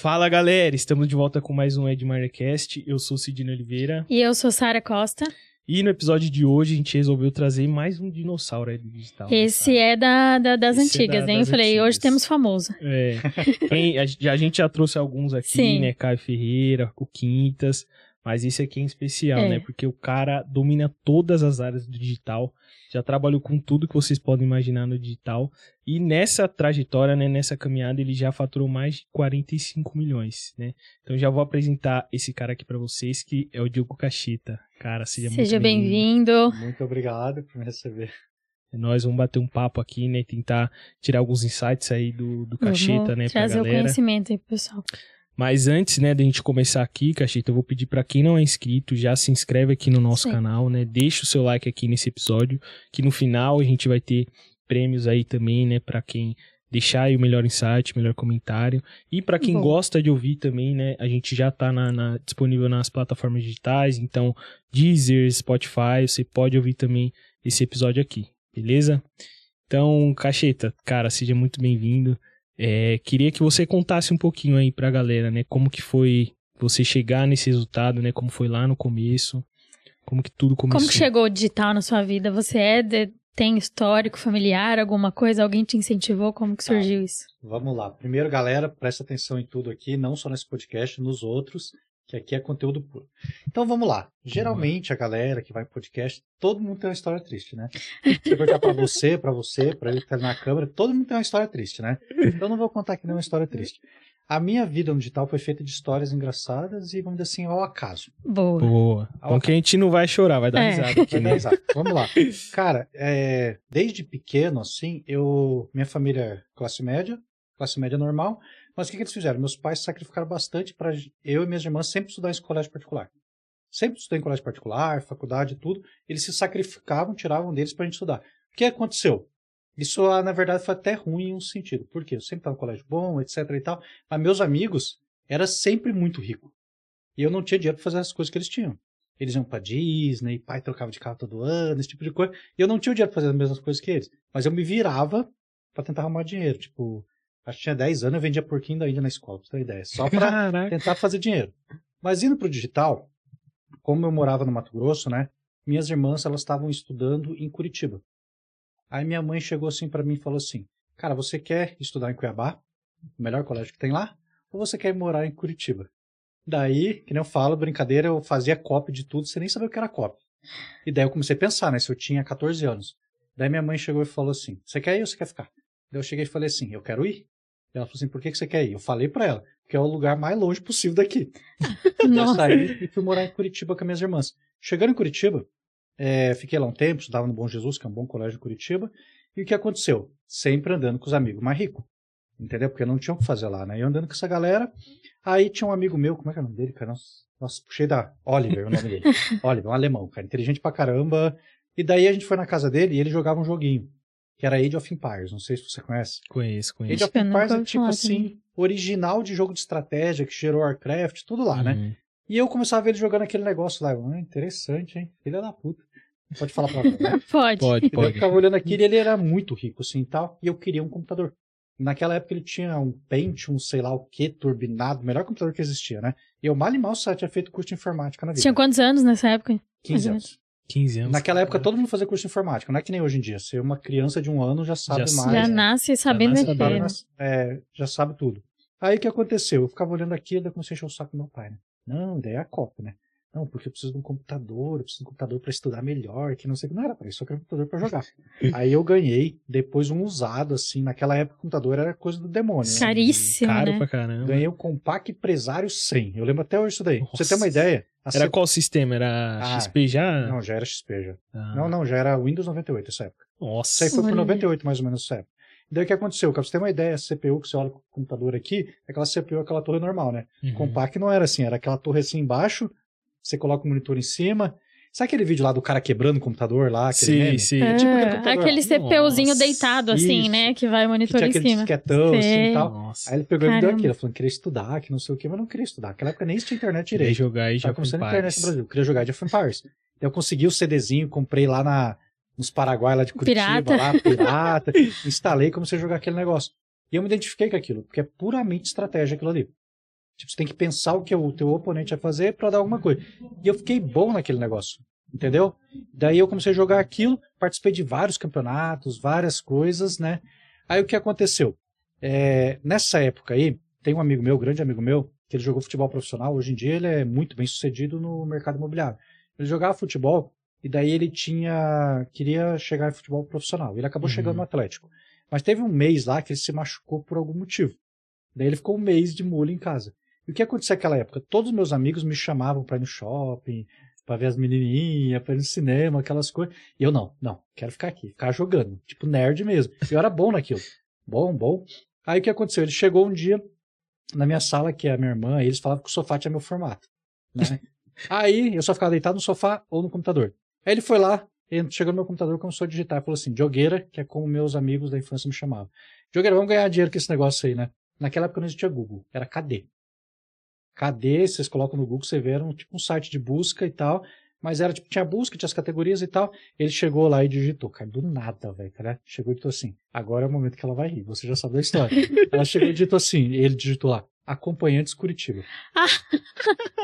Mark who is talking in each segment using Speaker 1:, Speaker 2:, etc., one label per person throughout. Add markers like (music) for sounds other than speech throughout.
Speaker 1: Fala galera, estamos de volta com mais um Edmarecast. Eu sou Sidney Oliveira.
Speaker 2: E eu sou Sara Costa.
Speaker 1: E no episódio de hoje a gente resolveu trazer mais um dinossauro aí do digital. né,
Speaker 2: Esse é da, da- das
Speaker 1: Esse é
Speaker 2: antigas,
Speaker 1: da-
Speaker 2: hein?
Speaker 1: das
Speaker 2: Eu falei,
Speaker 1: antigas.
Speaker 2: hoje temos famoso.
Speaker 1: É. A, gente- a gente já trouxe alguns aqui,
Speaker 2: Sim.
Speaker 1: né? Caio Ferreira, o Quintas. Mas esse aqui é em especial,
Speaker 2: É.
Speaker 1: né? Porque o cara domina todas as áreas do digital. Já trabalhou com tudo que vocês podem imaginar no digital. E nessa trajetória, né? Nessa caminhada, ele já faturou mais de 45 milhões, né? Então já vou apresentar esse cara aqui pra vocês, que é o Diogo Cachita. Cara, seja,
Speaker 2: Seja
Speaker 1: muito bem-vindo.
Speaker 2: bem-vindo.
Speaker 3: Muito obrigado por me receber.
Speaker 1: Nós vamos bater um papo aqui, né? Tentar tirar alguns insights aí do, do Cacheta, né? Pra
Speaker 2: Trazer o
Speaker 1: galera.
Speaker 2: conhecimento aí pro pessoal.
Speaker 1: Mas antes, né, da gente começar aqui, Cacheta, eu vou pedir pra quem não é inscrito, já se inscreve aqui no nosso
Speaker 2: Sim.
Speaker 1: canal, né? Deixa o seu like aqui nesse episódio, que no final a gente vai ter prêmios aí também, né, Pra quem deixar aí o melhor insight, melhor comentário. E pra quem
Speaker 2: Bom.
Speaker 1: gosta de ouvir também, né, a gente já tá na, na- disponível nas plataformas digitais, então Deezer, Spotify, você pode ouvir também esse episódio aqui, beleza? Então, Cacheta, cara, seja muito bem-vindo. É, queria que você contasse um pouquinho aí pra galera, né? Como que foi você chegar nesse resultado, né? Como foi lá no começo, como que tudo começou.
Speaker 2: Como que chegou o digital na sua vida? Você é de- tem histórico familiar, alguma coisa? Alguém te incentivou? Como que
Speaker 3: Tá.
Speaker 2: surgiu isso?
Speaker 3: Vamos lá. Primeiro, galera, presta atenção em tudo aqui, não só nesse podcast, nos outros, que aqui é conteúdo puro. Então vamos lá. Geralmente a galera que vai em podcast, todo mundo tem uma história triste, né? Se eu perguntar pra você, pra você, pra ele que tá ali na câmera, todo mundo tem uma história triste, né? Então eu não vou contar aqui nenhuma história triste. A minha vida no digital foi feita de histórias engraçadas e, vamos dizer assim, ao acaso.
Speaker 2: Boa.
Speaker 1: Boa. Então que a gente não vai chorar, vai dar
Speaker 2: É.
Speaker 1: risada aqui, né?
Speaker 3: Vamos lá. Cara, é, desde pequeno, assim, eu. Minha família é classe média, classe média normal. Mas o que, que eles fizeram? Meus pais sacrificaram bastante para eu e minhas irmãs sempre estudar em colégio particular. Sempre estudei em colégio particular, faculdade, tudo. Eles se sacrificavam, tiravam deles pra gente estudar. O que aconteceu? Isso, ah, na verdade, foi até ruim em um sentido. Por quê? Eu sempre estava no colégio bom, etc e tal. Mas meus amigos era sempre muito rico. E eu não tinha dinheiro para fazer as coisas que eles tinham. Eles iam pra Disney, pai trocava de carro todo ano, esse tipo de coisa. E eu não tinha dinheiro pra fazer as mesmas coisas que eles. Mas eu me virava pra tentar arrumar dinheiro. Tipo, acho que tinha 10 anos, eu vendia porquinho da Índia na escola, pra você ter ideia. Só pra tentar fazer dinheiro. Mas indo pro digital, como eu morava no Mato Grosso, né? Minhas irmãs, elas estavam estudando em Curitiba. Aí minha mãe chegou assim pra mim e falou assim: Cara, você quer estudar em Cuiabá? O melhor colégio que tem lá? Ou você quer morar em Curitiba? Daí, que nem eu falo, brincadeira, eu fazia cópia de tudo, sem nem saber o que era cópia. E daí eu comecei a pensar, né? Se eu tinha 14 anos. Daí minha mãe chegou e falou assim: Você quer ir ou você quer ficar? Daí eu cheguei e falei assim: Eu quero ir. Ela falou assim: Por que que você quer ir? Eu falei pra ela: Porque é o lugar mais longe possível daqui. (laughs) Eu
Speaker 2: Nossa.
Speaker 3: saí e fui morar em Curitiba com as minhas irmãs. Chegando em Curitiba, eh, fiquei lá um tempo, estudava no Bom Jesus, que é um bom colégio em Curitiba. E o que aconteceu? Sempre andando com os amigos mais ricos. Entendeu? Porque não tinha o que fazer lá, né? E eu andando com essa galera. Aí tinha um amigo meu, como é que é o nome dele, cara? Nossa, nossa puxei da. Oliver, o nome dele. (laughs) Oliver, um alemão, cara. Inteligente pra caramba. E daí a gente foi na casa dele e ele jogava um joguinho. Que era Age of Empires. Não sei se você conhece.
Speaker 1: Conheço,
Speaker 3: Age
Speaker 1: conheço.
Speaker 3: of
Speaker 2: eu nunca
Speaker 3: Empires é tipo assim,
Speaker 2: também.
Speaker 3: original de jogo de estratégia que gerou Warcraft, tudo lá, né?
Speaker 1: Uhum.
Speaker 3: E eu começava a ver ele jogando aquele negócio lá. Ah, interessante, hein? Filha da puta. Pode falar pra mim, né? (laughs)
Speaker 2: Pode.
Speaker 1: Pode,
Speaker 3: E daí eu
Speaker 1: pode.
Speaker 3: ficava olhando aquilo e ele era muito rico, assim, e tal. E eu queria um computador. Naquela época ele tinha um Pentium, sei lá o que, turbinado, o melhor computador que existia, né? E eu mal e mal só tinha feito curso de informática na vida.
Speaker 2: Tinha quantos anos nessa época?
Speaker 3: 15
Speaker 2: mais ou
Speaker 3: anos.
Speaker 1: 15 anos.
Speaker 3: Naquela época todo mundo fazia curso de informática, não é que nem hoje em dia. Você é uma criança de um ano já sabe
Speaker 1: Já
Speaker 3: mais.
Speaker 2: Já
Speaker 3: né?
Speaker 2: nasce sabendo
Speaker 1: nasce
Speaker 2: mexer.
Speaker 3: sabe,
Speaker 2: né?
Speaker 3: é, já sabe tudo. Aí o que aconteceu? Eu ficava olhando aquilo, daí comecei a encher o saco do meu pai, né? Não, daí é a cópia, né? Não, porque eu preciso de um computador, eu preciso de um computador para estudar melhor, que não sei o que. Não era pra isso, eu queria um computador para jogar. (laughs) Aí eu ganhei, depois um usado, assim, naquela época o computador era coisa do demônio. né?
Speaker 2: Caríssimo,
Speaker 1: Caro
Speaker 2: né?
Speaker 1: pra caramba.
Speaker 3: Ganhei o Compaq Presário 100. Eu lembro até hoje isso daí. Pra você ter uma
Speaker 1: Nossa.
Speaker 3: ideia. a
Speaker 1: Era
Speaker 3: C-
Speaker 1: qual sistema? Era
Speaker 3: Ah,
Speaker 1: XP já?
Speaker 3: Não, já era XP já.
Speaker 1: Ah,
Speaker 3: Não, não, já era Windows 98 essa época.
Speaker 1: Nossa.
Speaker 3: Isso aí foi por
Speaker 2: Olha.
Speaker 3: 98, mais ou menos, essa época. Daí o que aconteceu? Pra você ter uma ideia, a CPU que você olha com o computador aqui, é aquela CPU, aquela torre normal, né?
Speaker 1: Uhum.
Speaker 3: Compact não era assim, era aquela torre assim embaixo, você coloca o monitor em cima. Sabe aquele vídeo lá do cara quebrando o computador lá? Aquele
Speaker 1: Sim,
Speaker 3: meme?
Speaker 1: sim.
Speaker 2: É,
Speaker 3: tipo aquele
Speaker 2: CPUzinho
Speaker 1: Nossa,
Speaker 2: deitado, assim,
Speaker 3: isso.
Speaker 2: né? Que vai o
Speaker 3: Que
Speaker 2: monitor
Speaker 3: tinha
Speaker 2: em
Speaker 3: aquele
Speaker 2: cima.
Speaker 3: disquetão assim e tal.
Speaker 1: Nossa.
Speaker 3: Aí ele pegou e me deu
Speaker 2: Caramba.
Speaker 3: aquilo, falando que queria estudar, que não sei o que, mas não queria estudar. Naquela época nem existia internet
Speaker 1: Queria
Speaker 3: direito.
Speaker 1: jogar aí já
Speaker 3: começando a internet no Brasil. Eu queria jogar de of Empires. Daí Eu consegui o CDzinho, comprei lá na, nos Paraguai, lá de Curitiba,
Speaker 2: Pirata.
Speaker 3: lá, pirata. instalei e comecei a jogar aquele negócio. E eu me identifiquei com aquilo, porque é puramente estratégia aquilo ali. Tipo, você tem que pensar o que o teu oponente vai fazer para dar alguma coisa. E eu fiquei bom naquele negócio, entendeu? Daí eu comecei a jogar aquilo, participei de vários campeonatos, várias coisas, né? Aí o que aconteceu? É, nessa época aí, tem um amigo meu, grande amigo meu, que ele jogou futebol profissional. Hoje em dia ele é muito bem sucedido no mercado imobiliário. Ele jogava futebol e daí ele tinha queria chegar em futebol profissional. Ele acabou
Speaker 1: Uhum.
Speaker 3: chegando no Atlético. Mas teve um mês lá que ele se machucou por algum motivo. Daí ele ficou um mês de molho em casa. E o que aconteceu naquela época? Todos os meus amigos me chamavam para ir no shopping, para ver as menininhas, para ir no cinema, aquelas coisas. E eu não, não, quero ficar aqui, ficar jogando, tipo nerd mesmo. Eu era bom naquilo. Bom, bom. Aí o que aconteceu? Ele chegou um dia na minha sala, que é a minha irmã, e eles falavam que o sofá tinha meu formato. Né? (laughs) Aí eu só ficava deitado no sofá ou no computador. Aí ele foi lá, chegou no meu computador, começou a digitar e falou assim: Jogueira, que é como meus amigos da infância me chamavam. Jogueira, vamos ganhar dinheiro com esse negócio aí, né? Naquela época não existia Google, era KD. KD, vocês colocam no Google, você vê, era um, tipo um site de busca e tal. Mas era tipo, tinha busca, tinha as categorias e tal. Ele chegou lá e digitou, cara, do nada, velho, cara. Chegou e digitou assim: agora é o momento que ela vai rir, você já sabe da história. (laughs) ela chegou e digitou assim: ele digitou lá, acompanhantes Curitiba.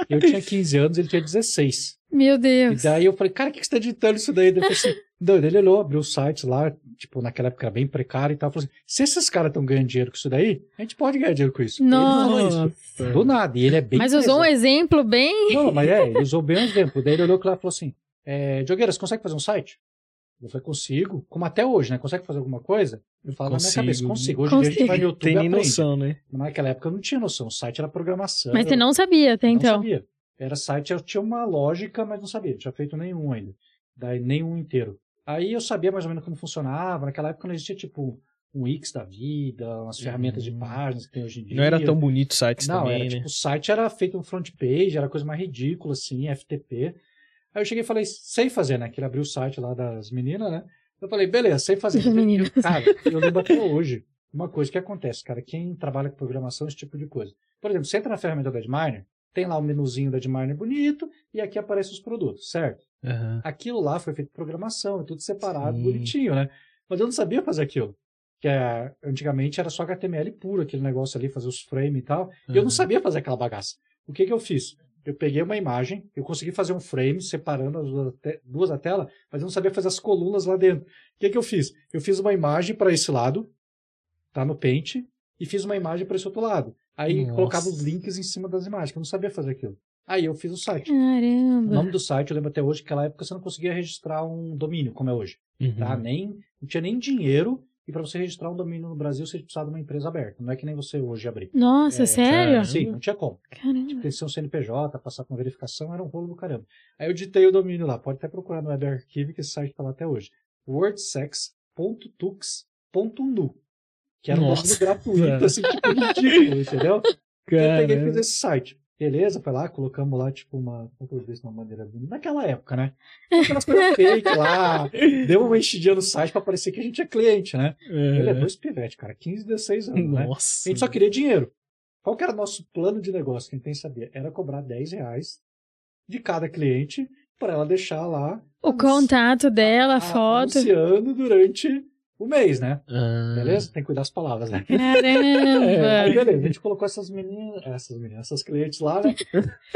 Speaker 3: eu tinha 15 anos, ele tinha 16.
Speaker 2: Meu
Speaker 3: E
Speaker 2: Deus.
Speaker 3: daí eu falei, cara, o que que você tá digitando isso daí? Daí eu falei assim, não, ele olhou, abriu o site lá, tipo, naquela época era bem precário e tal, falou assim, se esses caras estão ganhando dinheiro com isso daí, a gente pode ganhar dinheiro com isso. Ele falou isso.
Speaker 1: Nossa.
Speaker 3: Do nada, e ele é bem
Speaker 2: Mas usou um exemplo bem.
Speaker 3: Não, mas é, ele usou bem o exemplo. Daí ele olhou lá e falou assim, é, Jogueira, você consegue fazer um site? Eu falei, consigo. Como até hoje, né? Consegue fazer alguma coisa? Eu falo na minha
Speaker 1: Consigo.
Speaker 3: cabeça, consigo. Hoje em dia a gente
Speaker 2: Consigo.
Speaker 3: vai no YouTube
Speaker 1: Tem nem noção, né?
Speaker 3: Mas Naquela época eu não tinha noção. O site era programação.
Speaker 2: Mas você não sabia até
Speaker 3: Não
Speaker 2: então.
Speaker 3: sabia. Era site, eu tinha uma lógica, mas não sabia. Não tinha feito nenhum ainda. Daí nenhum inteiro. Aí eu sabia mais ou menos como funcionava. Naquela época não existia tipo um Wix da vida, umas ferramentas de
Speaker 1: Hum.
Speaker 3: páginas que tem hoje em dia.
Speaker 1: Não era tão bonito os sites
Speaker 3: Não,
Speaker 1: também,
Speaker 3: era
Speaker 1: né?
Speaker 3: tipo, o site era feito um front page, era coisa mais ridícula, assim, FTP. Aí eu cheguei e falei, sei fazer, né? Que ele abriu o site lá das meninas, né? Eu falei, beleza, sei fazer. (laughs)
Speaker 2: Das meninas.
Speaker 3: Cara, eu lembro até hoje uma coisa que acontece, cara. Quem trabalha com programação, esse tipo de coisa. Por exemplo, você entra na ferramenta da Edminer, tem lá o menuzinho da Edminer bonito, e aqui aparecem os produtos, certo?
Speaker 1: Aham.
Speaker 3: Aquilo lá foi feito programação, tudo separado,
Speaker 1: Sim.
Speaker 3: bonitinho, né? Mas eu não sabia fazer aquilo. Que é, antigamente era só HTML puro, aquele negócio ali, fazer os frames e tal. E eu não
Speaker 1: Uhum.
Speaker 3: sabia fazer aquela bagaça. O que que eu fiz? Eu peguei uma imagem, eu consegui fazer um frame separando as duas, duas da tela, mas eu não sabia fazer as colunas lá dentro. O que que eu fiz? Eu fiz uma imagem para esse lado, tá no Paint, e fiz uma imagem para esse outro lado. Aí
Speaker 1: Nossa.
Speaker 3: colocava os links em cima das imagens, que eu não sabia fazer aquilo. Aí eu fiz o site. O
Speaker 2: Caramba.
Speaker 3: nome do site, eu lembro até hoje, que naquela época você não conseguia registrar um domínio, como é hoje. Tá?
Speaker 1: Uhum.
Speaker 3: Nem, não tinha nem dinheiro, e para você registrar um domínio no Brasil, você precisava de uma empresa aberta. Não é que nem você hoje abrir.
Speaker 2: Nossa,
Speaker 3: É,
Speaker 2: sério?
Speaker 3: Sim, não tinha como.
Speaker 2: Caramba.
Speaker 3: Tem que ser um CNPJ, passar por uma verificação, era um rolo do caramba. Aí eu digitei o domínio lá, pode até procurar no Web Archive, que esse site tá lá até hoje. wordsex.tux.nu que era um
Speaker 1: Nossa.
Speaker 3: domínio gratuito, assim, (laughs) tipo, ridículo, entendeu? Eu peguei e fiz
Speaker 1: Caramba.
Speaker 3: esse site. Beleza, foi lá, colocamos lá, tipo, uma. Como que eu disse, uma maneira bonita? Naquela época, né? Aquelas coisas (laughs) fake lá. Deu uma enchidinha no site pra parecer que a gente é cliente, né? Ele é dois pivete, cara, 15, 16 anos, né?
Speaker 1: Nossa.
Speaker 3: A gente só queria dinheiro. Qual que era o nosso plano de negócio? Quem tem que saber? Era cobrar 10 reais de cada cliente para ela deixar lá
Speaker 2: O contato dela, a foto.
Speaker 3: anunciando durante o mês, né?
Speaker 1: Ah.
Speaker 3: Beleza? Tem que cuidar das palavras, né?
Speaker 2: Caramba. (laughs)
Speaker 3: Aí, beleza, a gente colocou essas meninas, essas meninas, essas clientes lá, né?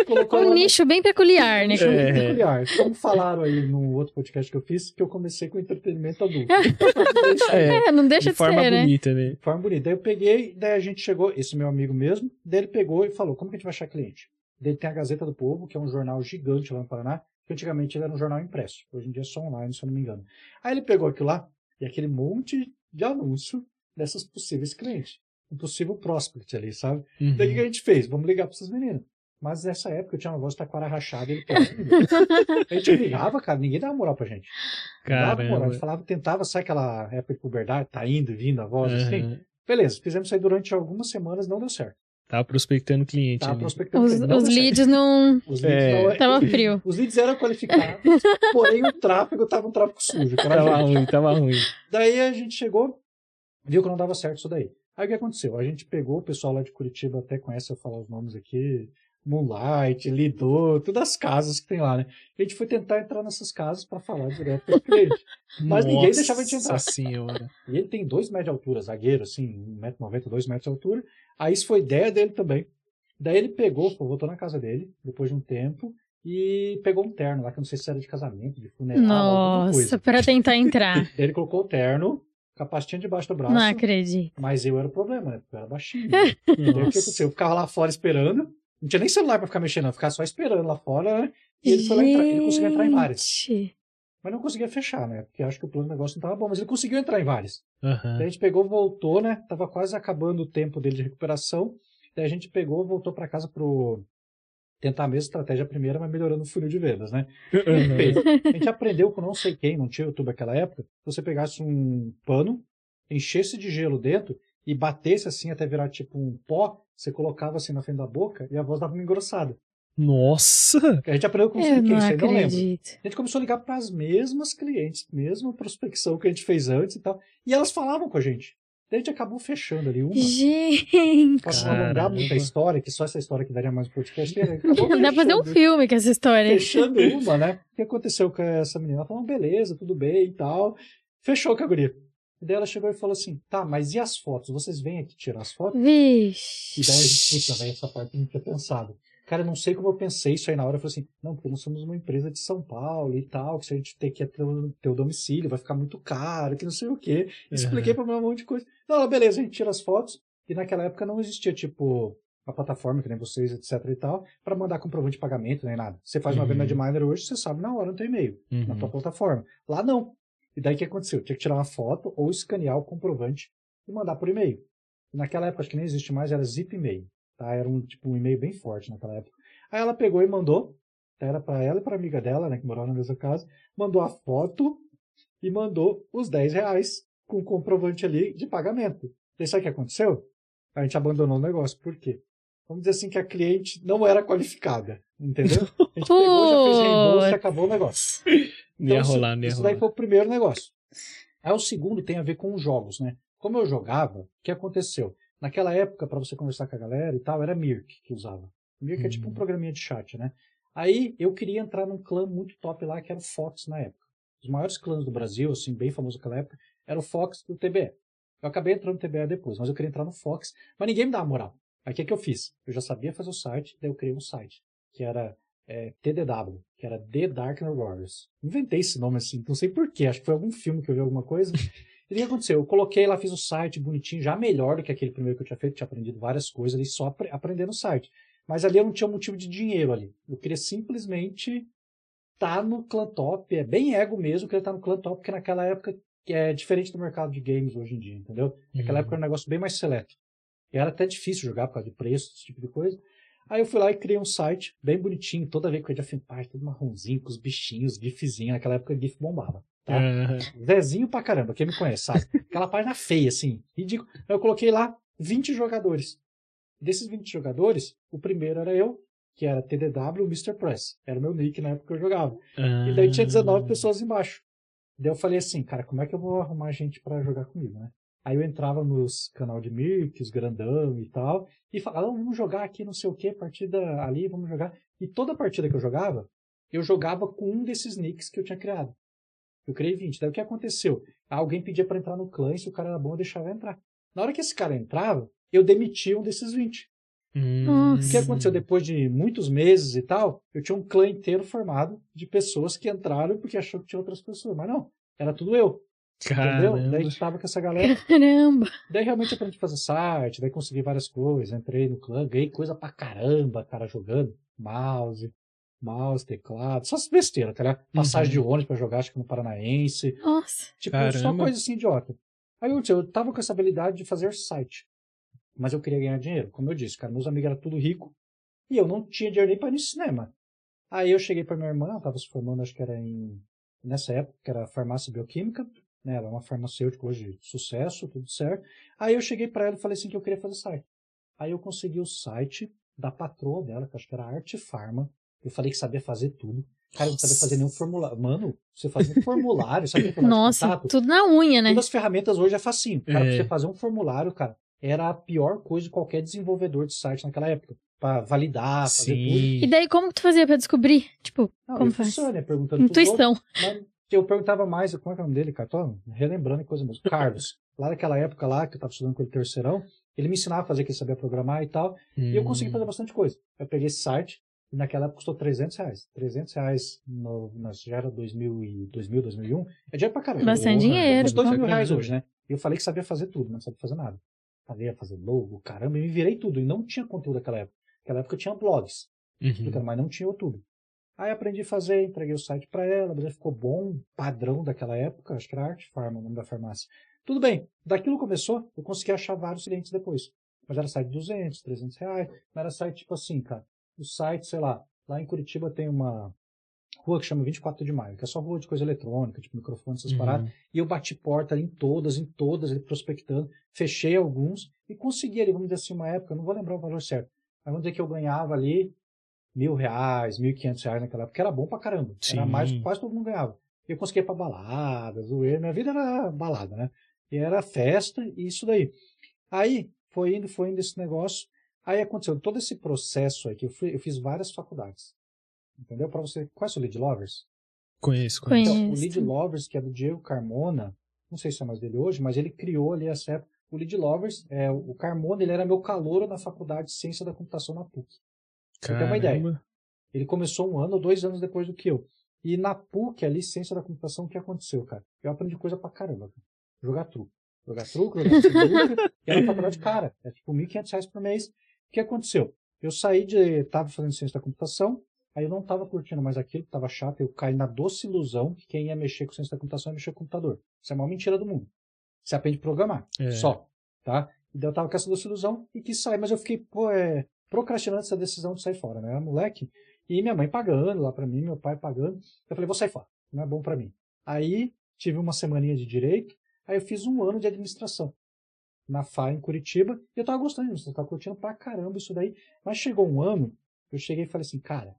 Speaker 3: Colocou
Speaker 2: Um
Speaker 3: lá
Speaker 2: nicho bem peculiar, né?
Speaker 3: nicho muito
Speaker 1: É.
Speaker 3: peculiar. Como falaram aí no outro podcast que eu fiz, que eu comecei com entretenimento adulto. (laughs)
Speaker 1: É,
Speaker 2: É, não deixa
Speaker 1: de
Speaker 2: de
Speaker 1: forma
Speaker 2: ser, né?
Speaker 1: bonita, né?
Speaker 3: De forma bonita. Daí eu peguei, daí a gente chegou, esse meu amigo mesmo, daí ele pegou e falou, como que a gente vai achar cliente? Daí tem a Gazeta do Povo, que é um jornal gigante lá no Paraná, que antigamente era um jornal impresso. Hoje em dia é só online, se eu não me engano. Aí ele pegou aquilo lá, e aquele monte de anúncio dessas possíveis clientes. Um possível prospect ali, sabe?
Speaker 1: Uhum.
Speaker 3: Daí o que a gente fez? Vamos ligar para essas meninas. Mas nessa época eu tinha uma voz de taquara rachada, ele A gente (laughs) ligava, cara, ninguém dava moral pra gente. Dava moral. A gente falava, tentava, sabe aquela época de puberdade, tá indo e vindo a voz, assim?
Speaker 1: Aham.
Speaker 3: Beleza, fizemos isso aí durante algumas semanas, não deu certo.
Speaker 1: Tava prospectando cliente
Speaker 3: Tava
Speaker 1: ali.
Speaker 3: prospectando.
Speaker 2: Os,
Speaker 3: cliente, não
Speaker 2: os leads não.
Speaker 3: Os leads
Speaker 1: É.
Speaker 3: não-
Speaker 2: Tava frio.
Speaker 3: Os leads eram qualificados, (laughs) porém o tráfego tava um tráfego sujo.
Speaker 1: Tava ruim, tava ruim.
Speaker 3: Daí a gente chegou, viu que não dava certo isso daí. Aí o que aconteceu? A gente pegou o pessoal lá de Curitiba, até conhece eu falar os nomes aqui, Moonlight, Lido, todas as casas que tem lá, né? A gente foi tentar entrar nessas casas para falar direto com o cliente. Mas ninguém
Speaker 1: Nossa
Speaker 3: deixava a gente entrar.
Speaker 1: senhora.
Speaker 3: E ele tem dois metros de altura, zagueiro, assim, 1,90m, 2 metros de altura. Aí isso foi ideia dele também. Daí ele pegou, voltou na casa dele, depois de um tempo, e pegou um terno lá, que eu não sei se era de casamento, de funeral, alguma
Speaker 2: Nossa,
Speaker 3: coisa.
Speaker 2: pra tentar entrar. (laughs)
Speaker 3: Ele colocou o terno, com a pastinha debaixo do braço,
Speaker 2: Não acredito.
Speaker 3: mas eu era o problema, né? Porque eu era baixinho. Daí o que aconteceu? Eu ficava lá fora esperando, não tinha nem celular pra ficar mexendo, eu ficava só esperando lá fora, né? E ele foi lá entrar, ele conseguiu entrar em várias. Mas não conseguia fechar, né? Porque acho que o plano do negócio não tava bom, mas ele conseguiu entrar em várias.
Speaker 1: Aham.
Speaker 3: Daí a gente pegou, voltou, né? Tava quase acabando o tempo dele de recuperação. Daí a gente pegou, voltou pra casa pro tentar a mesma estratégia primeira, mas melhorando o funil de vendas, né? Fez. A gente aprendeu com não sei quem, não tinha YouTube naquela época, você pegasse um pano, enchesse de gelo dentro e batesse assim até virar tipo um pó, você colocava assim na frente da boca e a voz dava uma engrossada.
Speaker 1: Nossa!
Speaker 3: A gente aprendeu com sei
Speaker 2: Eu
Speaker 3: quem,
Speaker 2: não
Speaker 3: isso aí não lembro. A gente começou a ligar para as mesmas clientes, mesma prospecção que a gente fez antes e tal. E elas falavam com a gente. Daí a gente acabou fechando ali uma.
Speaker 2: Gente.
Speaker 3: Posso não alongar
Speaker 1: Caramba.
Speaker 3: muito a história, que só essa história que daria mais um podcast. né?
Speaker 2: Dá pra fazer um filme com essa história.
Speaker 3: Fechando uma, né? O que aconteceu com essa menina? Ela falou, beleza, tudo bem e tal. Fechou com a guria. E daí ela chegou e falou assim, tá, mas e as fotos? Vocês vêm aqui tirar as fotos? E
Speaker 2: Vixe.
Speaker 3: daí a gente, puta, velho, essa parte eu não tinha pensado. Cara, não sei como eu pensei isso aí na hora. Eu falei assim, não, porque nós somos uma empresa de São Paulo e tal, que se a gente ter que ir até o teu domicílio, vai ficar muito caro, que não sei o quê. Expliquei pra ela um monte de coisa. Não, ela, beleza, a gente tira as fotos. E naquela época não existia, tipo, a plataforma, que nem vocês, etc e tal, pra mandar comprovante de pagamento, nem nada. Você faz uma
Speaker 1: Uhum.
Speaker 3: venda de miner hoje, você sabe na hora no teu e-mail, na tua
Speaker 1: Uhum.
Speaker 3: plataforma. Lá não. E daí o que aconteceu? Tinha que tirar uma foto ou escanear o comprovante e mandar por e-mail. Naquela época, acho que nem existe mais, era zip e-mail. Tá? Era um, tipo, um e-mail bem forte naquela época. Aí ela pegou e mandou, era pra ela e pra amiga dela, né, que morava na mesma casa, mandou a foto e mandou os 10 reais com o comprovante ali de pagamento. Daí sabe o que aconteceu? A gente abandonou o negócio. Por quê? Vamos dizer assim que a cliente não era qualificada, entendeu? (laughs) A gente pegou, já fez reembolso e acabou o negócio.
Speaker 1: Não (laughs) ia
Speaker 3: isso-
Speaker 1: rolar, não ia
Speaker 3: Isso daí foi o primeiro negócio. Aí o segundo tem a ver com os jogos, né? Como eu jogava, o que aconteceu? Naquela época, para você conversar com a galera e tal, era Mirk que usava. Mirk é tipo um
Speaker 1: Uhum.
Speaker 3: programinha de chat, né? Aí eu queria entrar num clã muito top lá, que era o Fox na época. Os maiores clãs do Brasil, assim, bem famoso naquela época, era o Fox e o TBE. Eu acabei entrando no TBE depois, mas eu queria entrar no Fox, mas ninguém me dava moral. Aí o que, que eu fiz? Eu já sabia fazer o site, daí eu criei um site, que era é, TDW, que era The Darkner Warriors. Inventei esse nome assim, não sei porquê, acho que foi algum filme que eu vi alguma coisa. (laughs) E o que aconteceu? Eu coloquei lá, fiz o site bonitinho, já melhor do que aquele primeiro que eu tinha feito, tinha aprendido várias coisas ali, só apre- aprendendo o site. Mas ali eu não tinha motivo de dinheiro ali. Eu queria simplesmente estar no clã top, é bem ego mesmo, eu queria estar no clã top, porque naquela época que é diferente do mercado de games hoje em dia, entendeu? Naquela
Speaker 1: Uhum.
Speaker 3: época era um negócio bem mais seleto. E era até difícil jogar por causa de preço, esse tipo de coisa. Aí eu fui lá e criei um site bem bonitinho, toda vez que eu ia parte, todo marronzinho, com os bichinhos, gifzinho. Naquela época GIF bombava, tá?
Speaker 1: Aham.
Speaker 3: Zezinho pra caramba, quem me conhece, sabe? (laughs) Aquela página feia, assim, ridículo. Eu coloquei lá 20 jogadores. Desses 20 jogadores, o primeiro era eu, que era TDW Mr. Press. Era o meu nick na época que eu jogava. E daí tinha 19 pessoas embaixo. Daí eu falei assim, cara, como é que eu vou arrumar gente pra jogar comigo, né? Aí eu entrava nos canal de Mirk, os grandão e tal, e falava, "Ah, vamos jogar aqui não sei o que, partida ali, vamos jogar. E toda partida que eu jogava, eu jogava com um desses nicks que eu tinha criado. Eu criei 20. Daí o que aconteceu? Alguém pedia pra entrar no clã e se o cara era bom, eu deixava entrar. Na hora que esse cara entrava, eu demitia um desses 20.
Speaker 1: Hum.
Speaker 2: Nossa.
Speaker 3: O que aconteceu depois de muitos meses e tal? Eu tinha um clã inteiro formado de pessoas que entraram porque achou que tinha outras pessoas. Mas não, era tudo eu. Entendeu? Daí a
Speaker 1: Caramba.
Speaker 3: gente tava com essa galera.
Speaker 2: Caramba.
Speaker 3: Daí realmente aprendi a fazer site, daí consegui várias coisas. Entrei no clã, ganhei coisa pra caramba, cara, jogando. Mouse, mouse, teclado, só essas besteiras, tá ligado? Passagem
Speaker 1: Uhum.
Speaker 3: de ônibus pra jogar, acho que no Paranaense.
Speaker 2: Nossa.
Speaker 3: Tipo, só
Speaker 1: Caramba.
Speaker 3: coisa assim idiota. Aí eu, eu tava com essa habilidade de fazer site. Mas eu queria ganhar dinheiro. Como eu disse, cara, meus amigos eram tudo rico. E eu não tinha dinheiro nem pra ir no cinema. Aí eu cheguei pra minha irmã, ela tava se formando, acho que era em. Nessa época, que era farmácia bioquímica. Né? Ela é uma farmacêutica hoje, sucesso, tudo certo. Aí eu cheguei pra ela e falei assim que eu queria fazer site. Aí eu consegui o site da patroa dela, que acho que era Arte Farma. Eu falei que sabia fazer tudo. Cara, eu não sabia fazer nenhum formulário. Mano, você fazia um formulário, sabe o formulário de
Speaker 2: Nossa, tudo na unha, né?
Speaker 3: Todas as ferramentas hoje é facinho. Cara,
Speaker 1: É.
Speaker 3: pra você fazer um formulário, cara, era a pior coisa de qualquer desenvolvedor de site naquela época. Pra validar, fazer tudo.
Speaker 2: E
Speaker 1: Sim.
Speaker 2: daí, como que tu fazia pra descobrir? Tipo,
Speaker 3: Não,
Speaker 2: como faz?
Speaker 3: funciona, né? Perguntando
Speaker 2: Intuição.
Speaker 3: mas eu perguntava mais, como é que é o nome dele, cara? Tô relembrando coisa mesmo. Carlos. (laughs) Lá naquela época lá, que eu tava estudando com ele terceirão, Ele me ensinava a fazer, que ele sabia programar e tal. E eu consegui
Speaker 1: Hum.
Speaker 3: fazer bastante coisa. Eu peguei esse site, e naquela época custou 300 reais. 300 reais no, já era 2000, e, 2000, 2001. É dinheiro pra caramba.
Speaker 2: Bastante
Speaker 1: Porra,
Speaker 2: dinheiro.
Speaker 3: Uns 2 mil reais hoje, né? E eu falei que sabia fazer tudo, mas não sabia fazer nada. Sabia fazer logo, caramba, e me virei tudo. E não tinha conteúdo naquela época. Naquela época eu tinha blogs,
Speaker 1: Uhum.
Speaker 3: mas não tinha YouTube. Aí aprendi a fazer, entreguei o site pra ela, beleza ficou bom, padrão daquela época, acho que era Art Pharma, o nome da farmácia. Tudo bem, daquilo começou, eu consegui achar vários clientes depois. Mas era site de 200, 300 reais, não era site tipo assim, cara. O site, sei lá, lá em Curitiba tem uma rua que chama 24 de Maio, que é só rua de coisa eletrônica, tipo microfone, essas
Speaker 1: Uhum.
Speaker 3: paradas. E eu bati porta ali em todas, em todas, prospectando, fechei alguns e consegui ali, vamos dizer assim, uma época, eu não vou lembrar o valor certo, mas vamos dizer que eu ganhava ali mil reais, mil e quinhentos reais naquela época, que era bom pra caramba. Era
Speaker 1: Sim.
Speaker 3: mais do que quase todo mundo ganhava. Eu conseguia ir pra balada, zoeira, minha vida era balada, né? E era festa e isso daí. Aí, foi indo, foi indo esse negócio. Aí aconteceu todo esse processo aí, que eu, fui, eu fiz várias faculdades. Entendeu? Pra você. Conhece o Lead Lovers?
Speaker 1: Conheço, conheço.
Speaker 2: Conheço.
Speaker 3: Então, o. Lead Lovers, que é do Diego Carmona, não sei se é mais dele hoje, mas ele criou ali essa época. O Lead Lovers, é, o Carmona, ele era meu calouro na faculdade de Ciência da Computação na PUC. Você ter uma ideia. Ele começou um ano ou dois anos depois do que eu. E na PUC, ali, Ciência da Computação, o que aconteceu, cara? Eu aprendi coisa pra caramba. Cara. Jogar truco. Jogar truco, jogar (laughs) e era uma faculdade cara. É tipo 1.500 reais por mês. O que aconteceu? Eu saí de... Tava fazendo Ciência da Computação, aí eu não tava curtindo mais aquilo, tava chato, eu caí na doce ilusão que quem ia mexer com Ciência da Computação ia mexer com computador. Isso é a maior mentira do mundo. Você aprende a programar.
Speaker 1: É.
Speaker 3: Só. Tá? E daí eu tava com essa doce ilusão e quis sair, mas eu fiquei, pô, é, procrastinando essa decisão de sair fora, né? Eu era moleque. E minha mãe pagando lá pra mim, meu pai pagando. Eu falei, vou sair fora. Não é bom pra mim. Aí tive uma semaninha de direito. Aí eu fiz um ano de administração na FA em Curitiba. E eu tava gostando disso. Eu tava curtindo pra caramba isso daí. Mas chegou um ano, eu cheguei e falei assim, cara,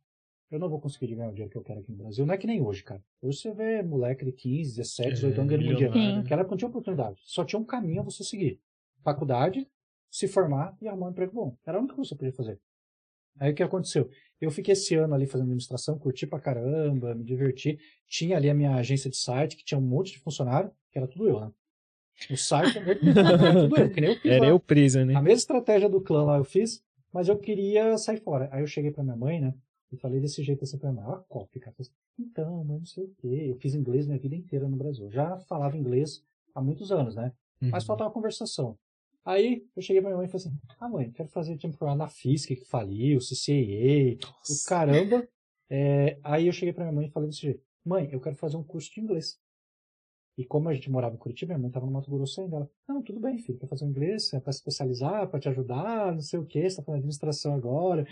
Speaker 3: eu não vou conseguir ganhar o dinheiro que eu quero aqui no Brasil. Não é que nem hoje, cara. Hoje você vê moleque de 15, 17, 18 anos ganhando muito dinheiro. Naquela época não tinha oportunidade. Só tinha um caminho a você seguir. Faculdade, se formar e arrumar um emprego bom. Era a única coisa que você podia fazer. Aí o que aconteceu? Eu fiquei esse ano ali fazendo administração, curti pra caramba, me diverti. Tinha ali a minha agência de site, que tinha um monte de funcionário, que era tudo eu, né? O site era tudo eu, que nem eu fiz
Speaker 1: Era
Speaker 3: lá.
Speaker 1: eu presa, né?
Speaker 3: A mesma estratégia do clã lá eu fiz, mas eu queria sair fora. Aí eu cheguei pra minha mãe, né? E falei desse jeito assim pra minha mãe, ó, cópia, cara. Falei assim, Então, mãe, não sei o quê. Eu fiz inglês minha vida inteira no Brasil. Eu Já falava inglês há muitos anos, né? Mas
Speaker 1: Uhum.
Speaker 3: faltava conversação. Aí eu cheguei pra minha mãe e falei assim: Ah, mãe, quero fazer programa na FISC que faliu, o
Speaker 1: Nossa.
Speaker 3: caramba. É, aí eu cheguei pra minha mãe e falei desse jeito: Mãe, eu quero fazer um curso de inglês. E como a gente morava em Curitiba, minha mãe tava no Mato Grosso ainda. Ela, não, tudo bem, filho, quer fazer um inglês, é pra se especializar, pra te ajudar, não sei o que, você tá fazendo administração agora.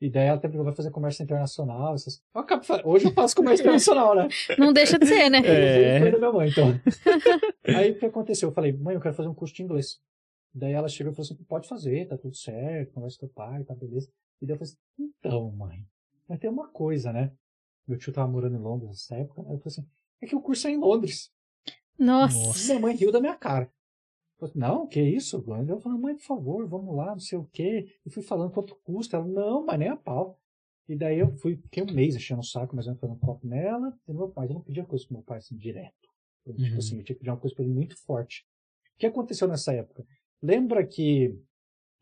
Speaker 3: E daí ela até perguntou, vai fazer comércio internacional. Essas... Eu Hoje eu faço comércio internacional, né? (laughs)
Speaker 2: Não deixa de ser, né?
Speaker 1: É.
Speaker 3: Foi da minha mãe, então. (laughs) Aí o que aconteceu? Eu falei, mãe, eu quero fazer um curso de inglês. Daí ela chegou e falou assim, pode fazer, tá tudo certo, conversa com teu pai, tá beleza. E daí eu falei assim, então, mãe, mas tem uma coisa, né? Meu tio tava morando em Londres nessa época, né? Eu falei assim, é que o curso é em Londres.
Speaker 2: Nossa.
Speaker 1: Nossa.
Speaker 3: Minha mãe riu da minha cara. Falei, não, que isso? Eu falei, mãe, por favor, vamos lá, não sei o quê. E fui falando quanto custa. Ela, não, mas nem a pau. E daí eu fui, fiquei um mês enchendo o saco, mas eu fazendo um copo nela. E meu pai, eu não pedia coisa pro meu pai assim, direto. Eu, Tipo
Speaker 1: Uhum.
Speaker 3: assim, eu tinha que pedir uma coisa pra ele muito forte. O que aconteceu nessa época? Lembra que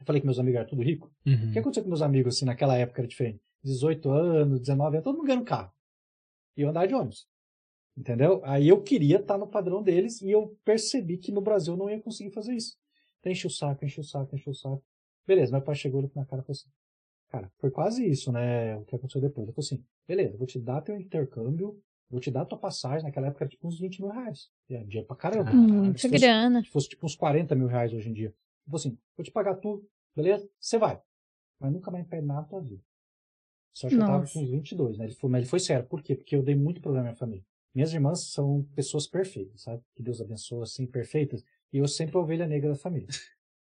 Speaker 3: eu falei que meus amigos eram tudo rico?
Speaker 1: Uhum.
Speaker 3: O que aconteceu com meus amigos, assim, naquela época era diferente? 18 anos, 19 anos, todo mundo ganhando carro. E eu andava de ônibus. Entendeu? Aí eu queria estar no padrão deles e eu percebi que no Brasil eu não ia conseguir fazer isso. Então enchi o saco, enchi o saco, enchi o saco. Beleza, meu pai chegou na cara e falou assim, cara, foi quase isso, né, o que aconteceu depois. Ele falou assim, beleza, vou te dar teu intercâmbio, vou te dar tua passagem, naquela época era tipo uns 20 mil reais. E é dinheiro pra caramba.
Speaker 2: Muita
Speaker 3: Se fosse-
Speaker 2: grana.
Speaker 3: se fosse tipo uns 40 mil reais hoje em dia. Tipo assim, vou te pagar tudo, beleza? Você vai. Mas nunca mais pede nada da tua vida. Só que eu tava
Speaker 2: Nossa.
Speaker 3: com uns 22, né? Ele foi, mas ele foi sério. Por quê? Porque eu dei muito problema à minha família. Minhas irmãs são pessoas perfeitas, sabe? Que Deus abençoe, assim, perfeitas. E eu sempre a ovelha negra da família.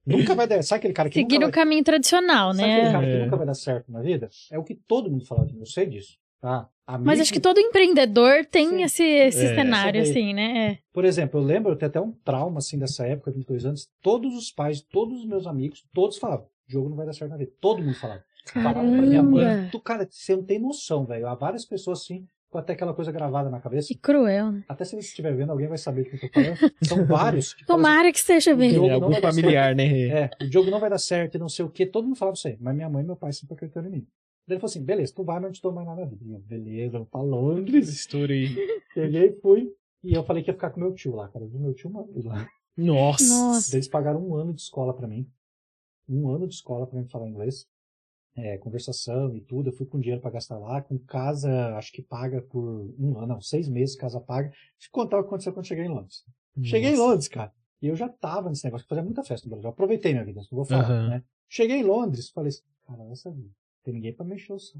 Speaker 3: nunca vai dar. Sabe aquele cara que
Speaker 2: Seguir o
Speaker 3: vai,
Speaker 2: caminho tradicional,
Speaker 3: sabe aquele
Speaker 2: né?
Speaker 3: cara que
Speaker 1: É.
Speaker 3: nunca vai dar certo na vida? É o que todo mundo fala de mim. Eu sei disso. Tá? Amigo,
Speaker 2: Mas acho que todo empreendedor tem
Speaker 3: Sim.
Speaker 2: esse, esse
Speaker 1: É.
Speaker 2: cenário, assim, né? É.
Speaker 3: Por exemplo, eu lembro, eu tenho até um trauma assim dessa época, 22 anos. Todos os pais, todos os meus amigos, todos falavam: o jogo não vai dar certo na vida. Todo mundo falava. Falava pra minha mãe.
Speaker 2: Caramba.
Speaker 3: Tu, cara, você não tem noção, velho. Há várias pessoas assim, ficou até aquela coisa gravada na cabeça.
Speaker 2: Que cruel, né?
Speaker 3: Até se você estiver vendo, alguém vai saber o que eu tô falando. São (laughs) vários. que
Speaker 2: Tomara que esteja
Speaker 3: O
Speaker 2: bem.
Speaker 3: jogo
Speaker 1: É algum familiar, né?
Speaker 3: assim, é, o jogo não vai dar certo e não sei o que. Todo mundo falava isso aí. Mas minha mãe e meu pai sempre acreditaram em mim. Ele falou assim, beleza, tu vai, mas não te dou mais nada eu, beleza, vou pra Londres.
Speaker 1: Aí. (laughs)
Speaker 3: Peguei, fui. E eu falei que ia ficar com meu tio lá, cara. Eu vi meu tio vez lá.
Speaker 1: Nossa.
Speaker 2: Nossa.
Speaker 3: Eles pagaram um ano de escola pra mim. Um ano de escola pra mim falar inglês. É, conversação e tudo. Eu fui com dinheiro pra gastar lá, com casa, acho que paga por um ano, não, seis meses, casa paga. Deixa eu contar o que aconteceu quando cheguei em Londres. Cheguei em
Speaker 1: Nossa.
Speaker 3: Londres, cara. E eu já tava nesse negócio, fazia muita festa no Brasil. Eu aproveitei minha vida, não vou falar,
Speaker 1: Aham.
Speaker 3: né? Cheguei em Londres, falei assim, cara, essa vida. Tem ninguém pra mexer o som.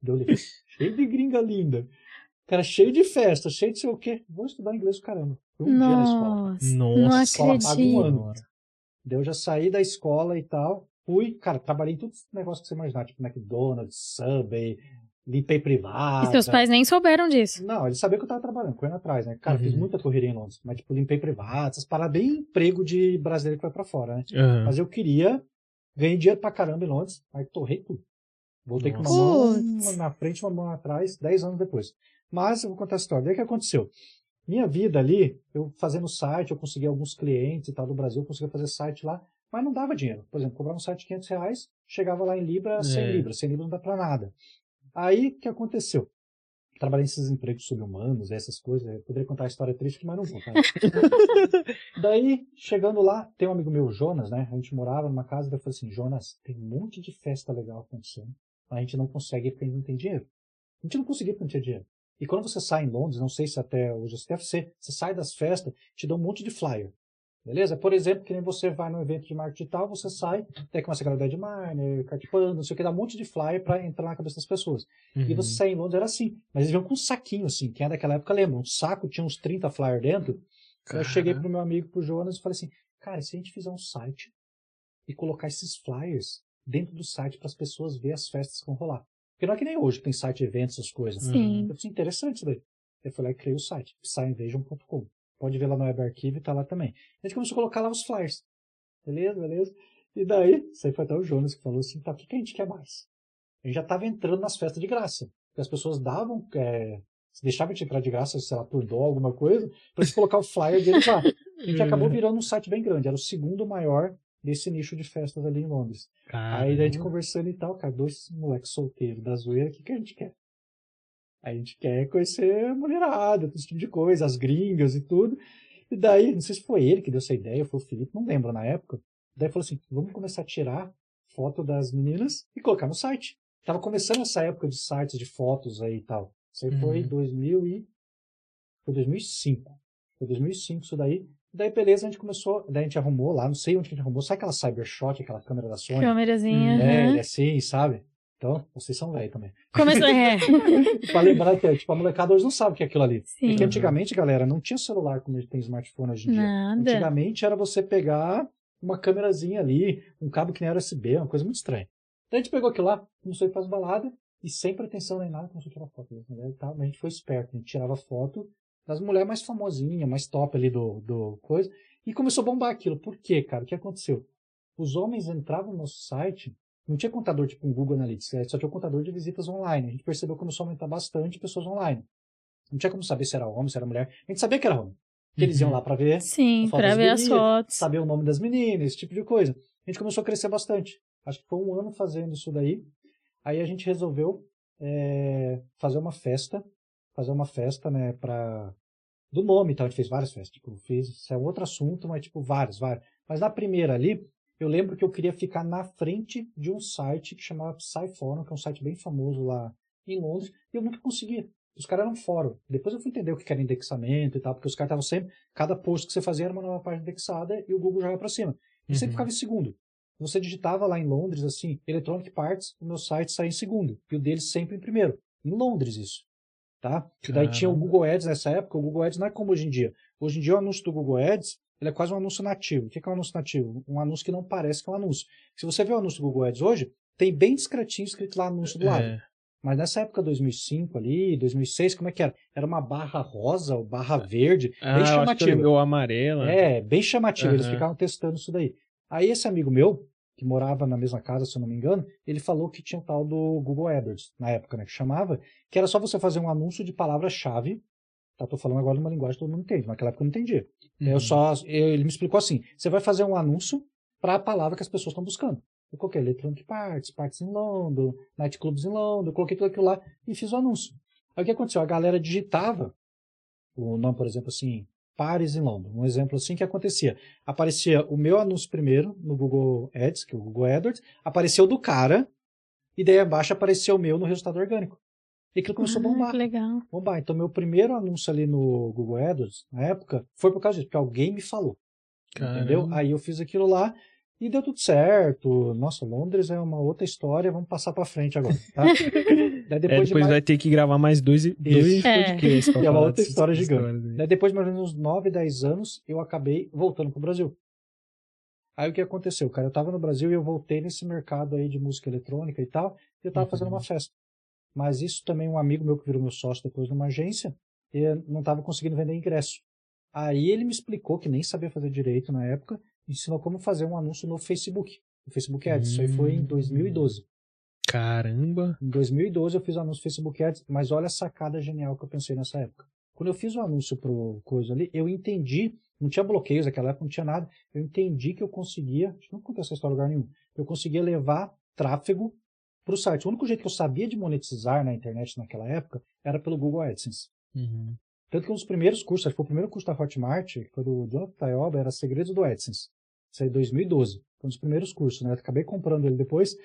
Speaker 3: Deu ali, cheio de gringa linda. Cara, cheio de festa, cheio de sei o quê. Vou estudar inglês caramba. Um dia na escola.
Speaker 2: Nossa.
Speaker 1: Nossa.
Speaker 2: Não
Speaker 3: Escola paga um
Speaker 2: acredito.
Speaker 3: ano. Daí eu já saí da escola e tal. Fui, cara, trabalhei em todos os negócios que você imaginar, tipo McDonald's, Subway, limpei privada.
Speaker 2: E seus pais nem souberam disso.
Speaker 3: Não, eles sabiam que eu tava trabalhando, correndo atrás, né? Cara,
Speaker 1: Uhum.
Speaker 3: fiz muita correria em Londres, mas tipo, limpei privada, essas paradas bem emprego de brasileiro que vai pra fora, né?
Speaker 1: Aham.
Speaker 3: Mas eu queria, ganhei dinheiro pra caramba em Londres, aí torrei tudo. Voltei com uma
Speaker 2: Nossa.
Speaker 3: mão uma na frente uma mão atrás, 10 anos depois. Mas eu vou contar a história. Daí o que aconteceu? Minha vida ali, eu fazendo site, eu consegui alguns clientes e tal do Brasil, eu conseguia fazer site lá, mas não dava dinheiro. Por exemplo, cobrava um site de 500 reais, chegava lá em Libra, 100
Speaker 1: É.
Speaker 3: Libras. 100 Libras não dá pra nada. Aí, o que aconteceu? Trabalhei nesses empregos subhumanos, essas coisas. Eu poderia contar a história triste, mas não vou. Tá? (laughs) Daí, chegando lá, tem um amigo meu, Jonas, né? A gente morava numa casa, daí eu falei assim, Jonas, tem um monte de festa legal acontecendo, mas a gente não consegue porque a gente não tem dinheiro. A gente não conseguia porque não tinha dinheiro. E quando você sai em Londres, não sei se até hoje você deve ser, você sai das festas, te dá um monte de flyer. Beleza? Por exemplo, que nem você vai num evento de marketing digital, você sai, daí começa a galera de miner, cartipando, não sei o que, dá um monte de flyer pra entrar na cabeça das pessoas. E
Speaker 1: Uhum.
Speaker 3: você sair em Londres era assim. Mas eles vinham com um saquinho, assim. Quem é daquela época lembra. Um saco tinha uns 30 flyers dentro. Aí Eu cheguei pro meu amigo, pro Jonas, e falei assim: Cara, e se a gente fizer um site e colocar esses flyers dentro do site para as pessoas verem as festas que vão rolar? Porque não é que nem hoje que tem site eventos, essas coisas.
Speaker 2: Sim.
Speaker 3: Eu pensei, interessante isso daí. Eu e criei o site, psyinvasion.com. Pode ver lá no Web Archive, tá lá também. A gente começou a colocar lá os flyers. Beleza, beleza. E daí, isso aí foi até o Jonas que falou assim, tá, o que, que a gente quer mais? A gente já tava entrando nas festas de graça. Porque as pessoas davam, é, deixavam de entrar de graça, sei lá, por dó, alguma coisa, pra gente colocar o flyer deles lá. A gente acabou virando um site bem grande. Era o segundo maior desse nicho de festas ali em Londres. Aí daí a gente
Speaker 1: Caramba.
Speaker 3: conversando e tal, cara, dois moleques solteiros da zoeira, o que, que a gente quer? A gente quer conhecer a mulherada, todo esse tipo de coisa, as gringas e tudo. E daí, não sei se foi ele que deu essa ideia, foi o Felipe, não lembro na época. Daí falou assim: vamos começar a tirar foto das meninas e colocar no site. Tava começando essa época de sites de fotos aí e tal. Isso aí foi em
Speaker 1: Uhum.
Speaker 3: 2000 e... Foi 2005. Foi 2005 isso daí. Daí, beleza, a gente começou, daí a gente arrumou lá, não sei onde a gente arrumou, sabe aquela Cybershot, aquela câmera da Sony?
Speaker 2: Câmerazinha.
Speaker 1: Hum,
Speaker 3: É, ele é assim, sabe? Então, vocês são velhos também.
Speaker 2: Começou. É. (laughs)
Speaker 3: pra lembrar que, tipo, a molecada hoje não sabe o que é aquilo ali.
Speaker 2: Sim.
Speaker 3: Porque antigamente, galera, não tinha celular como a gente tem smartphone hoje em dia.
Speaker 2: Nada.
Speaker 3: Antigamente era você pegar uma câmerazinha ali, um cabo que nem era USB, uma coisa muito estranha. Daí a gente pegou aquilo lá, começou a ir pras baladas, e sem pretensão nem nada, começou a tirar foto das mulheres e tal, mas a gente foi esperto, a gente tirava foto das mulheres mais famosinhas, mais top ali do, do coisa, e começou a bombar aquilo. Por quê, cara? O que aconteceu? Os homens entravam no nosso site, não tinha contador tipo um Google Analytics, eh, só tinha o contador de visitas online. A gente percebeu que começou a aumentar bastante pessoas online. Não tinha como saber se era homem, se era mulher. A gente sabia que era homem. Porque eles iam
Speaker 1: Uhum.
Speaker 3: lá pra ver
Speaker 2: Sim, pra ver as fotos.
Speaker 3: saber o nome das meninas, esse tipo de coisa. A gente começou a crescer bastante. Acho que foi um ano fazendo isso daí. Aí a gente resolveu é, fazer uma festa, fazer uma festa, né, pra... do nome e tal. A gente fez várias festas. Tipo, fez, isso é outro assunto, mas tipo, várias, várias. Mas na primeira ali, eu lembro que eu queria ficar na frente de um site que chamava Psyforum, que é um site bem famoso lá em Londres, e eu nunca conseguia. Os caras eram fórum. Depois eu fui entender o que era indexamento e tal, porque os caras estavam sempre. Cada post que você fazia era uma nova página indexada e o Google jogava pra cima. E sempre
Speaker 1: Uhum.
Speaker 3: ficava em segundo. Você digitava lá em Londres, assim, Electronic Parts, o meu site saía em segundo. E o deles sempre em primeiro. Em Londres, isso. Tá? E daí tinha o. Google Ads nessa época. O Google Ads não é como hoje em dia. Hoje em dia o anúncio do Google Ads ele é quase um anúncio nativo. O que é um anúncio nativo? Um anúncio que não parece que é um anúncio. Se você vê o anúncio do Google Ads hoje, tem bem discretinho escrito lá anúncio do lado.
Speaker 1: É.
Speaker 3: Mas nessa época, 2005 ali, 2006, como é que era? Era uma barra rosa ou barra verde,
Speaker 1: Ah,
Speaker 3: bem
Speaker 1: eu acho que eu
Speaker 3: chamativa.
Speaker 1: lembro o amarelo.
Speaker 3: É, bem chamativo. Eles
Speaker 1: Aham.
Speaker 3: ficavam testando isso daí. Aí esse amigo meu, que morava na mesma casa, se eu não me engano, ele falou que tinha um tal do Google AdWords, na época, né, que chamava, que era só você fazer um anúncio de palavra-chave, tá, tô falando agora numa linguagem que todo mundo entende, mas naquela época eu não entendia.
Speaker 1: Uhum.
Speaker 3: Eu só, eu- ele me explicou assim, você vai fazer um anúncio para a palavra que as pessoas estão buscando. Eu coloquei Electronic Parts, Parts in London, Nightclubs in London, eu coloquei tudo aquilo lá e fiz o anúncio. Aí o que aconteceu? A galera digitava o nome, por exemplo, assim, Paris em London. Um exemplo assim que acontecia. Aparecia o meu anúncio primeiro no Google Ads, que é o Google AdWords, apareceu do cara, e daí abaixo apareceu o meu no resultado orgânico. E aquilo começou a
Speaker 2: Ah,
Speaker 3: bombar
Speaker 2: que legal.
Speaker 3: bombar. Então, meu primeiro anúncio ali no Google AdWords, na época, foi por causa disso, porque alguém me falou. Entendeu?
Speaker 1: Caramba.
Speaker 3: Aí eu fiz aquilo lá e deu tudo certo. Nossa, Londres é uma outra história, vamos passar pra frente agora, tá? (laughs) Daí
Speaker 1: É,
Speaker 3: depois,
Speaker 1: depois
Speaker 3: de mais,
Speaker 1: vai ter que gravar mais dois, dois
Speaker 2: É.
Speaker 1: podcasts. pra
Speaker 3: É uma outra história gigante. daí depois de mais ou menos uns 9, 10 anos, eu acabei voltando pro Brasil. Aí o que aconteceu, cara? Eu tava no Brasil e eu voltei nesse mercado aí de música eletrônica e tal, e eu tava
Speaker 1: Uhum.
Speaker 3: fazendo uma festa. Mas isso também, um amigo meu que virou meu sócio depois numa agência, ele não tava conseguindo vender ingresso. Aí ele me explicou, que nem sabia fazer direito na época, ensinou como fazer um anúncio no Facebook, no Facebook Ads. Isso aí foi em
Speaker 1: Hum.
Speaker 3: 2012.
Speaker 1: Caramba.
Speaker 3: Em 2012 eu fiz o anúncio no Facebook Ads, mas olha a sacada genial que eu pensei nessa época. Quando eu fiz o anúncio pro coisa ali, eu entendi, não tinha bloqueios naquela época, não tinha nada, eu entendi que eu conseguia, não contei essa história em lugar nenhum, eu conseguia levar tráfego pro site. O único jeito que eu sabia de monetizar na internet naquela época era pelo Google AdSense.
Speaker 1: Uhum.
Speaker 3: Tanto que um dos primeiros cursos, acho que foi o primeiro curso da Hotmart, que foi do Jonathan Tayoba, era Segredos do AdSense. Isso aí em 2012. Foi um dos primeiros cursos, né? Acabei comprando ele depois,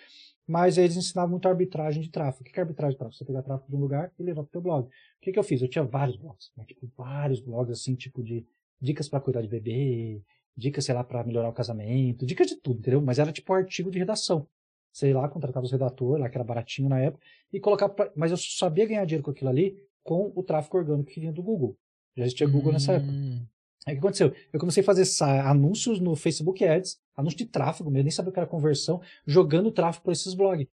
Speaker 3: mas eles ensinavam muito arbitragem de tráfego. O que é arbitragem de tráfego? Você pegar tráfego de um lugar e levar pro teu blog. O que, que eu fiz? Eu tinha vários blogs, né? tipo, vários blogs, assim, tipo de dicas para cuidar de bebê, dicas, sei lá, para melhorar o casamento, dicas de tudo, entendeu? Mas era tipo artigo de redação. Sei lá, contratava os redatores, lá que era baratinho na época, e colocava pra... Mas eu sabia ganhar dinheiro com aquilo ali com o tráfego orgânico que vinha do Google. Já existia Google nessa época.
Speaker 1: Hum.
Speaker 3: Aí o que aconteceu? Eu comecei a fazer anúncios no Facebook Ads, anúncio de tráfego mesmo, nem sabia o que era conversão, jogando tráfego por esses blogs.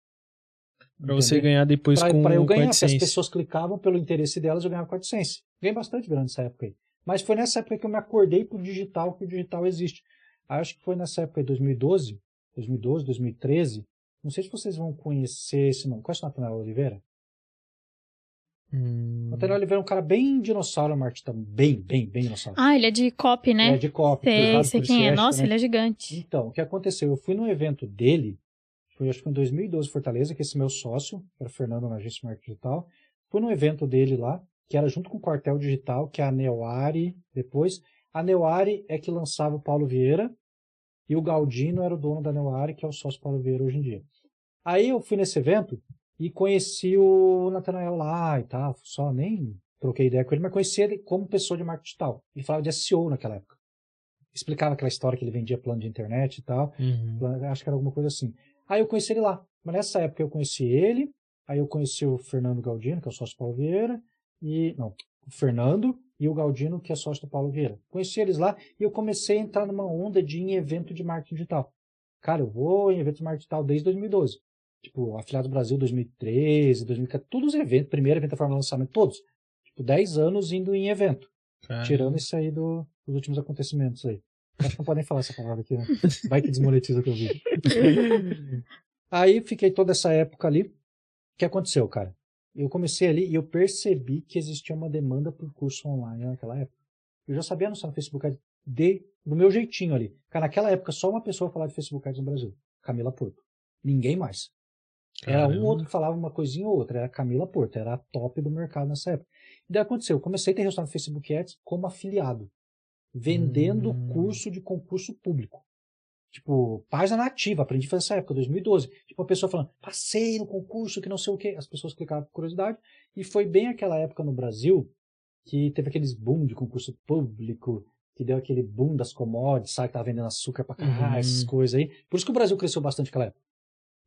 Speaker 1: Pra você ganhar depois
Speaker 3: Pra,
Speaker 1: com
Speaker 3: pra eu ganhar, porque as pessoas clicavam pelo interesse delas, eu ganhava com a AdSense. Ganhei bastante grana nessa época aí. Mas foi nessa época que eu me acordei pro digital, que o digital existe. Acho que foi nessa época aí, 2012, 2012, 2013. Não sei se vocês vão conhecer esse nome. Conhece o Natanael Oliveira?
Speaker 1: Hum.
Speaker 3: Natanael Oliveira é um cara bem dinossauro, Martita. Bem, bem, bem dinossauro.
Speaker 2: Ah, ele é de copy, né?
Speaker 3: É de copy. fez
Speaker 2: sei, sei quem é. Nossa,
Speaker 3: também.
Speaker 2: ele é gigante.
Speaker 3: Então, o que aconteceu? Eu fui num evento dele, foi acho que foi em 2012 em Fortaleza, que esse meu sócio, que era o Fernando na agência Marketing Digital, fui num evento dele lá, que era junto com o Quartel Digital, que é a Neoari, depois. A Neoari é que lançava o Paulo Vieira, e o Galdino era o dono da Neoari, que é o sócio Paulo Vieira hoje em dia. Aí eu fui nesse evento e conheci o Natanael lá e tal, só nem troquei ideia com ele, mas conheci ele como pessoa de marketing digital. Ele falava de SEO naquela época. Explicava aquela história que ele vendia plano de internet e tal.
Speaker 1: Uhum.
Speaker 3: Acho que era alguma coisa assim. Aí eu conheci ele lá. Mas nessa época eu conheci ele, aí eu conheci o Fernando Galdino, que é o sócio do Paulo Vieira, e. Não, o Fernando e o Galdino, que é sócio do Paulo Vieira. Conheci eles lá e eu comecei a entrar numa onda de ir em evento de marketing digital. Cara, eu vou em evento de marketing digital desde 2012. Tipo, Afiliado Brasil 2013, 2014, todos os eventos, primeiro evento da Fórmula Lançamento, todos. Tipo, 10 anos indo em evento.
Speaker 1: Caramba.
Speaker 3: Tirando isso aí do- dos últimos acontecimentos aí. Acho que não podem falar essa palavra aqui, né? (laughs) Vai que desmonetiza o que eu vi. Aí fiquei toda essa época ali. O que aconteceu, cara? Eu comecei ali e eu percebi que existia uma demanda por curso online naquela época. Eu já sabia anunciar no Facebook Ads de, do meu jeitinho ali. Cara, naquela época só uma pessoa falava de Facebook Ads no Brasil. Camila Porto. Ninguém mais. Era um ou outro que falava uma coisinha ou outra. Era a Camila Porto. Era a top do mercado nessa época. E daí aconteceu. Eu comecei a ter resultado no Facebook Ads como afiliado. Vendendo
Speaker 1: Hum.
Speaker 3: curso de concurso público. Tipo, página nativa. Aprendi a fazer essa época, 2012. Tipo, a pessoa falando, passei no concurso, que não sei o quê. As pessoas clicavam por curiosidade. E foi bem aquela época no Brasil que teve aqueles boom de concurso público, que deu aquele boom das commodities, sabe? Que tava vendendo açúcar pra caralho,
Speaker 1: Uhum.
Speaker 3: essas coisas aí. Por isso que o Brasil cresceu bastante naquela época.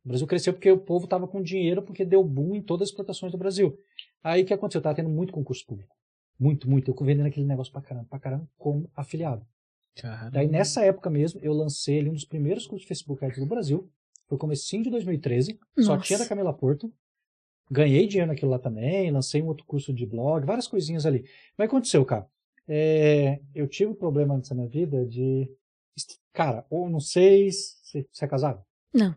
Speaker 3: O Brasil cresceu porque o povo tava com dinheiro, porque deu boom em todas as exportações do Brasil. Aí o que aconteceu? Tava tendo muito concurso público. Muito, muito. Eu vendendo aquele negócio pra caramba, pra caramba, como afiliado.
Speaker 1: Caramba.
Speaker 3: Daí nessa época mesmo, eu lancei ali um dos primeiros cursos de Facebook Ads do Brasil. Foi comecinho de 2013. Só
Speaker 2: Nossa.
Speaker 3: tinha da Camila Porto. Ganhei dinheiro naquilo lá também. Lancei um outro curso de blog, várias coisinhas ali. Mas o que aconteceu, cara? É, eu tive um problema antes na minha vida de. Cara, ou não sei se você é casado.
Speaker 2: Não.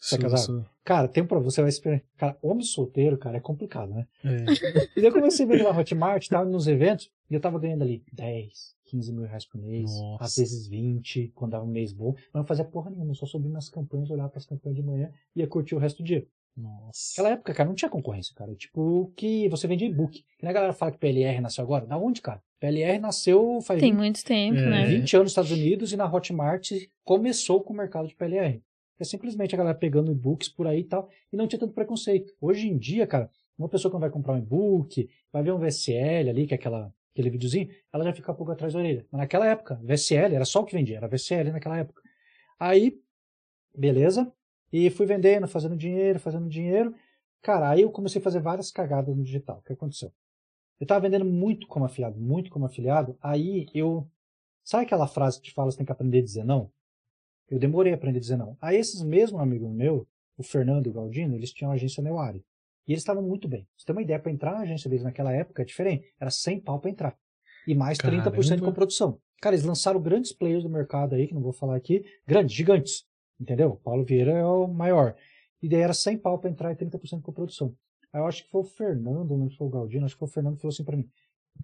Speaker 3: Você é casado?
Speaker 1: sou-
Speaker 3: Cara, tem um problema, você vai esperar. Cara, homem solteiro, cara, é complicado, né?
Speaker 1: é. (laughs)
Speaker 3: E daí eu comecei a ver lá Hotmart, tava nos eventos, e eu tava ganhando ali 10, 15 mil reais por mês,
Speaker 1: Nossa.
Speaker 3: às vezes 20, quando dava um mês bom. Mas não fazia porra nenhuma, eu só subia nas campanhas, olhava pras campanhas de manhã e ia curtir o resto do dia.
Speaker 1: Nossa.
Speaker 3: Naquela época, cara, não tinha concorrência, cara. Tipo, que você vendia e-book. Que a galera fala que PLR nasceu agora. Da onde, cara? PLR nasceu faz
Speaker 2: Tem
Speaker 3: 20,
Speaker 2: muito tempo,
Speaker 1: É.
Speaker 2: né?
Speaker 3: 20 anos nos Estados Unidos e na Hotmart começou com o mercado de PLR. É simplesmente a galera pegando e-books por aí e tal, e não tinha tanto preconceito. Hoje em dia, cara, uma pessoa que não vai comprar um e-book, vai ver um VSL ali, que é aquela, aquele videozinho, ela já fica um pouco atrás da orelha. Mas naquela época, VSL era só o que vendia, era VSL naquela época. Aí, beleza, e fui vendendo, fazendo dinheiro, fazendo dinheiro. Cara, aí eu comecei a fazer várias cagadas no digital. O que aconteceu? Eu tava vendendo muito como afiliado, muito como afiliado, aí eu Sabe aquela frase que te fala você tem que aprender a dizer não? Eu demorei a aprender a dizer não. Aí esses mesmos amigos meus, o Fernando e o Galdino, eles tinham a agência Neuari. E eles estavam muito bem. Você tem uma ideia, para entrar na agência deles naquela época é diferente. Era 100 pau para entrar. E mais 30% de
Speaker 1: Caramba.
Speaker 3: coprodução. Cara, eles lançaram grandes players do mercado aí, que não vou falar aqui. Grandes, gigantes. Entendeu? Paulo Vieira é o maior. E daí era 100 pau para entrar e 30% de coprodução. Aí eu acho que foi o Fernando, não foi o Galdino, acho que foi o Fernando que falou assim para mim.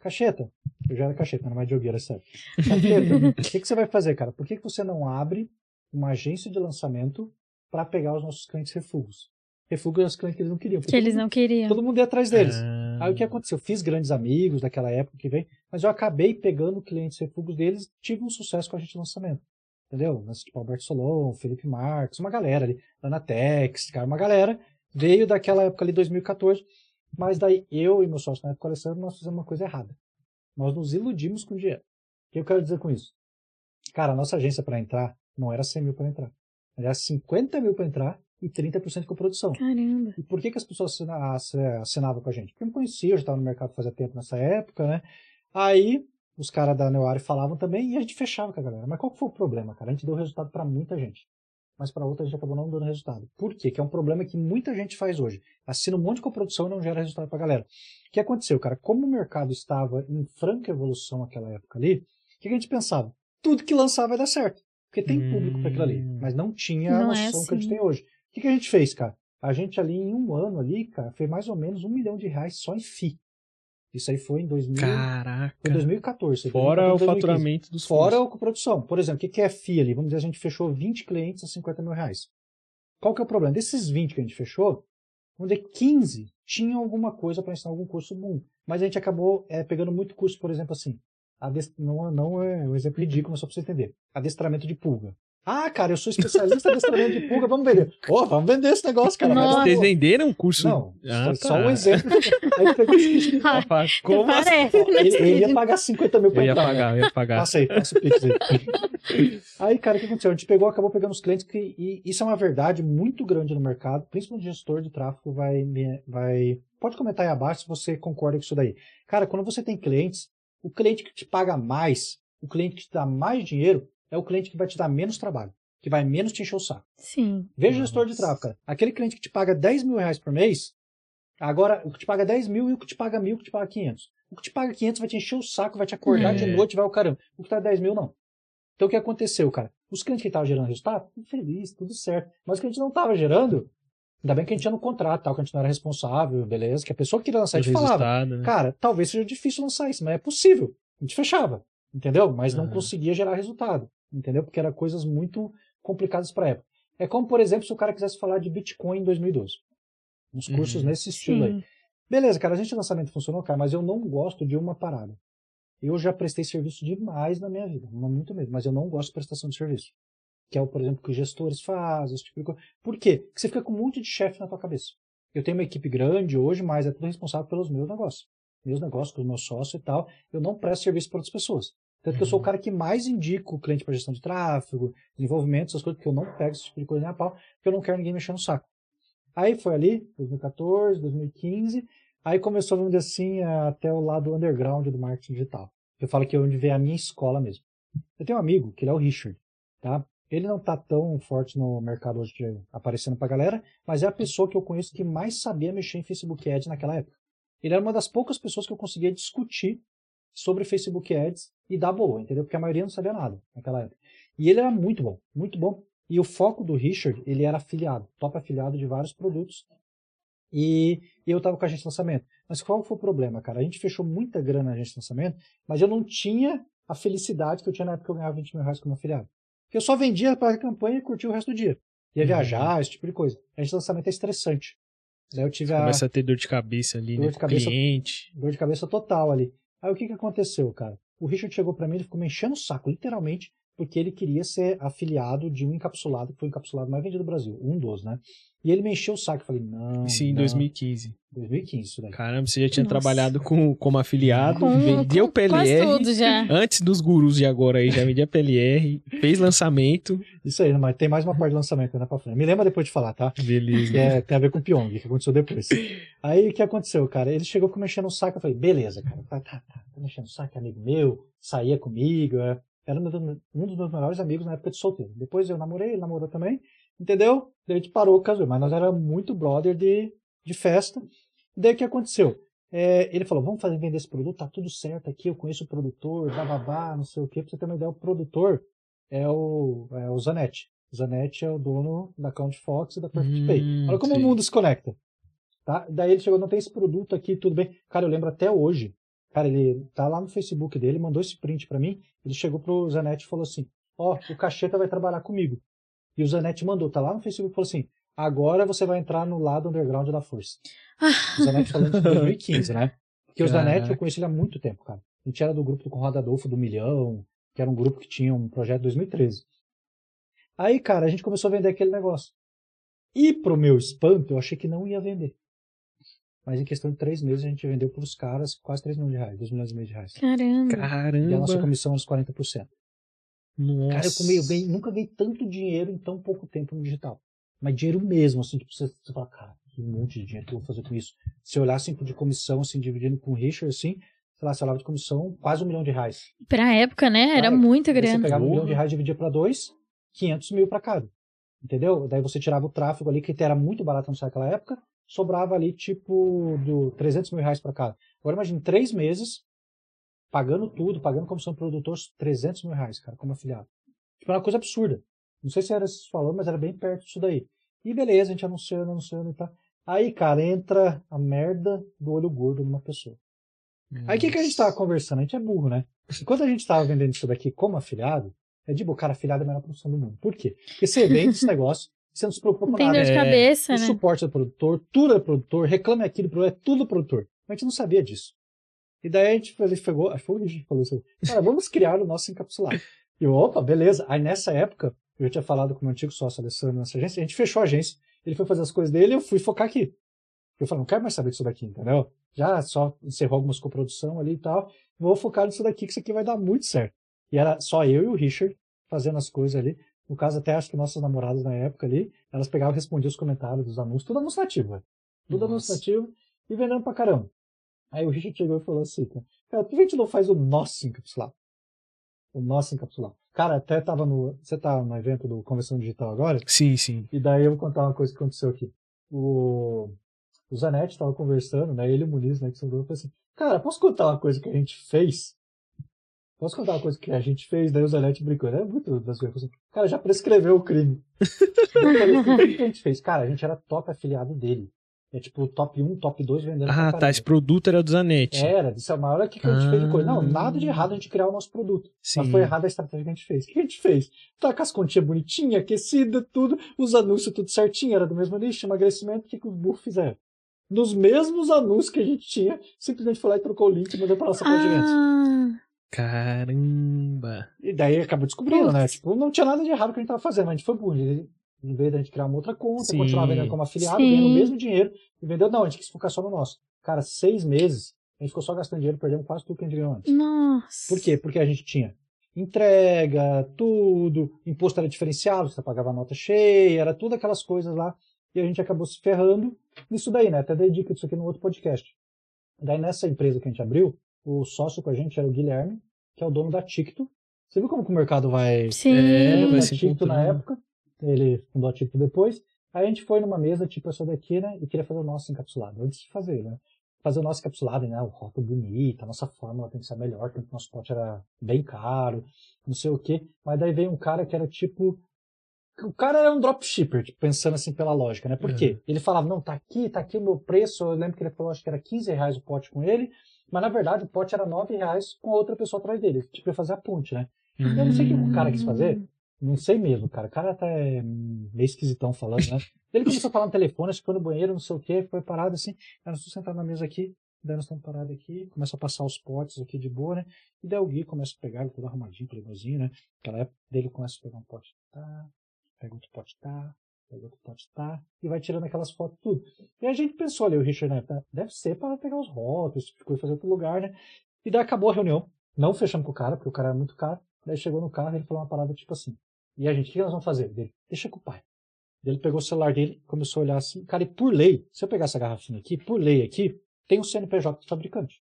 Speaker 3: Cacheta, eu já era cacheta, não era mais Diogueira, sério. Cacheta, o que, que você vai fazer, cara? Por que, que você não abre uma agência de lançamento para pegar os nossos clientes refugos? Refugos eram os clientes que eles não queriam. porque
Speaker 2: Que eles
Speaker 3: todo,
Speaker 2: não queriam.
Speaker 3: todo mundo ia atrás deles.
Speaker 1: Ah,
Speaker 3: Aí o que aconteceu? Eu fiz grandes amigos daquela época que vem, mas eu acabei pegando clientes refugos deles tive um sucesso com a gente de lançamento. Entendeu? Mas, Tipo Alberto Solon, Felipe Marques, uma galera ali, Ana Tex, cara, uma galera veio daquela época ali, 2014. Mas daí eu e meu sócio na época, Alessandro, nós fizemos uma coisa errada. Nós nos iludimos com dinheiro. O que eu quero dizer com isso? Cara, a nossa agência para entrar não era 100 mil para entrar. Era 50 mil para entrar e 30% com produção.
Speaker 2: Caramba.
Speaker 3: E por que, que as pessoas ass- assinavam com a gente? Porque eu me conhecia, eu já estava no mercado fazia tempo nessa época, né? Aí os caras da Neuari falavam também e a gente fechava com a galera. Mas qual que foi o problema, cara? A gente deu resultado para muita gente. Mas para outra a gente acabou não dando resultado. Por quê? Que é um problema que muita gente faz hoje. Assina um monte de coprodução e não gera resultado para a galera. O que aconteceu, cara? Como o mercado estava em franca evolução naquela época ali, o que, que a gente pensava? Tudo que lançar vai dar certo. Porque tem público para aquilo ali.
Speaker 1: Hum.
Speaker 3: Mas não tinha a
Speaker 2: Não é
Speaker 3: noção que a gente
Speaker 2: assim.
Speaker 3: tem hoje. O que, que a gente fez, cara? A gente ali em um ano ali, cara, fez mais ou menos um milhão de reais só em FI. Isso aí foi em 2000,
Speaker 1: Caraca.
Speaker 3: foi em 2014.
Speaker 1: Fora o
Speaker 3: 2015.
Speaker 1: faturamento dos
Speaker 3: Fora
Speaker 1: fundos.
Speaker 3: a coprodução. Por exemplo, o que que é FI ali? Vamos dizer, a gente fechou 20 clientes a 50 mil reais. Qual que é o problema? Desses 20 que a gente fechou, vamos dizer, 15 tinham alguma coisa para ensinar algum curso bom. Mas a gente acabou eh, pegando muito curso, por exemplo, assim. Adest- Não, não é um exemplo ridículo, mas só para você entender. Adestramento de pulga. Ah, cara, eu sou especialista em adestramento de pulga, vamos vender. Ô, vamos vender esse negócio, cara. Mas,
Speaker 1: Vocês venderam um curso?
Speaker 3: Não,
Speaker 1: Ah,
Speaker 3: só
Speaker 1: tá.
Speaker 3: um exemplo. Aí (laughs)
Speaker 1: Como assim?
Speaker 2: Parece.
Speaker 3: ele, ele ia pagar 50 mil
Speaker 1: Eu ia
Speaker 3: entrar. né?
Speaker 1: pagar, eu ia pagar.
Speaker 3: Passa aí, passa o Pix aí. aí, cara, o que aconteceu? A gente pegou, acabou pegando os clientes que. E isso é uma verdade muito grande no mercado, principalmente o gestor de tráfego vai, me- vai. Pode comentar aí abaixo se você concorda com isso daí. Cara, quando você tem clientes, o cliente que te paga mais, o cliente que te dá mais dinheiro, é o cliente que vai te dar menos trabalho, que vai menos te encher o saco.
Speaker 2: Sim.
Speaker 3: Veja o gestor de tráfego, cara. Aquele cliente que te paga 10 mil reais por mês, agora o que te paga 10 mil e o que te paga mil, o que te paga 500. O que te paga 500 vai te encher o saco, vai te acordar
Speaker 1: É.
Speaker 3: de noite, vai o caramba. O que tá 10 mil, não. Então o que aconteceu, cara? Os clientes que estavam gerando resultado, tudo feliz, tudo certo. Mas o que a gente não estava gerando, ainda bem que a gente tinha no contrato, tal, que a gente não era responsável, beleza, que a pessoa que queria lançar, a gente falava.
Speaker 1: resultado, né?
Speaker 3: Cara, talvez seja difícil lançar isso, mas é possível. A gente fechava, entendeu? Mas não
Speaker 1: Aham.
Speaker 3: conseguia gerar resultado, entendeu? Porque eram coisas muito complicadas para época. É como, por exemplo, se o cara quisesse falar de Bitcoin em 2012. Uns cursos
Speaker 1: Uhum.
Speaker 3: nesse estilo aí.
Speaker 2: Sim.
Speaker 3: Beleza, cara, a gente lançamento funcionou, cara, mas eu não gosto de uma parada. Eu já prestei serviço demais na minha vida, não muito mesmo, mas eu não gosto de prestação de serviço. Que é, o, por exemplo, que os gestores fazem, esse tipo de coisa. Por quê? Porque você fica com um monte de chefe na tua cabeça. Eu tenho uma equipe grande hoje, mas é tudo responsável pelos meus negócios. Meus negócios, com os meus sócios e tal. Eu não presto serviço para outras pessoas. Tanto que eu sou o cara que mais indico o cliente para gestão de tráfego, desenvolvimento, essas coisas, porque eu não pego esse tipo de coisa nem a pau, porque eu não quero ninguém mexendo no saco. Aí foi ali, 2014, 2015, aí começou, vamos dizer assim, até o lado underground do marketing digital. Eu falo que é onde vem a minha escola mesmo. Eu tenho um amigo, que ele é o Richard, tá? Ele não tá tão forte no mercado hoje, de- aparecendo pra galera, mas é a pessoa que eu conheço que mais sabia mexer em Facebook Ads naquela época. Ele era uma das poucas pessoas que eu conseguia discutir sobre Facebook Ads e dar boa, entendeu? Porque a maioria não sabia nada naquela época. E ele era muito bom, muito bom. E o foco do Richard, ele era afiliado, top afiliado de vários produtos. E eu tava com a agência de lançamento. Mas qual foi o problema, cara? A gente fechou muita grana na agência de lançamento, mas eu não tinha a felicidade que eu tinha na época que eu ganhava 20 mil reais como afiliado. Eu só vendia para a campanha e curtia o resto do dia. Ia
Speaker 1: Uhum.
Speaker 3: viajar, esse tipo de coisa. A de lançamento é estressante. Daí eu tive a
Speaker 1: Começa a ter dor de cabeça ali,
Speaker 3: Dor
Speaker 1: né?
Speaker 3: de cabeça-
Speaker 1: cliente.
Speaker 3: dor de cabeça total ali. Aí o que que aconteceu, cara? O Richard chegou pra mim, ele ficou me enchendo o saco, literalmente, porque ele queria ser afiliado de um encapsulado, que foi o encapsulado mais vendido do Brasil, um dos, né? E ele me encheu o saco, eu falei, não,
Speaker 1: Isso em
Speaker 3: não.
Speaker 1: 2015.
Speaker 3: 2015, isso daí.
Speaker 1: Caramba, você já tinha
Speaker 2: Nossa.
Speaker 1: trabalhado com, como afiliado,
Speaker 2: Com,
Speaker 1: vendeu
Speaker 2: com
Speaker 1: PLR.
Speaker 2: tudo já.
Speaker 1: Antes dos gurus de agora aí, já vendia PLR, fez lançamento.
Speaker 3: Isso aí, mas tem mais uma parte de lançamento ainda pra frente. Me lembra depois de falar, tá?
Speaker 1: Beleza.
Speaker 3: Que é, tem a ver com o Pyong, que aconteceu depois. Aí o que aconteceu, cara? Ele chegou ficou mexendo o saco, eu falei, beleza, cara, tá, tá, tá, tá mexendo o saco, é amigo meu, saía comigo, é. era um dos- um dos meus melhores amigos na época de solteiro. Depois eu namorei, ele namorou também, entendeu? Daí a gente parou, casou, mas nós era muito brother de, de festa. Daí o que aconteceu? É, ele falou, vamos fazer vender esse produto, tá tudo certo aqui, eu conheço o produtor, bababá, não sei o quê. Pra você ter uma ideia, o produtor é o, é o Zanetti. O Zanetti é o dono da Count Fox e da Perfect
Speaker 1: Hum,
Speaker 3: Pay. Olha como
Speaker 1: sim.
Speaker 3: o mundo se conecta. Tá? Daí ele chegou, não tem esse produto aqui, tudo bem. Cara, eu lembro até hoje. Cara, ele tá lá no Facebook dele, mandou esse print pra mim. Ele chegou pro Zanetti e falou assim: Ó, o Cacheta vai trabalhar comigo. E o Zanetti mandou, tá lá no Facebook e falou assim: agora você vai entrar no lado underground da força. O Zanetti falando em 2015, né? Porque o Zanetti, eu conheci ele há muito tempo, cara. A gente era do grupo do Conrado Adolfo do Milhão, que era um grupo que tinha um projeto em 2013. Aí, cara, a gente começou a vender aquele negócio. E pro meu espanto, eu achei que não ia vender. Mas em questão de três meses, a gente vendeu pros caras quase 3 milhões de reais, 2 milhões e meio de reais.
Speaker 2: Caramba.
Speaker 3: E a nossa
Speaker 1: Caramba.
Speaker 3: comissão é uns 40%.
Speaker 1: Nossa.
Speaker 3: Cara, eu, comi, eu ganhei- nunca ganhei tanto dinheiro em tão pouco tempo no digital. Mas dinheiro mesmo, assim, tipo, você, você fala, cara, que monte de dinheiro que eu vou fazer com isso. Se eu olhar assim de comissão, assim, dividindo com o Richard, assim, sei lá, sei lá, de comissão, quase um milhão de reais.
Speaker 2: Pra época, né? Era
Speaker 3: Vai,
Speaker 2: muita
Speaker 3: Daí Você
Speaker 2: grana.
Speaker 3: pegava um milhão de reais, dividia para dois, 500 mil para cada. Entendeu? Daí você tirava o tráfego ali, que era muito barato naquela época, sobrava ali tipo do 300 mil reais para cada. Agora imagine, três meses, pagando tudo, pagando comissão do produtor, 300 mil reais, cara, como afiliado. Tipo, era uma coisa absurda. Não sei se era isso falando, mas era bem perto disso daí. E beleza, a gente anunciando, anunciando e tal. Aí, cara, entra a merda do olho gordo numa pessoa. Aí o que, que a gente tava conversando? A gente é burro, né? Enquanto a gente tava vendendo isso daqui como afiliado, é de boa, cara, afiliado é a melhor profissão do mundo. Por quê? Porque você vende esse (laughs) negócio, você não se preocupa com
Speaker 2: tem
Speaker 3: nada.
Speaker 2: dor de
Speaker 1: É,
Speaker 2: cabeça,
Speaker 3: O
Speaker 2: né?
Speaker 3: suporte é do produtor, tudo é do produtor, reclame aquilo, pro- é tudo do produtor. Mas a gente não sabia disso. E daí a gente ele pegou, acho que foi o que falou assim, cara, vamos criar o nosso encapsulado. E eu, opa, beleza. Aí nessa época, eu tinha falado com o meu antigo sócio Alessandro nessa agência, a gente fechou a agência, ele foi fazer as coisas dele e eu fui focar aqui. Eu falei, não quero mais saber disso daqui, entendeu? Já só encerrou algumas coprodução ali e tal. Vou focar nisso daqui, que isso aqui vai dar muito certo. E era só eu e o Richard fazendo as coisas ali. No caso, até acho que nossas namoradas na época ali, elas pegavam e respondiam os comentários dos anúncios, tudo anúncio nativo, velho. Tudo
Speaker 1: Nossa.
Speaker 3: anúncio nativo e vendendo pra caramba. Aí o Richard chegou e falou assim, cara, cara, por que a gente não faz o nosso encapsulado? O nosso encapsulado. Cara, até tava no. Você tá no evento do Convenção Digital agora?
Speaker 1: Sim, sim.
Speaker 3: E daí eu vou contar uma coisa que aconteceu aqui. O, o Zanetti tava conversando, né? Ele e o Muniz, né? Que são dois, falou assim: Cara, posso contar uma coisa que a gente fez? Posso contar uma coisa que a gente fez? Daí o Zanetti brincou, né? Muito das coisas. Assim, cara, já prescreveu o crime. (laughs) falei, o que a gente fez? Cara, a gente era top afiliado dele. É tipo top 1, top 2 vendendo.
Speaker 1: Ah, tá. Esse produto era do Zanetti.
Speaker 3: Era, disse, mas olha o que, que a gente fez de coisa. Não,
Speaker 1: Ah.
Speaker 3: nada de errado a gente criar o nosso produto.
Speaker 1: Sim.
Speaker 3: Mas foi errada a estratégia que a gente fez. O que a gente fez? Tá com as continhas bonitinhas, aquecidas, tudo, os anúncios tudo certinho, era do mesmo nicho, emagrecimento, o que, que os burros fizeram? Nos mesmos anúncios que a gente tinha, simplesmente foi lá e trocou o link e mandou pra nossa.
Speaker 2: Ah,
Speaker 1: Caramba.
Speaker 3: E daí acabou descobrindo, né? Tipo, não tinha nada de errado que a gente tava fazendo, mas a gente foi burro. Em vez da gente criar uma outra conta,
Speaker 1: Sim.
Speaker 3: continuar vendendo como afiliado,
Speaker 2: Sim.
Speaker 3: ganhando o mesmo dinheiro, e vendeu, não, a gente quis focar só no nosso. Cara, seis meses, a gente ficou só gastando dinheiro, perdemos quase tudo que a gente ganhou antes.
Speaker 2: nossa.
Speaker 3: Por quê? Porque a gente tinha entrega, tudo, imposto era diferenciado, você pagava nota cheia, era tudo aquelas coisas lá, e a gente acabou se ferrando nisso daí, né? Até dei dica disso aqui no outro podcast. Daí nessa empresa que a gente abriu, o sócio com a gente era o Guilherme, que é o dono da Ticto. Você viu como que o mercado vai
Speaker 2: Sim.
Speaker 1: É,
Speaker 3: ele
Speaker 1: vai se
Speaker 3: Ticto na época, ele fundou a Ticto depois. Aí a gente foi numa mesa, tipo essa daqui, né? E queria fazer o nosso encapsulado, antes de fazer, né? Fazer o nosso encapsulado, né? O rótulo bonito, a nossa fórmula tem que ser melhor, porque o nosso pote era bem caro, não sei o quê. Mas daí veio um cara que era tipo. o cara era um dropshipper, tipo, pensando assim pela lógica, né? Por
Speaker 1: Uhum.
Speaker 3: quê? Ele falava, não, tá aqui, tá aqui o meu preço. Eu lembro que ele falou, acho que era 15 reais o pote com ele, mas na verdade o pote era 9 reais com outra pessoa atrás dele. Tipo, ia fazer a ponte, né? Eu não sei o que o cara quis fazer. Não sei mesmo, cara. O cara tá é, meio esquisitão falando, né? Ele começou a falar no telefone, acho que foi no banheiro, não sei o que, foi parado assim. Aí nós estamos sentados na mesa aqui, daí nós estamos parados aqui, começa a passar os potes aqui de boa, né? E daí o Gui começa a pegar, ele todo arrumadinho, playboyzinho, né? Aquela época dele começa a pegar um pote, tá? Pega outro pote, tá? Pega outro pote, tá? E vai tirando aquelas fotos tudo. E a gente pensou ali, o Richard, né? tá, Deve ser para pegar os rótulos, coisa, fazer outro lugar, né? E daí acabou a reunião. Não fechamos com o cara, porque o cara era muito caro. Daí chegou no carro e ele falou uma parada tipo assim. E a gente, o que nós vamos fazer? Dele, deixa com o pai. Ele pegou o celular dele, começou a olhar assim. Cara, e por lei, se eu pegar essa garrafinha aqui, por lei aqui, tem o CNPJ do fabricante.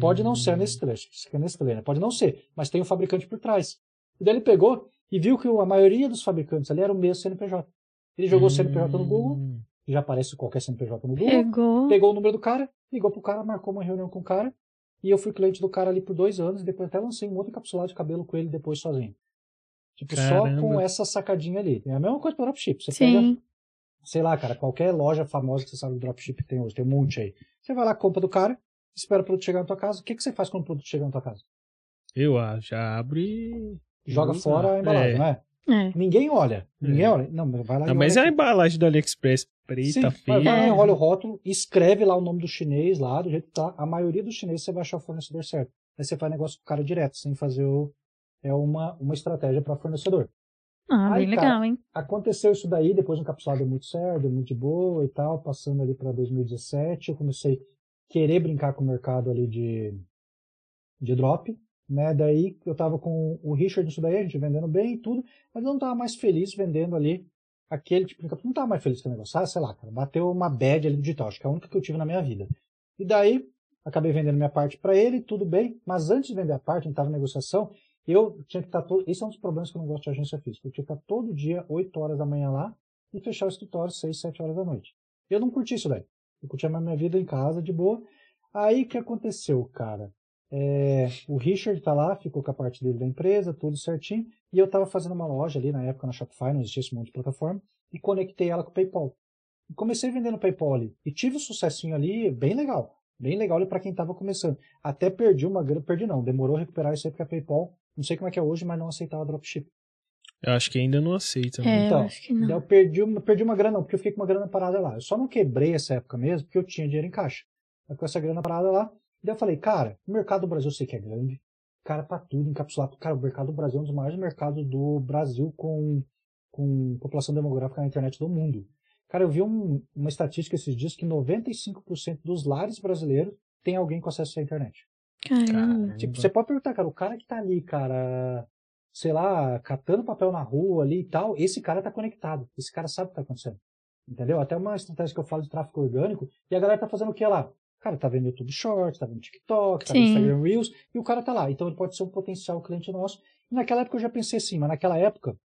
Speaker 3: Pode não ser a Nestlé, acho que isso aqui é Nestlé, né? Pode não ser, mas tem o fabricante por trás. E daí ele pegou e viu que a maioria dos fabricantes ali era o mesmo CNPJ. Ele jogou o CNPJ no Google,
Speaker 1: Hum.
Speaker 3: que já aparece qualquer CNPJ no Google,
Speaker 2: Pegou.
Speaker 3: pegou o número do cara, ligou pro cara, marcou uma reunião com o cara, e eu fui cliente do cara ali por dois anos, e depois até lancei um outro encapsulado de cabelo com ele depois sozinho. Tipo, só
Speaker 1: Caramba.
Speaker 3: com essa sacadinha ali. É a mesma coisa pro dropship. Você pega,
Speaker 2: Sim.
Speaker 3: sei lá, cara, qualquer loja famosa que você sabe do dropship que tem hoje, tem um monte aí. Você vai lá, compra do cara, espera o produto chegar na tua casa. O que, que você faz quando o produto chega na tua casa?
Speaker 1: Eu ah, já abro e.
Speaker 3: Joga
Speaker 1: Usa.
Speaker 3: fora a embalagem,
Speaker 1: É.
Speaker 3: não é?
Speaker 2: É.
Speaker 3: Ninguém olha. Ninguém
Speaker 1: É.
Speaker 3: olha. Não, mas vai lá e
Speaker 1: Ah, mas é
Speaker 3: olha
Speaker 1: a
Speaker 3: aqui.
Speaker 1: embalagem do AliExpress preta, feia.
Speaker 3: vai lá, enrola o rótulo, escreve lá o nome do chinês lá, do jeito que tá. A maioria dos chineses você vai achar o fornecedor certo. Aí você faz negócio com o cara direto, sem fazer o. É uma, uma estratégia para fornecedor.
Speaker 2: Ah,
Speaker 3: Ai,
Speaker 2: bem
Speaker 3: cara.
Speaker 2: legal, hein?
Speaker 3: Aconteceu isso daí, depois o encapsulado deu muito certo, deu muito de boa e tal, passando ali para 2017, eu comecei a querer brincar com o mercado ali de, de drop, né? Daí eu tava com o Richard isso daí, a gente vendendo bem e tudo, mas eu não tava mais feliz vendendo ali aquele tipo de encapsulado, não tava mais feliz com o negócio, ah, sei lá, cara, bateu uma bad ali digital, acho que é a única que eu tive na minha vida. E daí, acabei vendendo minha parte para ele, tudo bem, mas antes de vender a parte, a gente tava em negociação, eu tinha que estar todo. Esse é um dos problemas que eu não gosto de agência física. Eu tinha que estar todo dia, 8 horas da manhã lá e fechar o escritório 6, 7 horas da noite. Eu não curti isso daí. Eu curtia mais minha vida em casa, de boa. Aí o que aconteceu, cara? É, o Richard tá lá, ficou com a parte dele da empresa, tudo certinho. E eu tava fazendo uma loja ali na época na Shopify, não existia esse monte de plataforma, e conectei ela com o PayPal. E comecei vendendo PayPal ali. E tive um sucessinho ali, bem legal. Bem legal ali para quem tava começando. Até perdi uma grana, perdi não, demorou a recuperar isso aí porque a PayPal não sei como é que é hoje, mas não aceitava dropship.
Speaker 1: Eu acho que ainda não aceita. né?
Speaker 2: É,
Speaker 3: Então,
Speaker 2: eu acho que
Speaker 3: Daí
Speaker 2: não.
Speaker 3: eu perdi uma, perdi uma grana, não, porque eu fiquei com uma grana parada lá. Eu só não quebrei essa época mesmo, porque eu tinha dinheiro em caixa. Mas com essa grana parada lá, daí eu falei, cara, o mercado do Brasil eu sei que é grande. Cara, pra tudo, encapsulado. Cara, o mercado do Brasil é um dos maiores mercados do Brasil com, com população demográfica na internet do mundo. Cara, eu vi um- uma estatística esses dias que 95% dos lares brasileiros tem alguém com acesso à internet.
Speaker 2: Caramba.
Speaker 3: Tipo, você pode perguntar, cara, o cara que tá ali, cara, sei lá, catando papel na rua ali e tal, esse cara tá conectado. Esse cara sabe o que tá acontecendo. Entendeu? Até uma estratégia que eu falo de tráfego orgânico, e a galera tá fazendo o que lá? Cara, tá vendo YouTube Shorts, tá vendo TikTok, tá vendo. Instagram Reels, e o cara tá lá. Então ele pode ser um potencial cliente nosso. E naquela época eu já pensei assim, mas naquela época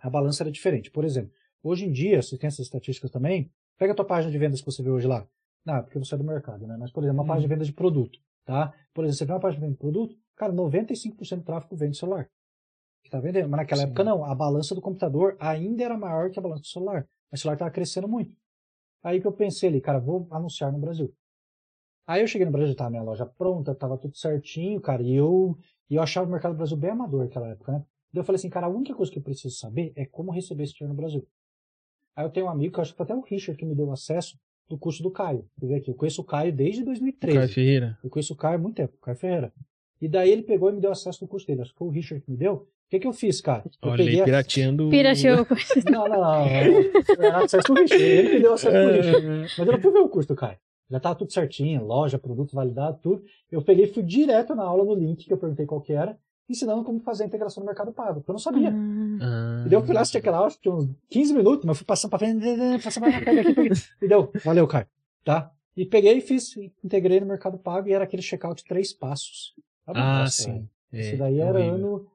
Speaker 3: a balança era diferente. Por exemplo, hoje em dia, você tem essas estatísticas também, pega a tua página de vendas que você vê hoje lá. Não, é porque você é do mercado, né? Mas, por exemplo, uma página de venda de produto, tá? Por exemplo, você vê uma página de produto, cara, 95% do tráfego vem do celular. Que tá vendendo. Mas naquela
Speaker 1: Sim.
Speaker 3: época não, a balança do computador ainda era maior que a balança do celular. Mas o celular tava crescendo muito. Aí que eu pensei ali, cara, vou anunciar no Brasil. Aí eu cheguei no Brasil, tava minha loja pronta, tava tudo certinho, cara, e eu, e eu achava o mercado do Brasil bem amador naquela época, né? Daí eu falei assim, cara, a única coisa que eu preciso saber é como receber esse dinheiro no Brasil. Aí eu tenho um amigo, que eu acho que até o Richard que me deu acesso do curso do Caio. Quer ver aqui, eu conheço o Caio desde 2013.
Speaker 1: Caio Ferreira.
Speaker 3: Eu conheço o Caio há muito tempo, o Caio Ferreira. E daí ele pegou e me deu acesso no curso dele. Acho que foi o Richard que me deu. O que, que eu fiz, cara? Eu
Speaker 1: Olha
Speaker 3: a-
Speaker 1: pirateando.
Speaker 2: Pirateou. (laughs)
Speaker 3: Não, não, não. Era acesso do Richard. Ele que deu acesso do Richard.
Speaker 1: É,
Speaker 3: Mas eu não fui ver o curso do Caio. Já tava tudo certinho, loja, produto validado, tudo. Eu peguei e fui direto na aula no link que eu perguntei qual que era, ensinando como fazer a integração no Mercado Pago, porque eu não sabia.
Speaker 2: Ah.
Speaker 3: E daí eu fui lá, assisti aquela aula, tinha uns 15 minutos, mas eu fui passando pra frente, passando pra frente, aqui, pega aqui. E deu, valeu, Caio. Tá? E peguei e fiz, integrei no Mercado Pago e era aquele checkout três passos. Era uma
Speaker 1: Ah, sim. É,
Speaker 3: Isso daí era
Speaker 1: horrível.
Speaker 3: ano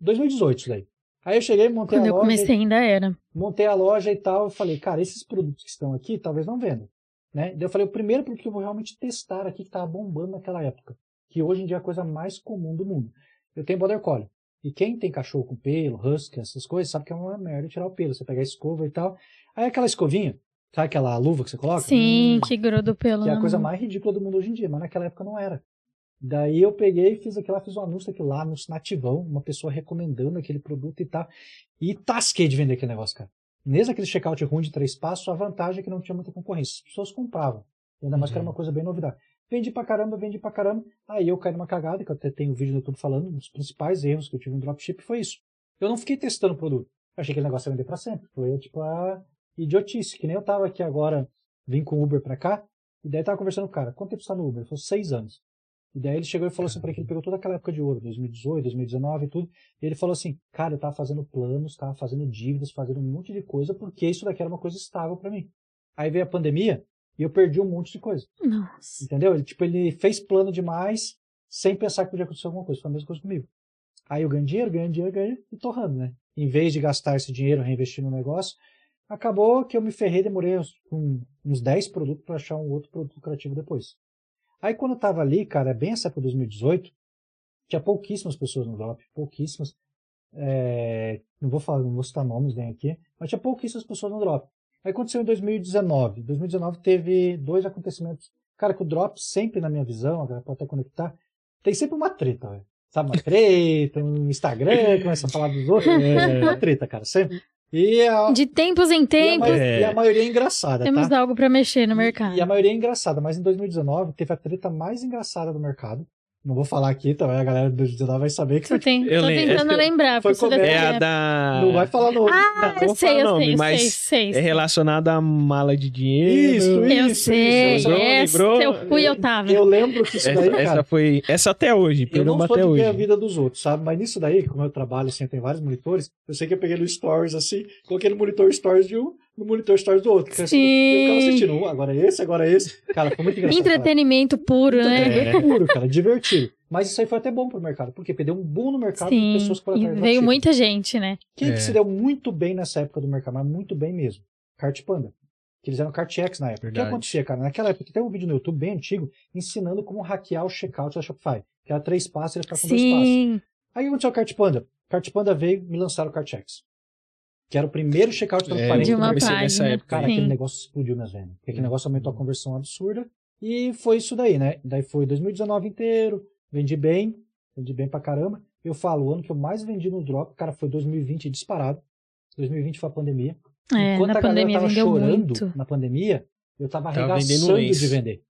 Speaker 3: 2018, isso daí. Aí eu cheguei, montei
Speaker 2: Quando
Speaker 3: a
Speaker 2: eu
Speaker 3: loja.
Speaker 2: comecei ainda era.
Speaker 3: montei a loja e tal, eu falei, cara, esses produtos que estão aqui, talvez não vendam. Né? Daí eu falei, o primeiro produto que eu vou realmente testar aqui, que estava bombando naquela época, que hoje em dia é a coisa mais comum do mundo. Eu tenho Border Collie. E quem tem cachorro com pelo, husky, essas coisas, sabe que é uma merda tirar o pelo. Você pega a escova e tal. Aí aquela escovinha, sabe aquela luva que você coloca?
Speaker 2: Sim, que gruda o pelo.
Speaker 3: Que é a coisa mais ridícula do mundo hoje em dia, mas naquela época não era. Daí eu peguei e fiz aquilo lá, fiz um anúncio aqui lá, anúncio nativão, uma pessoa recomendando aquele produto e tal. E tasquei de vender aquele negócio, cara. Mesmo aquele checkout ruim de três passos, a vantagem é que não tinha muita concorrência. As pessoas compravam. E ainda mais que era
Speaker 1: Uhum.
Speaker 3: uma coisa bem novidade. Vendi pra caramba, vendi pra caramba. Aí eu caí numa cagada, que eu até tenho um vídeo no YouTube falando, um dos principais erros que eu tive no dropship foi isso. Eu não fiquei testando o produto. Eu achei que aquele negócio ia vender pra sempre. Foi tipo a idiotice, que nem eu tava aqui agora, vim com o Uber pra cá, e daí tava conversando com o cara, quanto tempo você tá no Uber? Ele falou, seis anos. E daí ele chegou e falou assim pra ele, ele pegou toda aquela época de ouro, 2018, 2019 e tudo, e ele falou assim, cara, eu tava fazendo planos, tava fazendo dívidas, fazendo um monte de coisa, porque isso daqui era uma coisa estável pra mim. Aí veio a pandemia, e eu perdi um monte de coisa.
Speaker 2: Nossa.
Speaker 3: Entendeu? Ele, tipo, ele fez plano demais sem pensar que podia acontecer alguma coisa. Foi a mesma coisa comigo. Aí eu ganho dinheiro, ganho dinheiro, ganho e torrando, né? Em vez de gastar esse dinheiro reinvestir no negócio, acabou que eu me ferrei, demorei uns, uns 10 produtos para achar um outro produto lucrativo depois. Aí quando eu tava ali, cara, é bem essa época de 2018, tinha pouquíssimas pessoas no drop, pouquíssimas. é, não vou falar, não vou citar nomes nem aqui, mas tinha pouquíssimas pessoas no drop. Aí aconteceu em 2019. 2019 teve dois acontecimentos. Cara, que o drop sempre, na minha visão, agora pode até conectar, tem sempre uma treta, velho. Sabe, uma treta, um Instagram, começa a falar dos outros. (laughs) É uma treta, cara, sempre. E a,
Speaker 2: De tempos em
Speaker 3: e a,
Speaker 2: tempos,
Speaker 1: É.
Speaker 3: e a maioria é engraçada,
Speaker 2: temos
Speaker 3: tá?
Speaker 2: algo pra mexer no mercado.
Speaker 3: E a maioria é engraçada, mas em 2019 teve a treta mais engraçada do mercado. Não vou falar aqui, então a galera de 2019 vai saber que
Speaker 2: Tô, ten-
Speaker 1: Eu
Speaker 2: tô
Speaker 1: lembro.
Speaker 2: tentando lembrar.
Speaker 3: Foi
Speaker 2: porque.
Speaker 1: É a da.
Speaker 3: não vai falar no.
Speaker 2: Ah,
Speaker 1: Não,
Speaker 2: eu sei, eu
Speaker 1: nome,
Speaker 2: sei, eu
Speaker 1: mas
Speaker 2: sei, sei,
Speaker 1: É
Speaker 2: sei.
Speaker 1: relacionado à mala de dinheiro.
Speaker 3: Isso,
Speaker 2: Eu
Speaker 3: isso,
Speaker 2: sei,
Speaker 3: isso.
Speaker 1: Lembrou,
Speaker 2: essa
Speaker 1: lembrou?
Speaker 2: eu fui, eu tava.
Speaker 3: Eu lembro que isso
Speaker 1: Essa,
Speaker 3: daí,
Speaker 1: essa
Speaker 3: cara,
Speaker 1: foi. Essa até hoje.
Speaker 3: eu não sou
Speaker 1: até
Speaker 3: de ver a
Speaker 1: hoje.
Speaker 3: vida dos outros, sabe? Mas nisso daí, como eu trabalho assim, tem vários monitores, eu sei que eu peguei no Stories assim, coloquei no monitor Stories de um, no monitor Stories do outro.
Speaker 2: Sim.
Speaker 3: E eu ficava assistindo um, agora esse, agora esse. Cara, foi muito engraçado. cara.
Speaker 2: Entretenimento puro, né?
Speaker 3: Entretenimento puro, cara, divertido. Mas isso aí foi até bom pro mercado, porque perdeu um boom no mercado de
Speaker 2: Sim,
Speaker 3: pessoas que foram
Speaker 2: e
Speaker 3: atrás
Speaker 2: veio muita gente, né?
Speaker 3: Quem
Speaker 1: É.
Speaker 3: que se deu muito bem nessa época do mercado, mas muito bem mesmo? Kart Panda. Que eles eram CartX na época. O que
Speaker 1: Verdade.
Speaker 3: acontecia, cara? Naquela época, tem um vídeo no YouTube bem antigo ensinando como hackear o checkout da Shopify. Que era três passos e ele ficava com dois passos.
Speaker 2: Sim.
Speaker 3: Aí o que aconteceu com o Kart Panda? Kart Panda veio e me lançaram o CartX. Que era o primeiro checkout
Speaker 1: É,
Speaker 3: transparente
Speaker 2: De
Speaker 3: do
Speaker 2: uma
Speaker 3: mercado.
Speaker 1: comecei nessa
Speaker 2: página.
Speaker 1: época.
Speaker 3: Cara,
Speaker 2: Sim.
Speaker 3: aquele negócio explodiu minhas vendas. Porque aquele
Speaker 1: Uhum.
Speaker 3: negócio aumentou a conversão absurda. E foi isso daí, né? Daí foi 2019 inteiro. Vendi bem. Vendi bem pra caramba. Eu falo, o ano que eu mais vendi no drop, cara, foi 2020 disparado. 2020 foi a pandemia.
Speaker 2: É,
Speaker 3: Enquanto
Speaker 2: na
Speaker 3: a galera
Speaker 2: pandemia
Speaker 3: tava chorando
Speaker 2: muito.
Speaker 3: na pandemia, eu tava
Speaker 1: Tava vendendo
Speaker 3: arregaçando de vender.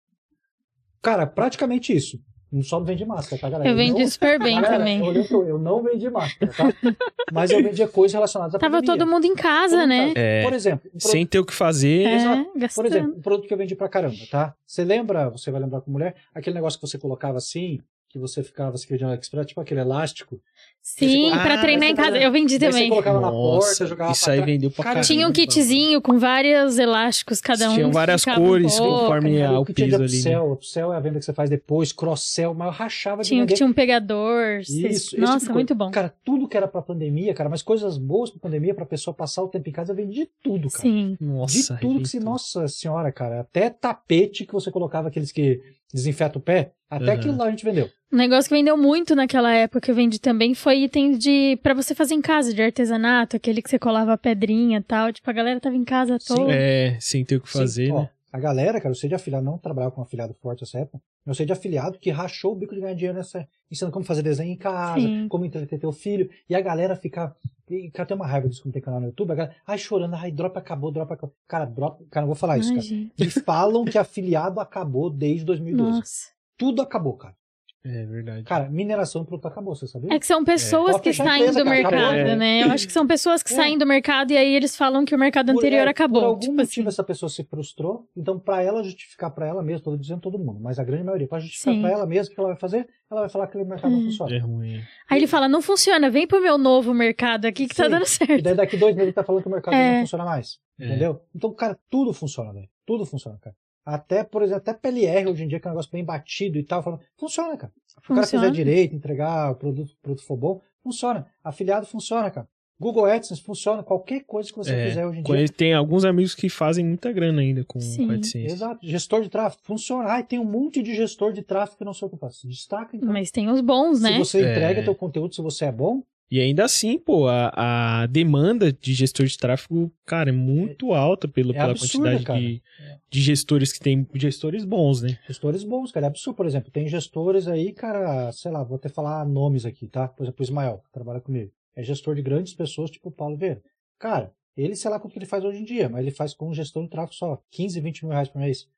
Speaker 3: Cara, praticamente isso. Não só não vendi máscara, tá, galera?
Speaker 2: Eu vendi
Speaker 3: não...
Speaker 2: super bem
Speaker 3: Galera,
Speaker 2: também.
Speaker 3: eu, eu não vendi máscara, tá? (laughs) Mas eu vendia coisas relacionadas à
Speaker 2: Tava
Speaker 3: pandemia.
Speaker 2: todo mundo em casa,
Speaker 3: Todo
Speaker 2: né?
Speaker 1: É.
Speaker 3: Por exemplo, um produto-
Speaker 1: Sem ter o que fazer.
Speaker 2: É.
Speaker 3: Por exemplo, um produto que eu vendi pra caramba, tá? Você lembra, você vai lembrar com mulher, aquele negócio que você colocava assim, que você ficava, você queria de AliExpress, tipo aquele elástico.
Speaker 2: Sim,
Speaker 1: Ah,
Speaker 2: pra treinar em casa. Eu vendi
Speaker 3: Daí você
Speaker 2: também.
Speaker 3: colocava na
Speaker 1: Nossa,
Speaker 3: porta, jogava
Speaker 1: isso
Speaker 3: pra
Speaker 1: aí vendeu pra
Speaker 3: Cara,
Speaker 1: caramba.
Speaker 2: Tinha um kitzinho com vários elásticos, cada um.
Speaker 1: Tinham várias
Speaker 2: um
Speaker 1: cores
Speaker 2: pouco.
Speaker 1: conforme
Speaker 3: Cara, o
Speaker 1: o peso ali. né?
Speaker 3: upsell, upsell é a venda que você faz depois, cross-sell, mas eu rachava de
Speaker 2: Tinha um que tinha um pegador.
Speaker 3: Isso, tipo
Speaker 2: Nossa,
Speaker 3: coisa.
Speaker 2: muito bom.
Speaker 3: Cara, tudo que era pra pandemia, cara, mas coisas boas pra pandemia, pra pessoa passar o tempo em casa, eu vendi de tudo, cara.
Speaker 2: Sim.
Speaker 1: Nossa,
Speaker 3: de tudo que se. Nossa senhora, cara. Até tapete que você colocava, aqueles que desinfeta o pé. Até
Speaker 1: Aham.
Speaker 3: aquilo lá a gente vendeu.
Speaker 2: Um negócio que vendeu muito naquela época que eu vendi também foi item de para você fazer em casa, de artesanato, aquele que você colava a pedrinha e tal. Tipo, a galera tava em casa
Speaker 3: Sim.
Speaker 2: toda.
Speaker 1: É, sem ter o que fazer,
Speaker 3: Sim, ó,
Speaker 1: né?
Speaker 3: A galera, cara, eu sei de afiliado, não trabalhava com afiliado forte nessa época, eu sei de afiliado que rachou o bico de ganhar dinheiro nessa. ensinando como fazer desenho em casa,
Speaker 2: Sim.
Speaker 3: como entreter teu filho. E a galera fica. E, cara, tem uma raiva disso como tem canal no YouTube. A galera, ai, chorando, ai, drop acabou, drop acabou. Cara, drop. Cara, não vou falar isso,
Speaker 2: Ai,
Speaker 3: cara. E falam que afiliado acabou desde 2012.
Speaker 2: Nossa.
Speaker 3: Tudo acabou, cara.
Speaker 1: É verdade.
Speaker 3: Cara, mineração do produto acabou, você sabia?
Speaker 2: É que são pessoas
Speaker 3: Pode
Speaker 2: que saem
Speaker 3: empresa,
Speaker 2: do mercado,
Speaker 1: acabou.
Speaker 2: né? Eu acho que são pessoas que
Speaker 3: É.
Speaker 2: saem do mercado e aí eles falam que o mercado
Speaker 3: Por-
Speaker 2: anterior
Speaker 3: é,
Speaker 2: acabou.
Speaker 3: Por algum
Speaker 2: tipo
Speaker 3: motivo
Speaker 2: assim.
Speaker 3: essa pessoa se frustrou, então pra ela justificar pra ela mesma, tô dizendo todo mundo, mas a grande maioria, pra justificar pra ela mesma o que ela vai fazer, ela vai falar que aquele mercado não
Speaker 2: Hum.
Speaker 3: funciona.
Speaker 1: É ruim.
Speaker 2: Aí ele fala: não funciona, vem pro meu novo mercado aqui que tá
Speaker 3: Sim.
Speaker 2: dando
Speaker 3: E
Speaker 2: certo.
Speaker 3: daí daqui dois meses ele tá falando que o mercado
Speaker 2: É.
Speaker 3: não funciona mais.
Speaker 1: É.
Speaker 3: Entendeu? Então, cara, tudo funciona, velho. Tudo funciona, cara. Até, por exemplo, até PLR hoje em dia, que é um negócio bem batido e tal, falando, funciona, cara. Se o cara fizer direito, entregar o produto, o produto for bom, funciona. Afiliado funciona, cara. Google AdSense funciona. Qualquer coisa que você
Speaker 1: É,
Speaker 3: fizer hoje em dia.
Speaker 1: Tem alguns amigos que fazem muita grana ainda com,
Speaker 2: Sim.
Speaker 1: com AdSense.
Speaker 3: Exato. Gestor de tráfego funciona. Ai, tem um monte de gestor de tráfego que não sei o que. Destaca, então.
Speaker 2: Mas tem os bons,
Speaker 3: Se
Speaker 2: né?
Speaker 3: você
Speaker 1: É.
Speaker 3: entrega teu conteúdo, se você é bom,
Speaker 1: E ainda assim, pô, a, a demanda de gestor de tráfego, cara, é muito alta pelo,
Speaker 3: É
Speaker 1: pela
Speaker 3: absurda,
Speaker 1: quantidade
Speaker 3: cara.
Speaker 1: de, de gestores que tem, gestores bons, né?
Speaker 3: Gestores bons, cara. É absurdo, por exemplo. Tem gestores aí, cara, sei lá, vou até falar nomes aqui, tá? Por exemplo, o Ismael, que trabalha comigo. É gestor de grandes pessoas, tipo o Paulo Vieira. Cara, ele, sei lá quanto que ele faz hoje em dia, mas ele faz com um gestor de tráfego só, 15, 20 mil reais por mês.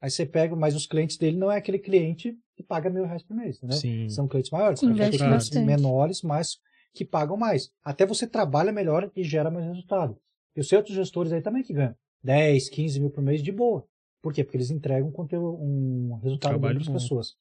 Speaker 3: Aí você pega, mas os clientes dele não é aquele cliente que paga mil reais por mês?
Speaker 1: Sim.
Speaker 3: São clientes maiores, são clientes
Speaker 2: bastante.
Speaker 3: menores, mas que pagam mais. Até você trabalha melhor e gera mais resultado. Eu sei outros gestores aí também que ganham 10, 15 mil por mês de boa. Por quê? Porque eles entregam conteúdo, um resultado para as pessoas.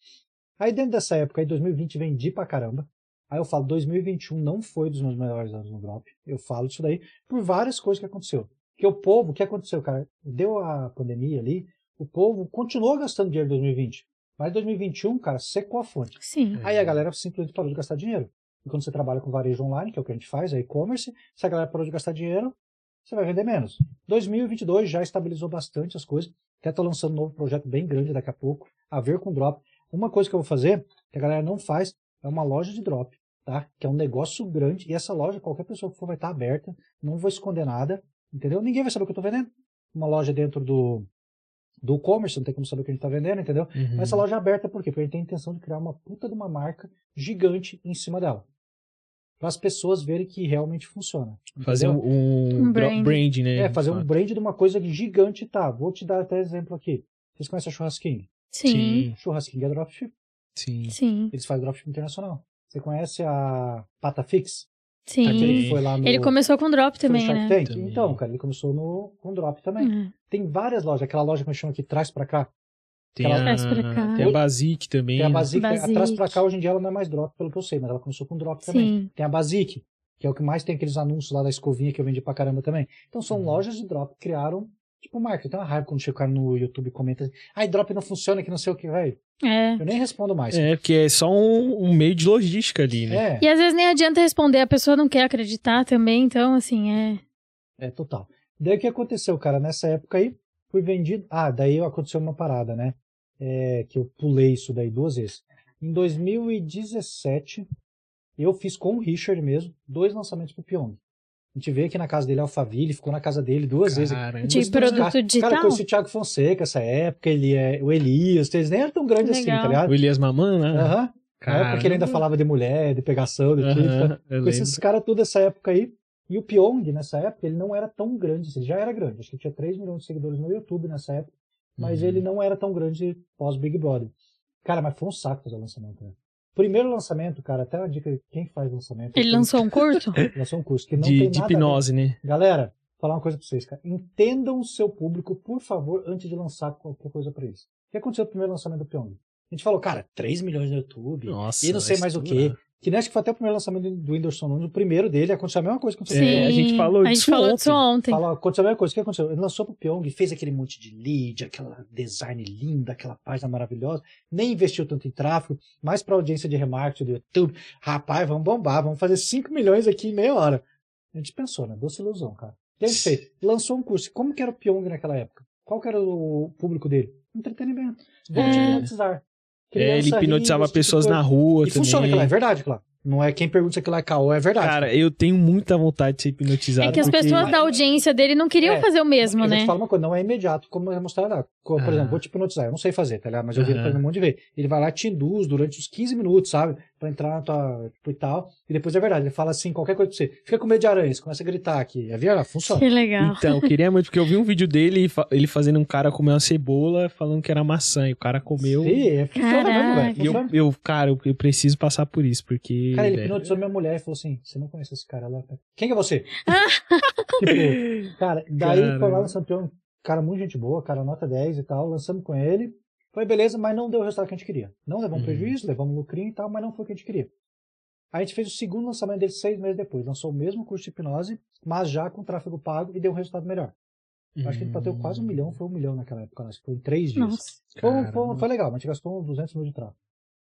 Speaker 3: Aí dentro dessa época, aí 2020 vendi pra caramba. Aí eu falo, 2021 não foi dos meus melhores anos no Drop. Eu falo disso daí por várias coisas que aconteceu. Porque o povo, o que aconteceu, cara? Deu a pandemia ali, o povo continuou gastando dinheiro em 2020. Mas 2021, cara, secou a fonte.
Speaker 2: Sim.
Speaker 3: Aí a galera simplesmente parou de gastar dinheiro. E quando você trabalha com varejo online, que é o que a gente faz, é e-commerce, se a galera parou de gastar dinheiro, você vai vender menos. 2022 já estabilizou bastante as coisas. Até estou lançando um novo projeto bem grande daqui a pouco, a ver com drop. Uma coisa que eu vou fazer, que a galera não faz, é uma loja de drop, tá? Que é um negócio grande. E essa loja, qualquer pessoa que for vai estar aberta. Não vou esconder nada, entendeu? Ninguém vai saber o que eu estou vendendo. Uma loja dentro do do e-commerce, não tem como saber o que a gente está vendendo, entendeu?
Speaker 1: Uhum.
Speaker 3: Mas essa loja é aberta por quê? Porque a gente tem a intenção de criar uma puta de uma marca gigante em cima dela. Para as pessoas verem que realmente funciona.
Speaker 1: Fazer um,
Speaker 3: entendeu?
Speaker 1: um,
Speaker 2: Um brand.
Speaker 1: brand, né?
Speaker 3: É, fazer um brand de uma coisa gigante, tá? Vou te dar até exemplo aqui. Vocês conhecem a Churrasquinho?
Speaker 2: Sim.
Speaker 3: Churrasquinho é dropship.
Speaker 1: Sim.
Speaker 2: Sim.
Speaker 3: Eles fazem dropship internacional. Você conhece a Patafix?
Speaker 2: Sim.
Speaker 3: Aquele que foi lá no...
Speaker 2: Ele começou com drop também, né?
Speaker 3: Tank?
Speaker 1: Também.
Speaker 3: Então, cara, ele começou no, com drop também.
Speaker 2: É.
Speaker 3: Tem várias lojas. Aquela loja que eu chamo aqui, traz pra cá.
Speaker 1: Tem
Speaker 3: Ela-
Speaker 1: a, tem a Basic também.
Speaker 3: Tem a? Basic.
Speaker 2: Basic.
Speaker 3: Atrás pra cá, hoje em dia, ela não é mais drop, pelo que eu sei, mas ela começou com drop também.
Speaker 2: Sim.
Speaker 3: Tem a Basic, que é o que mais tem aqueles anúncios lá da escovinha que eu vendi pra caramba também. Então são
Speaker 1: Uhum.
Speaker 3: lojas de drop que criaram, tipo, marca. Tem uma raiva quando chega o cara no YouTube e comenta assim, ai, drop não funciona, que não sei o que, velho.
Speaker 2: É.
Speaker 3: Eu nem respondo mais.
Speaker 1: É, porque é só um, um meio de logística ali, né?
Speaker 3: É,
Speaker 2: E às vezes nem adianta responder, a pessoa não quer acreditar também, então, assim, é.
Speaker 3: é total. Daí o que aconteceu, cara? Nessa época aí, fui vendido. Ah, daí aconteceu uma parada, né? É, que eu pulei isso daí duas vezes. Em 2017, eu fiz com o Richard mesmo, dois lançamentos pro Pyong. A gente veio aqui na casa dele, Alphaville, ficou na casa dele duas vezes.
Speaker 1: Caramba.
Speaker 2: De
Speaker 3: todos os
Speaker 2: produto
Speaker 3: caras.
Speaker 2: digital?
Speaker 3: Cara, conheci o Thiago Fonseca essa época, ele é, o Elias, eles nem eram tão grandes assim,
Speaker 2: Legal.
Speaker 3: tá ligado?
Speaker 1: O Elias Maman, né?
Speaker 3: Aham. Na época que ele ainda falava de mulher, de pegação, de tudo.
Speaker 1: Aham, eu
Speaker 3: Conheci esses caras tudo nessa época aí. E o Pyong, nessa época, ele não era tão grande, assim, ele já era grande. Acho que ele tinha 3 milhões de seguidores no YouTube nessa época. Mas
Speaker 1: Uhum.
Speaker 3: ele não era tão grande pós Big Brother. Cara, mas foi um saco fazer o lançamento, né? Primeiro lançamento, cara, até uma dica, quem faz lançamento?
Speaker 2: Ele lançou um curso? (laughs)
Speaker 3: Ele lançou um curso que não
Speaker 1: de,
Speaker 3: tem
Speaker 1: de
Speaker 3: nada a ver.
Speaker 1: hipnose, né?
Speaker 3: Galera, vou falar uma coisa pra vocês, cara. Entendam o seu público, por favor, antes de lançar qualquer coisa pra eles. O que aconteceu no primeiro lançamento do Pyong? A gente falou, cara, 3 milhões no YouTube.
Speaker 1: Nossa.
Speaker 3: e não sei mais o que. Que nem acho que foi até o primeiro lançamento do Whindersson Nunes, o primeiro dele, aconteceu a mesma coisa que aconteceu.
Speaker 1: É,
Speaker 3: com o
Speaker 1: a gente falou
Speaker 2: a gente
Speaker 1: disso
Speaker 2: falou
Speaker 1: ontem.
Speaker 2: disso ontem.
Speaker 3: Fala, aconteceu a mesma coisa. O que aconteceu? Ele lançou pro Pyong, fez aquele monte de lead, aquela design linda, aquela página maravilhosa, nem investiu tanto em tráfego, mais pra audiência de remarketing do YouTube. Rapaz, vamos bombar, vamos fazer 5 milhões aqui em meia hora. A gente pensou, né? Doce ilusão, cara. O que a gente fez? Lançou um curso. Como que era o Pyong naquela época? Qual que era o público dele? Entretenimento. Vou te
Speaker 2: É.
Speaker 3: hipnotizar.
Speaker 1: É, ele hipnotizava
Speaker 3: rindo, tipo
Speaker 1: pessoas
Speaker 3: coisa.
Speaker 1: na rua
Speaker 3: E
Speaker 1: também.
Speaker 3: funciona aquilo é verdade, claro. Não é quem pergunta se aquilo lá é caô, é verdade.
Speaker 1: Cara, eu tenho muita vontade de ser hipnotizado.
Speaker 2: É que as
Speaker 1: porque-
Speaker 2: pessoas da audiência dele não queriam
Speaker 3: É,
Speaker 2: fazer o mesmo,
Speaker 3: eu
Speaker 2: né?
Speaker 3: te falar uma coisa, não é imediato, como é mostrado lá. Como, por
Speaker 1: Ah.
Speaker 3: exemplo, vou te hipnotizar, eu não sei fazer, tá ligado? Mas eu vi ele fazendo um monte de vez. Ele vai lá e te induz durante os 15 minutos, sabe? Pra entrar na tua. Tipo, e tal. E depois é verdade, ele fala assim, qualquer coisa pra você. Fica com medo de aranhas, começa a gritar aqui. É verdade, funciona.
Speaker 2: Que legal.
Speaker 1: Então, eu queria muito, porque eu vi um vídeo dele, ele fazendo um cara comer uma cebola, falando que era maçã, e o cara comeu.
Speaker 3: Sim, é, funciona mesmo, velho.
Speaker 1: E eu, eu, cara, eu, eu preciso passar por isso, porque.
Speaker 3: Cara, ele
Speaker 1: velho,
Speaker 3: hipnotizou minha mulher e falou assim: você não conhece esse cara lá? Quem que é você? (laughs) tipo, cara, daí
Speaker 1: Caramba.
Speaker 3: foi lá no Santiago, cara, muito gente boa, cara, nota 10 e tal, lançamos com ele. Foi beleza, mas não deu o resultado que a gente queria. Não levamos
Speaker 1: Uhum.
Speaker 3: prejuízo, levamos lucrinho e tal, mas não foi o que a gente queria. A gente fez o segundo lançamento dele seis meses depois. Lançou o mesmo curso de hipnose, mas já com tráfego pago e deu um resultado melhor. Eu acho que ele bateu quase um milhão, foi um milhão naquela época, acho que foi em três dias.
Speaker 2: Nossa.
Speaker 3: Foi, foi, foi legal, mas a gente gastou uns 200 mil de tráfego.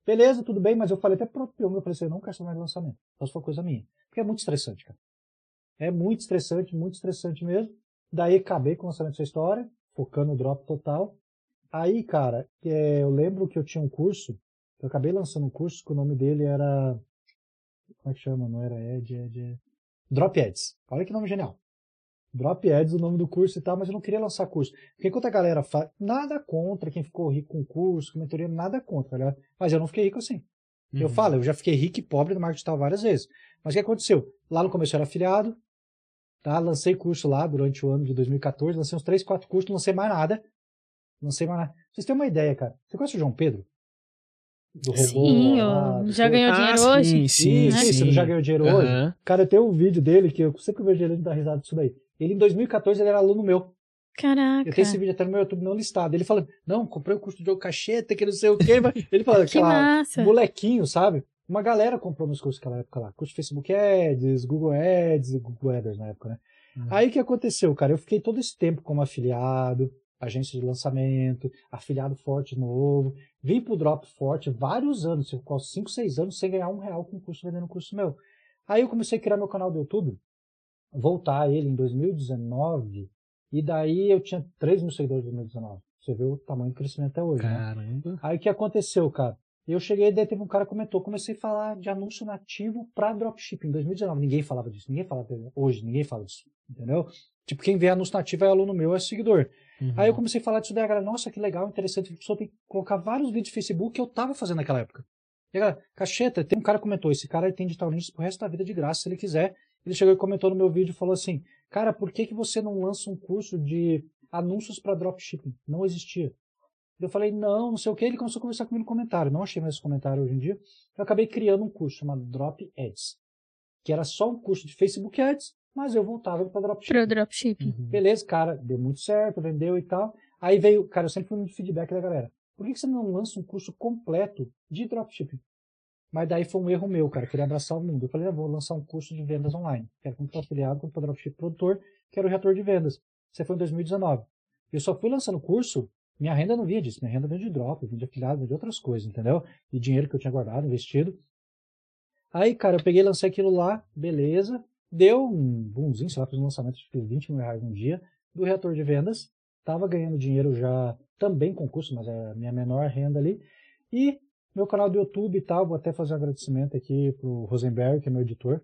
Speaker 3: Beleza, tudo bem, mas eu falei até pro Pyong, eu falei assim, eu não quero mais lançamento. Só se for coisa minha. Porque é muito estressante, cara. É muito estressante, muito estressante mesmo. Daí acabei com o lançamento dessa história, focando no drop total. Aí, cara, é, eu lembro que eu tinha um curso, eu acabei lançando um curso que o nome dele era Como é que chama? Não era Ed, Ed. Ed. Drop Ads. Olha que nome genial. Drop Ads, o nome do curso e tal, mas eu não queria lançar curso. Porque enquanto a galera faz. Nada contra quem ficou rico com curso, com mentoria, nada contra, tá ligado? Mas eu não fiquei rico assim.
Speaker 1: Uhum.
Speaker 3: Eu falo, eu já fiquei rico e pobre no marketing digital várias vezes. Mas o que aconteceu? Lá no começo eu era afiliado, tá? Lancei curso lá durante o ano de 2014, lancei uns 3, 4 cursos, não lancei mais nada. Não sei mais nada. Vocês têm uma ideia, cara. Você conhece o João Pedro? Do robô?
Speaker 2: Sim,
Speaker 3: lá,
Speaker 2: ó,
Speaker 3: do
Speaker 2: já ganhou
Speaker 1: Ah,
Speaker 2: dinheiro
Speaker 1: sim,
Speaker 2: hoje?
Speaker 1: Sim,
Speaker 3: Isso,
Speaker 1: sim.
Speaker 3: ele já ganhou dinheiro hoje.
Speaker 1: Aham.
Speaker 3: Cara, tem um vídeo dele que eu sempre vejo ele dar risada disso daí. Ele em 2014 ele era aluno meu.
Speaker 2: Caraca.
Speaker 3: Eu tenho esse vídeo até no meu YouTube não listado. Ele falando, não, comprei o curso de jogo cacheta, que não sei o quê. mas Ele falando, (laughs)
Speaker 2: Que
Speaker 3: aquela
Speaker 2: massa.
Speaker 3: molequinho, sabe? Uma galera comprou meus cursos naquela época lá. Curso de Facebook Ads, Google Ads e Google Ads na época, né?
Speaker 1: Uhum.
Speaker 3: Aí o que aconteceu, cara? Eu fiquei todo esse tempo como afiliado, agência de lançamento, afiliado forte novo. Vim pro Drop forte vários anos, quase 5, 6 anos, sem ganhar um real com curso vendendo um curso meu. Aí eu comecei a criar meu canal do YouTube, voltar ele em 2019, e daí eu tinha 3 mil seguidores em 2019. Você vê o tamanho do crescimento até hoje, né?
Speaker 1: Caramba.
Speaker 3: Aí o que aconteceu, cara? Eu cheguei, daí teve um cara que comentou, comecei a falar de anúncio nativo para dropshipping em 2019. Ninguém falava disso, ninguém falava hoje, ninguém fala disso, entendeu? Tipo, quem vê anúncio nativo é aluno meu, é seguidor.
Speaker 1: Uhum.
Speaker 3: Aí eu comecei a falar disso daí, a galera, nossa, que legal, interessante, a pessoa tem que colocar vários vídeos de Facebook que eu tava fazendo naquela época. E a galera, cacheta, tem um cara que comentou, esse cara ele tem digital ninjas pro resto da vida de graça, se ele quiser. Ele chegou e comentou no meu vídeo e falou assim, cara, por que, que você não lança um curso de anúncios para dropshipping? Não existia. Eu falei, não, não sei o que. Ele começou a conversar comigo no comentário. Não achei mais esse comentário hoje em dia. Eu acabei criando um curso chamado Drop Ads, que era só um curso de Facebook Ads, mas eu voltava para dropshipping.
Speaker 2: Pro dropshipping.
Speaker 1: Uhum.
Speaker 3: Beleza, cara, deu muito certo, vendeu e tal. Aí veio, cara, eu sempre fui no feedback da galera. Por que você não lança um curso completo de dropshipping? Mas daí foi um erro meu, cara. Eu queria abraçar o mundo. Eu falei, eu vou lançar um curso de vendas online. Quero para afiliado para dropship produtor. Quero o retorno de vendas. Isso foi em 2019. Eu só fui lançando o curso, minha renda não vinha disso. Minha renda vinha de drop, vinha de afiliado, vinha de outras coisas, entendeu? E dinheiro que eu tinha guardado, investido. Aí, cara, eu peguei lancei aquilo lá, beleza. Deu um boomzinho, sei lá, fiz um lançamento de 20 mil reais um dia do retorno de vendas. Tava ganhando dinheiro já também com curso, mas é a minha menor renda ali. E meu canal do YouTube e tal, vou até fazer um agradecimento aqui pro Rosenberg, que é meu editor,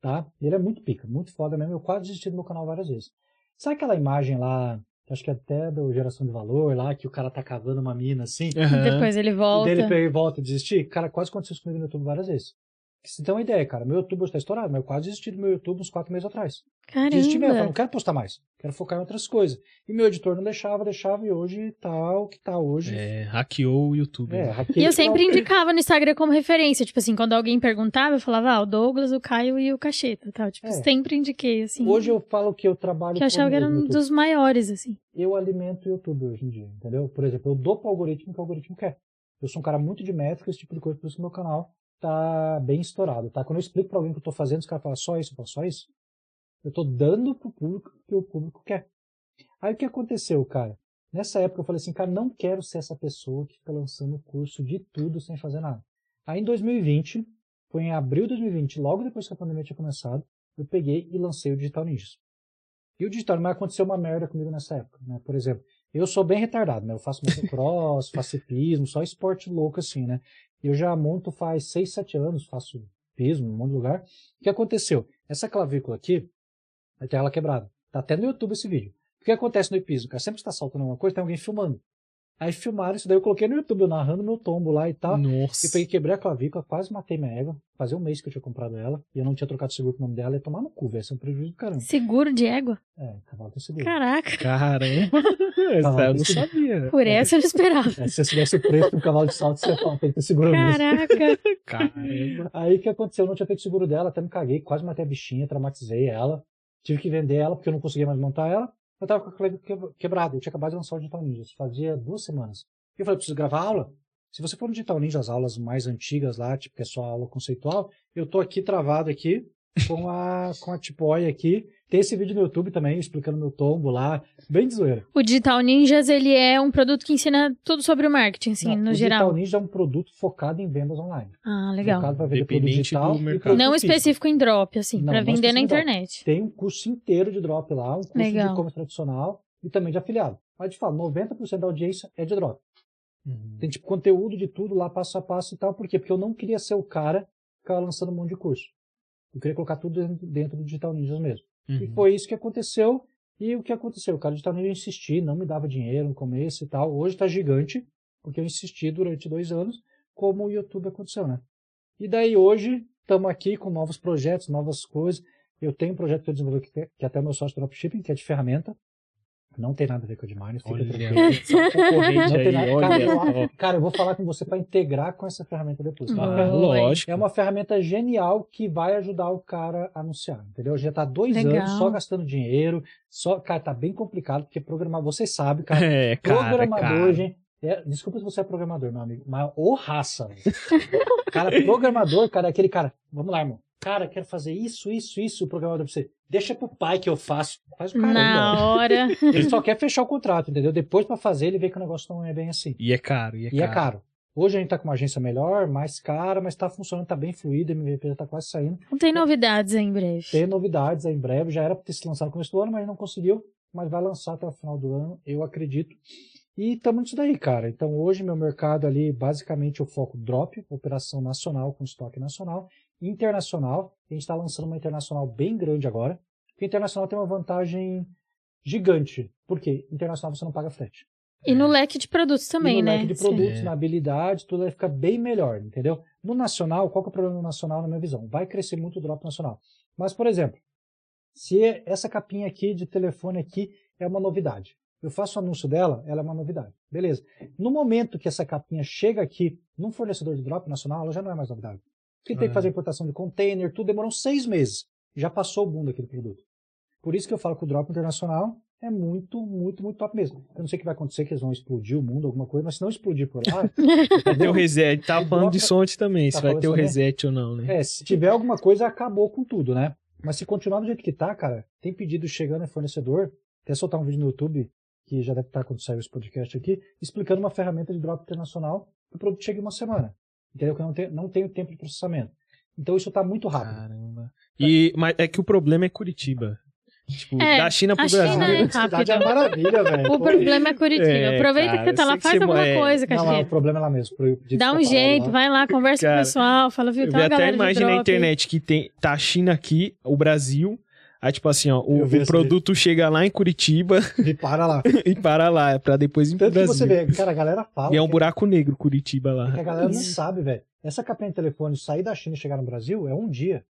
Speaker 3: tá? Ele é muito pica, muito foda mesmo. Eu quase desisti do meu canal várias vezes. Sabe aquela imagem lá, acho que até do Geração de Valor lá, que o cara tá cavando uma mina assim?
Speaker 1: Aham.
Speaker 2: Depois ele volta.
Speaker 3: E dele pega e volta a desistir? Cara, quase aconteceu isso comigo no YouTube várias vezes. Você tem uma ideia, cara. Meu YouTube hoje tá estourado, mas eu quase desisti do meu YouTube uns quatro meses atrás. Desisti mesmo, eu falei,
Speaker 2: Caramba.
Speaker 3: não quero postar mais. Quero focar em outras coisas. E meu editor não deixava, deixava, e hoje tá o que tá hoje.
Speaker 1: É, hackeou o YouTube.
Speaker 3: É,
Speaker 1: né?
Speaker 3: hackeei
Speaker 2: E eu sempre
Speaker 3: canal.
Speaker 2: indicava no Instagram como referência. Tipo assim, quando alguém perguntava, eu falava, ah, o Douglas, o Caio e o Cacheta tal. Tipo,
Speaker 3: É.
Speaker 2: sempre indiquei, assim.
Speaker 3: Hoje eu falo que eu trabalho
Speaker 2: Que eu achava que era um
Speaker 3: YouTube.
Speaker 2: dos maiores, assim.
Speaker 3: Eu alimento o YouTube hoje em dia, entendeu? Por exemplo, eu dou pro algoritmo que o algoritmo quer. Eu sou um cara muito de métrica, esse tipo de coisa, por isso que meu canal tá bem estourado, tá? Quando eu explico pra alguém o que eu tô fazendo, os caras falam só isso, eu só isso. Eu tô dando pro público o que o público quer. Aí o que aconteceu, cara? Nessa época eu falei assim, cara, não quero ser essa pessoa que fica lançando curso de tudo sem fazer nada. Aí em 2020, foi em abril de 2020, logo depois que a pandemia tinha começado, eu peguei e lancei o Digital Ninjas. E o Digital, mas aconteceu uma merda comigo nessa época, né? Por exemplo, eu sou bem retardado, né? Eu faço motocross, (laughs) faço hipismo, só esporte louco assim, né? Eu já monto faz 6, 7 anos, faço pismo em um monte de lugar. O que aconteceu? Essa clavícula aqui, ter ela quebrada. Tá até no YouTube esse vídeo. O que acontece no hipismo? Cara, sempre que está saltando alguma coisa, tem alguém filmando. Aí filmaram isso daí, eu coloquei no YouTube, eu narrando meu tombo lá e tal.
Speaker 1: Nossa.
Speaker 3: Eu peguei, quebrei a clavícula, quase matei minha égua. Fazia um mês que eu tinha comprado ela. E eu não tinha trocado seguro com o nome dela. Ia tomar no cu, velho. Isso é um prejuízo do caramba.
Speaker 2: Seguro de égua?
Speaker 3: É, cavalo tem seguro.
Speaker 2: Caraca.
Speaker 1: Caramba. (laughs) Essa eu não sabia.
Speaker 2: Por essa eu não esperava.
Speaker 3: É, se você soubesse o preço do cavalo de salto, você ia falar, tem que ter seguro mesmo.
Speaker 2: Caraca. (laughs)
Speaker 1: Caramba.
Speaker 3: Aí o que aconteceu? Eu não tinha feito seguro dela, até me caguei, quase matei a bichinha, traumatizei ela. Tive que vender ela porque eu não conseguia mais montar ela. Eu tava com a clavícula que- quebrada. Eu tinha acabado de lançar o Digital Ninjas. Fazia duas semanas. E eu falei, preciso gravar aula? Se você for no Digital Ninja, as aulas mais antigas lá, tipo, que é só aula conceitual, eu tô aqui travado aqui, com a, com a Tipoy aqui. Tem esse vídeo no YouTube também, explicando meu tombo lá. Bem de zoeira.
Speaker 2: O Digital Ninjas, ele é um produto que ensina tudo sobre o marketing, assim,
Speaker 3: Não,
Speaker 2: no
Speaker 3: o
Speaker 2: geral.
Speaker 3: Digital Ninja é um produto focado em vendas online.
Speaker 2: Ah, legal.
Speaker 3: Focado para vender produto digital
Speaker 1: do
Speaker 2: Não específico em drop, assim,
Speaker 3: não
Speaker 2: vender na internet.
Speaker 3: Tem um curso inteiro de drop lá, um curso
Speaker 2: Legal.
Speaker 3: de e-commerce tradicional e também de afiliado. Mas de fato, 90% da audiência é de drop.
Speaker 1: Uhum.
Speaker 3: Tem tipo conteúdo de tudo lá, passo a passo e tal. Por quê? Porque eu não queria ser o cara ficava lançando um monte de curso. Eu queria colocar tudo dentro, do Digital Ninjas mesmo. E
Speaker 1: Uhum.
Speaker 3: foi isso que aconteceu. E o que aconteceu? O cara do Digital Ninja eu insisti, não me dava dinheiro no começo e tal. Hoje tá gigante, porque eu insisti durante dois anos, como o YouTube aconteceu, né? E daí hoje estamos aqui com novos projetos, novas coisas. Eu tenho um projeto que eu desenvolvi que, que é até o meu sócio dropshipping, que é de ferramenta. Não tem nada a ver com a Demine, fica
Speaker 1: Olha,
Speaker 3: tranquilo. (laughs)
Speaker 1: só um
Speaker 3: Não tem
Speaker 1: aí,
Speaker 3: nada.
Speaker 1: olha.
Speaker 3: Cara, cara, eu vou falar com você para integrar com essa ferramenta depois. tá?
Speaker 1: Ah, lógico.
Speaker 3: É uma ferramenta genial que vai ajudar o cara a anunciar, entendeu? Já tá dois
Speaker 2: Legal.
Speaker 3: anos só gastando dinheiro, só, cara, tá bem complicado, porque programar, você sabe, cara, (laughs)
Speaker 1: É, cara,
Speaker 3: programador,
Speaker 1: cara.
Speaker 3: gente, é, desculpa se você é programador, meu amigo, mas ô raça, velho. cara, programador, cara, é aquele cara, vamos lá, irmão, cara, quero fazer isso, isso, isso, o programador pra você, deixa pro pai que eu faço, faz o caramba.
Speaker 2: Na hora. (laughs)
Speaker 3: Ele só quer fechar o contrato, entendeu? Depois pra fazer, ele vê que o negócio não é bem assim.
Speaker 1: E é caro, e é
Speaker 3: E
Speaker 1: caro.
Speaker 3: é caro. Hoje a gente tá com uma agência melhor, mais cara, mas tá funcionando, tá bem fluido, a MVP já tá quase saindo.
Speaker 2: Não tem novidades aí em breve.
Speaker 3: Tem novidades aí em breve, já era para ter se lançado no começo do ano, mas não conseguiu, mas vai lançar até o final do ano, eu acredito. E estamos nisso daí, cara. Então hoje meu mercado ali, basicamente eu foco drop, operação nacional com estoque nacional, internacional. A gente está lançando uma internacional bem grande agora. Porque internacional tem uma vantagem gigante. Por quê? Internacional você não paga frete.
Speaker 2: E no leque de produtos também,
Speaker 3: e no
Speaker 2: né?
Speaker 3: leque de
Speaker 2: Sim.
Speaker 3: produtos,
Speaker 1: É.
Speaker 3: na habilidade, tudo vai ficar bem melhor, entendeu? No nacional, qual que é o problema no nacional, na minha visão? Vai crescer muito o drop nacional. Mas, por exemplo, se essa capinha aqui de telefone aqui é uma novidade. Eu faço o anúncio dela, ela é uma novidade. Beleza. No momento que essa capinha chega aqui num fornecedor de drop nacional, ela já não é mais novidade. Porque tem que fazer importação de container, tudo demorou seis meses. Já passou o boom daquele produto. Por isso que eu falo que o drop internacional é muito, muito, muito top mesmo. Eu não sei o que vai acontecer, que eles vão explodir o mundo, alguma coisa, mas se não explodir por lá, (laughs)
Speaker 1: Vai ter o reset.
Speaker 3: O
Speaker 1: falando de som antes também,
Speaker 3: Tá
Speaker 1: se vai ter o
Speaker 3: também?
Speaker 1: reset ou não, né?
Speaker 3: É, se tiver alguma coisa, acabou com tudo, né? Mas se continuar do jeito que tá, cara, tem pedido chegando em fornecedor, até soltar um vídeo no YouTube, que já deve estar quando sair esse podcast aqui, explicando uma ferramenta de drop internacional que o produto chega em uma semana. Entendeu? Que não tem, não tem o tempo de processamento. Então isso tá muito rápido.
Speaker 1: Caramba. E, mas é que o problema é Curitiba. Tipo,
Speaker 2: É,
Speaker 1: da China pro
Speaker 2: a China
Speaker 1: Brasil.
Speaker 2: é
Speaker 3: A (laughs) cidade é
Speaker 2: rápido.
Speaker 3: maravilha, velho.
Speaker 2: O
Speaker 3: Pô,
Speaker 2: problema é Curitiba.
Speaker 1: É,
Speaker 2: Aproveita
Speaker 1: cara,
Speaker 2: que você tá
Speaker 1: eu
Speaker 2: lá, faz alguma
Speaker 1: é-
Speaker 2: coisa,
Speaker 3: Não, não, o problema é lá mesmo. pro- de
Speaker 2: Dá um
Speaker 3: parado
Speaker 2: jeito,
Speaker 3: lá.
Speaker 2: vai lá, conversa
Speaker 1: Cara,
Speaker 2: com o pessoal, fala, viu,
Speaker 1: Eu
Speaker 2: tá
Speaker 1: vi
Speaker 2: uma
Speaker 1: até a imagem na internet que tem, tá a China aqui, o Brasil. Aí, tipo assim, ó, o, o produto chega lá em Curitiba
Speaker 3: E para lá. (laughs)
Speaker 1: e para lá, pra depois ir pro
Speaker 3: Tanto que
Speaker 1: Brasil.
Speaker 3: você vê, cara, a galera fala.
Speaker 1: E é um buraco negro, Curitiba
Speaker 3: que
Speaker 1: lá.
Speaker 3: a galera não
Speaker 2: Isso.
Speaker 3: sabe, velho. Essa capinha de telefone sair da China e chegar no Brasil é um dia.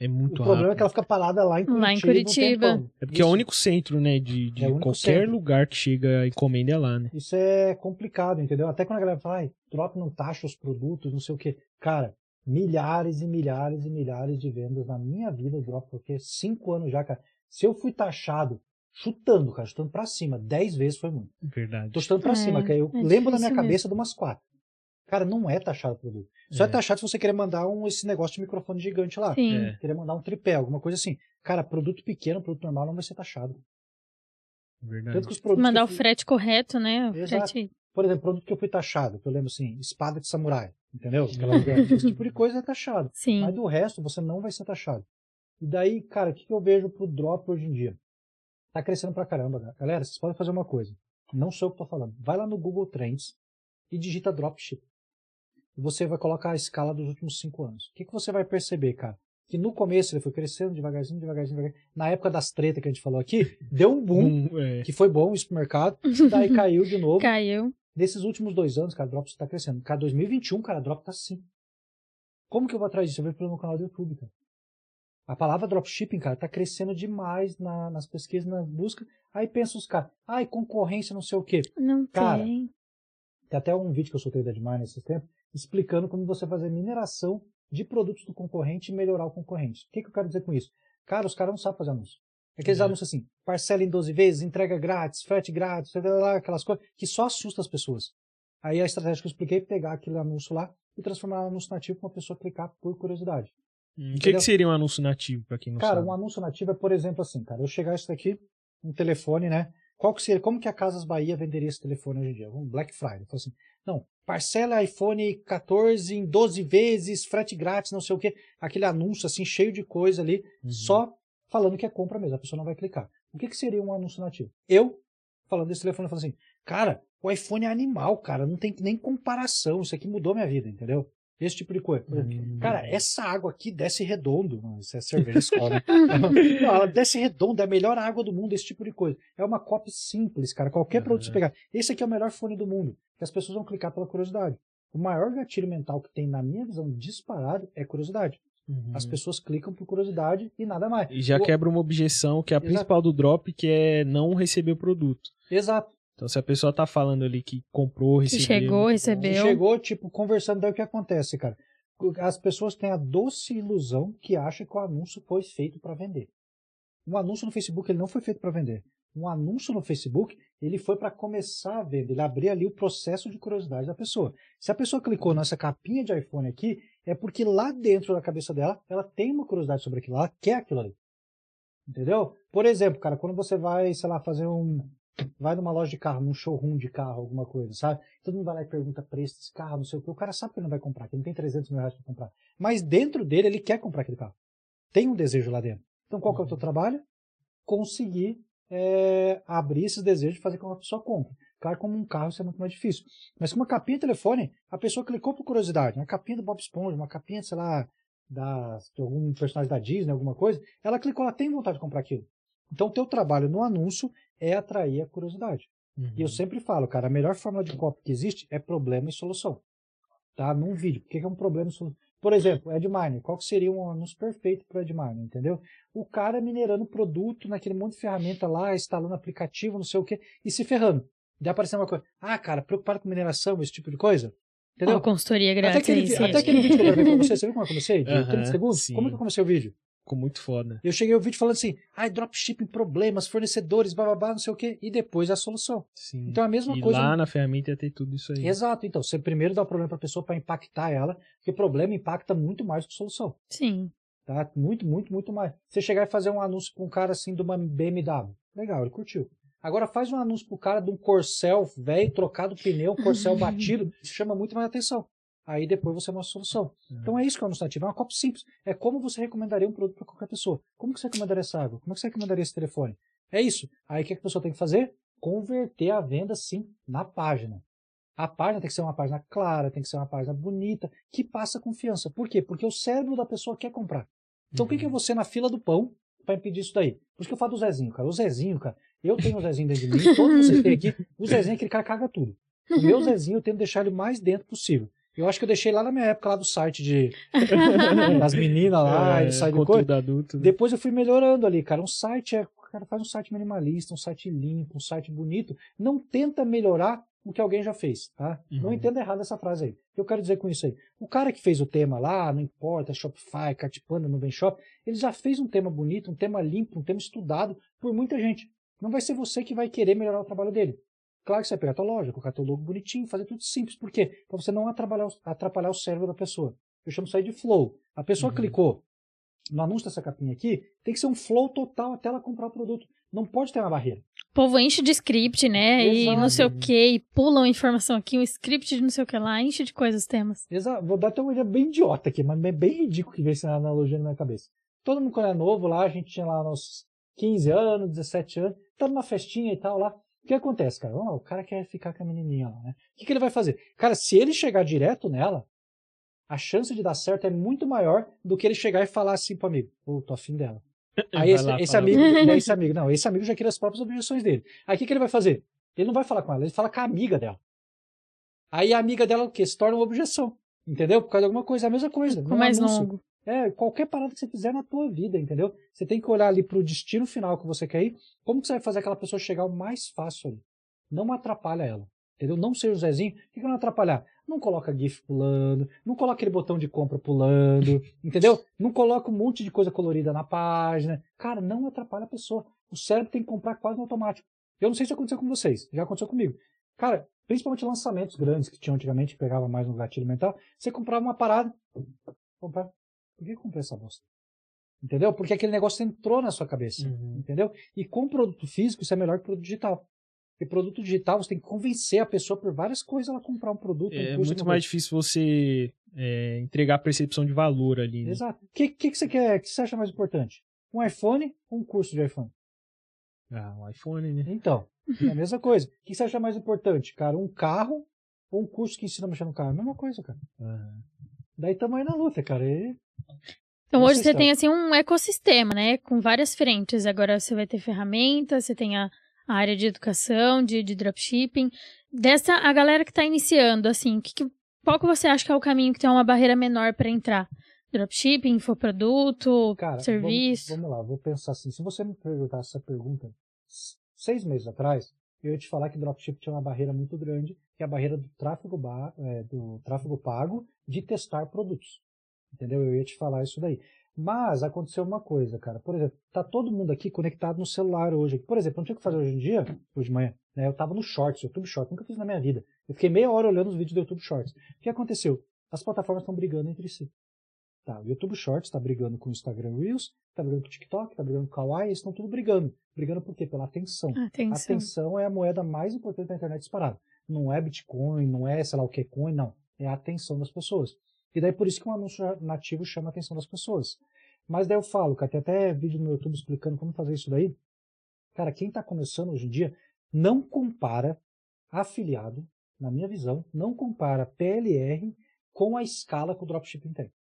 Speaker 1: É
Speaker 3: O
Speaker 1: muito
Speaker 3: problema é
Speaker 1: rápido.
Speaker 3: que ela fica parada lá em Curitiba.
Speaker 2: Lá em Curitiba.
Speaker 1: É porque é o
Speaker 3: Isso-
Speaker 1: único centro, né, de, de
Speaker 3: É o único
Speaker 1: qualquer
Speaker 3: centro.
Speaker 1: lugar que chega a encomenda é lá, né?
Speaker 3: Isso é complicado, entendeu? Até quando a galera fala, ai, drop não taxa os produtos, não sei o quê. Cara, milhares e milhares e milhares de vendas na minha vida, drop, porque cinco anos já, cara. Se eu fui taxado, chutando, cara, chutando pra cima, dez vezes foi muito.
Speaker 1: Verdade.
Speaker 3: Tô chutando pra
Speaker 2: É,
Speaker 3: cima, que eu
Speaker 2: é
Speaker 3: lembro na minha cabeça de umas quatro. Cara, não é taxado o produto. Só é,
Speaker 1: É.
Speaker 3: taxado se você querer mandar um, esse negócio de microfone gigante lá.
Speaker 2: Sim.
Speaker 1: É,
Speaker 3: Querer mandar um tripé, alguma coisa assim. Cara, produto pequeno, produto normal não vai ser taxado.
Speaker 1: verdade.
Speaker 3: Tanto que os produtos.
Speaker 2: Mandar o
Speaker 3: que fui-
Speaker 2: frete correto, né? O
Speaker 3: Exato.
Speaker 2: frete...
Speaker 3: Por exemplo, produto que eu fui taxado, que eu lembro assim, espada de samurai, entendeu? Esse tipo de (laughs) coisa é taxado.
Speaker 2: Sim.
Speaker 3: Mas do resto, você não vai ser taxado. E daí, cara, o que que eu vejo pro drop hoje em dia? Tá crescendo pra caramba, cara. Galera, vocês podem fazer uma coisa. Não sou eu que tô falando. Vai lá no Google Trends e digita dropship. E você vai colocar a escala dos últimos cinco anos. O que, que você vai perceber, cara? Que no começo ele foi crescendo devagarzinho, devagarzinho, devagarzinho. Na época das tretas que a gente falou aqui, deu um boom,
Speaker 1: Um, é,
Speaker 3: que foi bom isso pro mercado. (laughs) Daí caiu de novo.
Speaker 2: Caiu.
Speaker 3: Desses últimos dois anos, cara, Drops tá crescendo. Cara, 2021, cara, Drop tá assim. Como que eu vou atrás disso? Eu vejo pelo meu canal do YouTube, cara. A palavra dropshipping, cara, tá crescendo demais na- nas pesquisas, na busca. Aí pensa os caras, ai, concorrência, não sei o quê.
Speaker 2: Não
Speaker 3: Cara,
Speaker 2: tem.
Speaker 3: Tem até um vídeo que eu soltei da Edmar nesses tempos, explicando como você fazer mineração de produtos do concorrente e melhorar o concorrente. O que, que eu quero dizer com isso? Cara, os caras não sabem fazer anúncio. Aqueles
Speaker 1: É.
Speaker 3: anúncios assim, parcela em 12 vezes, entrega grátis, frete grátis, aquelas coisas que só assusta as pessoas. Aí a estratégia que eu expliquei é pegar aquele anúncio lá e transformar no anúncio nativo para uma pessoa clicar por curiosidade.
Speaker 1: O que, que seria um anúncio nativo, pra quem não
Speaker 3: Cara,
Speaker 1: sabe?
Speaker 3: um anúncio nativo é, por exemplo, assim, cara, eu chegar isso daqui, um telefone, né? Qual que seria, como que a Casas Bahia venderia esse telefone hoje em dia? Um Black Friday. Fala assim, não, parcela iPhone 14 em 12 vezes, frete grátis, não sei o quê. Aquele anúncio assim, cheio de coisa ali,
Speaker 1: Uhum.
Speaker 3: só falando que é compra mesmo, a pessoa não vai clicar. O que, que seria um anúncio nativo? Eu, falando desse telefone, falando assim, cara, o iPhone é animal, cara, não tem nem comparação, isso aqui mudou minha vida, entendeu? Esse tipo de coisa.
Speaker 1: Hum.
Speaker 3: Cara, essa água aqui desce redondo. Não, isso é cerveja escola. (laughs) Não, ela desce redondo, é a melhor água do mundo, esse tipo de coisa. É uma copy simples, cara. Qualquer produto que você pegar. Esse aqui é o melhor fone do mundo. Que as pessoas vão clicar pela curiosidade. O maior gatilho mental que tem, na minha visão, disparado, é curiosidade.
Speaker 1: Uhum.
Speaker 3: As pessoas clicam por curiosidade e nada mais.
Speaker 1: E já
Speaker 3: O-
Speaker 1: quebra uma objeção que é a
Speaker 3: Exato.
Speaker 1: principal do drop, que é não receber o produto.
Speaker 3: Exato.
Speaker 1: Então, se a pessoa tá falando ali que comprou,
Speaker 2: Que
Speaker 1: recebeu.
Speaker 2: chegou,
Speaker 3: Você
Speaker 2: recebeu.
Speaker 3: chegou, tipo, conversando, daí o que acontece, cara? As pessoas têm a doce ilusão que acham que o anúncio foi feito para vender. Um anúncio no Facebook ele não foi feito para vender. Um anúncio no Facebook ele foi para começar a vender, ele abrir ali o processo de curiosidade da pessoa. Se a pessoa clicou nessa capinha de iPhone aqui, é porque lá dentro da cabeça dela, ela tem uma curiosidade sobre aquilo, ela quer aquilo ali. Entendeu? Por exemplo, cara, quando você vai, sei lá, fazer um. Vai numa loja de carro, num showroom de carro, alguma coisa, sabe? Todo mundo vai lá e pergunta preço desse carro, não sei o que. O cara sabe que ele não vai comprar, que ele não tem 300 mil reais para comprar. Mas dentro dele, ele quer comprar aquele carro. Tem um desejo lá dentro. Então, qual que é o teu trabalho? Conseguir é, abrir esses desejos e fazer com que a pessoa compre. Claro, como um carro, isso é muito mais difícil. Mas com uma capinha de telefone, a pessoa clicou por curiosidade. Uma capinha do Bob Esponja, uma capinha, sei lá, da, de algum personagem da Disney, alguma coisa. Ela clicou, ela tem vontade de comprar aquilo. Então, o teu trabalho no anúncio é atrair a curiosidade.
Speaker 1: Uhum.
Speaker 3: E eu sempre falo, cara, a melhor fórmula de copy que existe é problema e solução. Tá? Num vídeo. O que é um problema e solução? Por exemplo, AdMiner. Qual seria um anúncio perfeito para AdMiner, entendeu? O cara minerando produto naquele monte de ferramenta lá, instalando aplicativo, não sei o que, e se ferrando. Daí apareceu uma coisa. Ah, cara, preocupado com mineração, esse tipo de coisa. Entendeu?
Speaker 2: Consultoria
Speaker 3: Até
Speaker 2: grátis
Speaker 3: aquele,
Speaker 2: aí,
Speaker 3: vi-
Speaker 2: sim.
Speaker 3: até aquele vídeo que eu gravei pra você, você viu como eu comecei? De
Speaker 1: Aham,
Speaker 3: 30 segundos?
Speaker 1: sim.
Speaker 3: Como é que eu comecei o vídeo?
Speaker 1: Ficou muito foda.
Speaker 3: Eu cheguei ao vídeo falando assim, ai, dropshipping, problemas, fornecedores, bababá, não sei o quê, e depois a solução.
Speaker 1: Sim.
Speaker 3: Então é a mesma
Speaker 1: e
Speaker 3: coisa.
Speaker 1: lá na ferramenta ia ter tudo isso aí.
Speaker 3: Exato, então, você primeiro dá o problema para a pessoa para impactar ela, porque problema impacta muito mais que solução,
Speaker 2: Sim.
Speaker 3: tá? Muito, muito, muito mais. Você chegar e fazer um anúncio com um cara assim de uma BMW, legal, ele curtiu. Agora faz um anúncio pro cara de um Corcel velho, trocado o pneu, Corcel (laughs) batido, chama muito mais atenção. Aí depois você mostra a solução. Então é isso que é o anúncio é uma copy simples. É como você recomendaria um produto para qualquer pessoa. Como que você recomendaria essa água? Como que você recomendaria esse telefone? É isso. Aí o que a pessoa tem que fazer? Converter a venda sim na página. A página tem que ser uma página clara, tem que ser uma página bonita, que passa confiança. Por quê? Porque o cérebro da pessoa quer comprar. Então o que que é você na fila do pão para impedir isso daí? Por isso que eu falo do Zezinho, cara. O Zezinho, cara, eu tenho o Zezinho dentro de mim, todos vocês têm aqui. O Zezinho é aquele cara que caga tudo. O meu Zezinho eu tento deixar ele mais dentro possível. Eu acho que eu deixei lá na minha época lá do site de (laughs) das meninas lá,
Speaker 1: É,
Speaker 3: do site
Speaker 1: conteúdo adulto. né?
Speaker 3: Depois eu fui melhorando ali, cara. Um site é. O cara faz um site minimalista, um site limpo, um site bonito. Não tenta melhorar o que alguém já fez, tá? Não
Speaker 1: Uhum.
Speaker 3: entenda errado essa frase aí. O que eu quero dizer com isso aí? O cara que fez o tema lá, não importa, Shopify, Cartpanda, Nuvem Shop, ele já fez um tema bonito, um tema limpo, um tema estudado por muita gente. Não vai ser você que vai querer melhorar o trabalho dele. Claro que você vai pegar a tua loja, colocar teu logo bonitinho, fazer tudo simples. Por quê? Para você não atrapalhar, o- atrapalhar o cérebro da pessoa. Eu chamo isso aí de flow. A pessoa
Speaker 1: Uhum.
Speaker 3: clicou no anúncio dessa capinha aqui, tem que ser um flow total até ela comprar o produto. Não pode ter uma barreira.
Speaker 2: O povo enche de script, né? E
Speaker 3: Exato.
Speaker 2: não sei o que, e pulam informação aqui, um script de não sei o que lá, enche de coisas temas.
Speaker 3: Exa Vou dar até uma ideia bem idiota aqui, mas é bem ridículo que veio essa analogia na minha cabeça. Todo mundo quando é novo lá, a gente tinha lá nos 15 anos, 17 anos, tá numa festinha e tal lá. O que acontece, cara? Lá, o cara quer ficar com a menininha lá, né? O que, que ele vai fazer? Cara, se ele chegar direto nela, a chance de dar certo é muito maior do que ele chegar e falar assim pro amigo, pô, tô afim dela. Aí esse, esse amigo, né, esse amigo, não, esse amigo já cria as próprias objeções dele. Aí o que, que ele vai fazer? Ele não vai falar com ela, ele fala com a amiga dela. Aí a amiga dela o quê? Se torna uma objeção. Entendeu? Por causa de alguma coisa, é a mesma coisa.
Speaker 2: Ficou
Speaker 3: num
Speaker 2: mais
Speaker 3: anúncio.
Speaker 2: longo.
Speaker 3: É, qualquer parada que você fizer na tua vida, entendeu? Você tem que olhar ali pro destino final que você quer ir. Como que você vai fazer aquela pessoa chegar o mais fácil ali? Não atrapalha ela. Entendeu? Não seja o Zezinho. O que que não atrapalhar? Não coloca GIF pulando, não coloca aquele botão de compra pulando, (laughs) entendeu? Não coloca um monte de coisa colorida na página. Cara, não atrapalha a pessoa. O cérebro tem que comprar quase no automático. Eu não sei se aconteceu com vocês, já aconteceu comigo. Cara, principalmente lançamentos grandes que tinham antigamente, que pegava mais no gatilho mental, você comprava uma parada, comprar. Por que comprei essa bosta? Entendeu? Porque aquele negócio entrou na sua cabeça.
Speaker 1: Uhum.
Speaker 3: Entendeu? E com produto físico, isso é melhor que produto digital. Porque produto digital, você tem que convencer a pessoa por várias coisas ela comprar um produto. um
Speaker 1: É
Speaker 3: curso,
Speaker 1: muito mais difícil você é, entregar a percepção de valor ali. né?
Speaker 3: Exato. O que, que, que você quer? O que você acha mais importante? Um iPhone ou um curso de iPhone?
Speaker 1: Ah, o iPhone, né?
Speaker 3: Então, é a mesma coisa. O que você acha mais importante, cara? Um carro ou um curso que ensina a mexer no carro? É a mesma coisa, cara.
Speaker 1: Aham.
Speaker 3: Daí tamo aí na luta, cara. E
Speaker 2: Então hoje você
Speaker 3: está.
Speaker 2: tem assim um ecossistema, né? Com várias frentes. Agora você vai ter ferramentas, você tem a, a área de educação, de, de dropshipping. Dessa, a galera que tá iniciando, assim, que, que, qual que você acha que é o caminho que tem uma barreira menor para entrar? Dropshipping, infoproduto,
Speaker 3: Cara,
Speaker 2: serviço?
Speaker 3: Vamos, vamos lá, vou pensar assim. Se você me perguntasse essa pergunta seis meses atrás, eu ia te falar que dropship tinha uma barreira muito grande, que é a barreira do tráfego, ba- é, do tráfego pago de testar produtos. Entendeu? Eu ia te falar isso daí. Mas aconteceu uma coisa, cara. Por exemplo, tá todo mundo aqui conectado no celular hoje. Por exemplo, eu não tinha o que fazer hoje em dia, hoje de manhã, né? Eu tava no Shorts, YouTube Shorts, nunca fiz na minha vida. Eu fiquei meia hora olhando os vídeos do YouTube Shorts. O que aconteceu? As plataformas estão brigando entre si. Tá, o YouTube Shorts está brigando com o Instagram Reels, está brigando com o TikTok, está brigando com o Kawaii, eles estão tudo brigando. Brigando por quê? Pela atenção.
Speaker 2: Atenção.
Speaker 3: Atenção é a moeda mais importante da internet disparada. Não é Bitcoin, não é sei lá o que coin, não. É a atenção das pessoas. E daí por isso que um anúncio nativo chama a atenção das pessoas. Mas daí eu falo, cara, tem até vídeo no YouTube explicando como fazer isso daí. Cara, quem está começando hoje em dia não compara afiliado, na minha visão, não compara PLR com a escala que o dropshipping tem.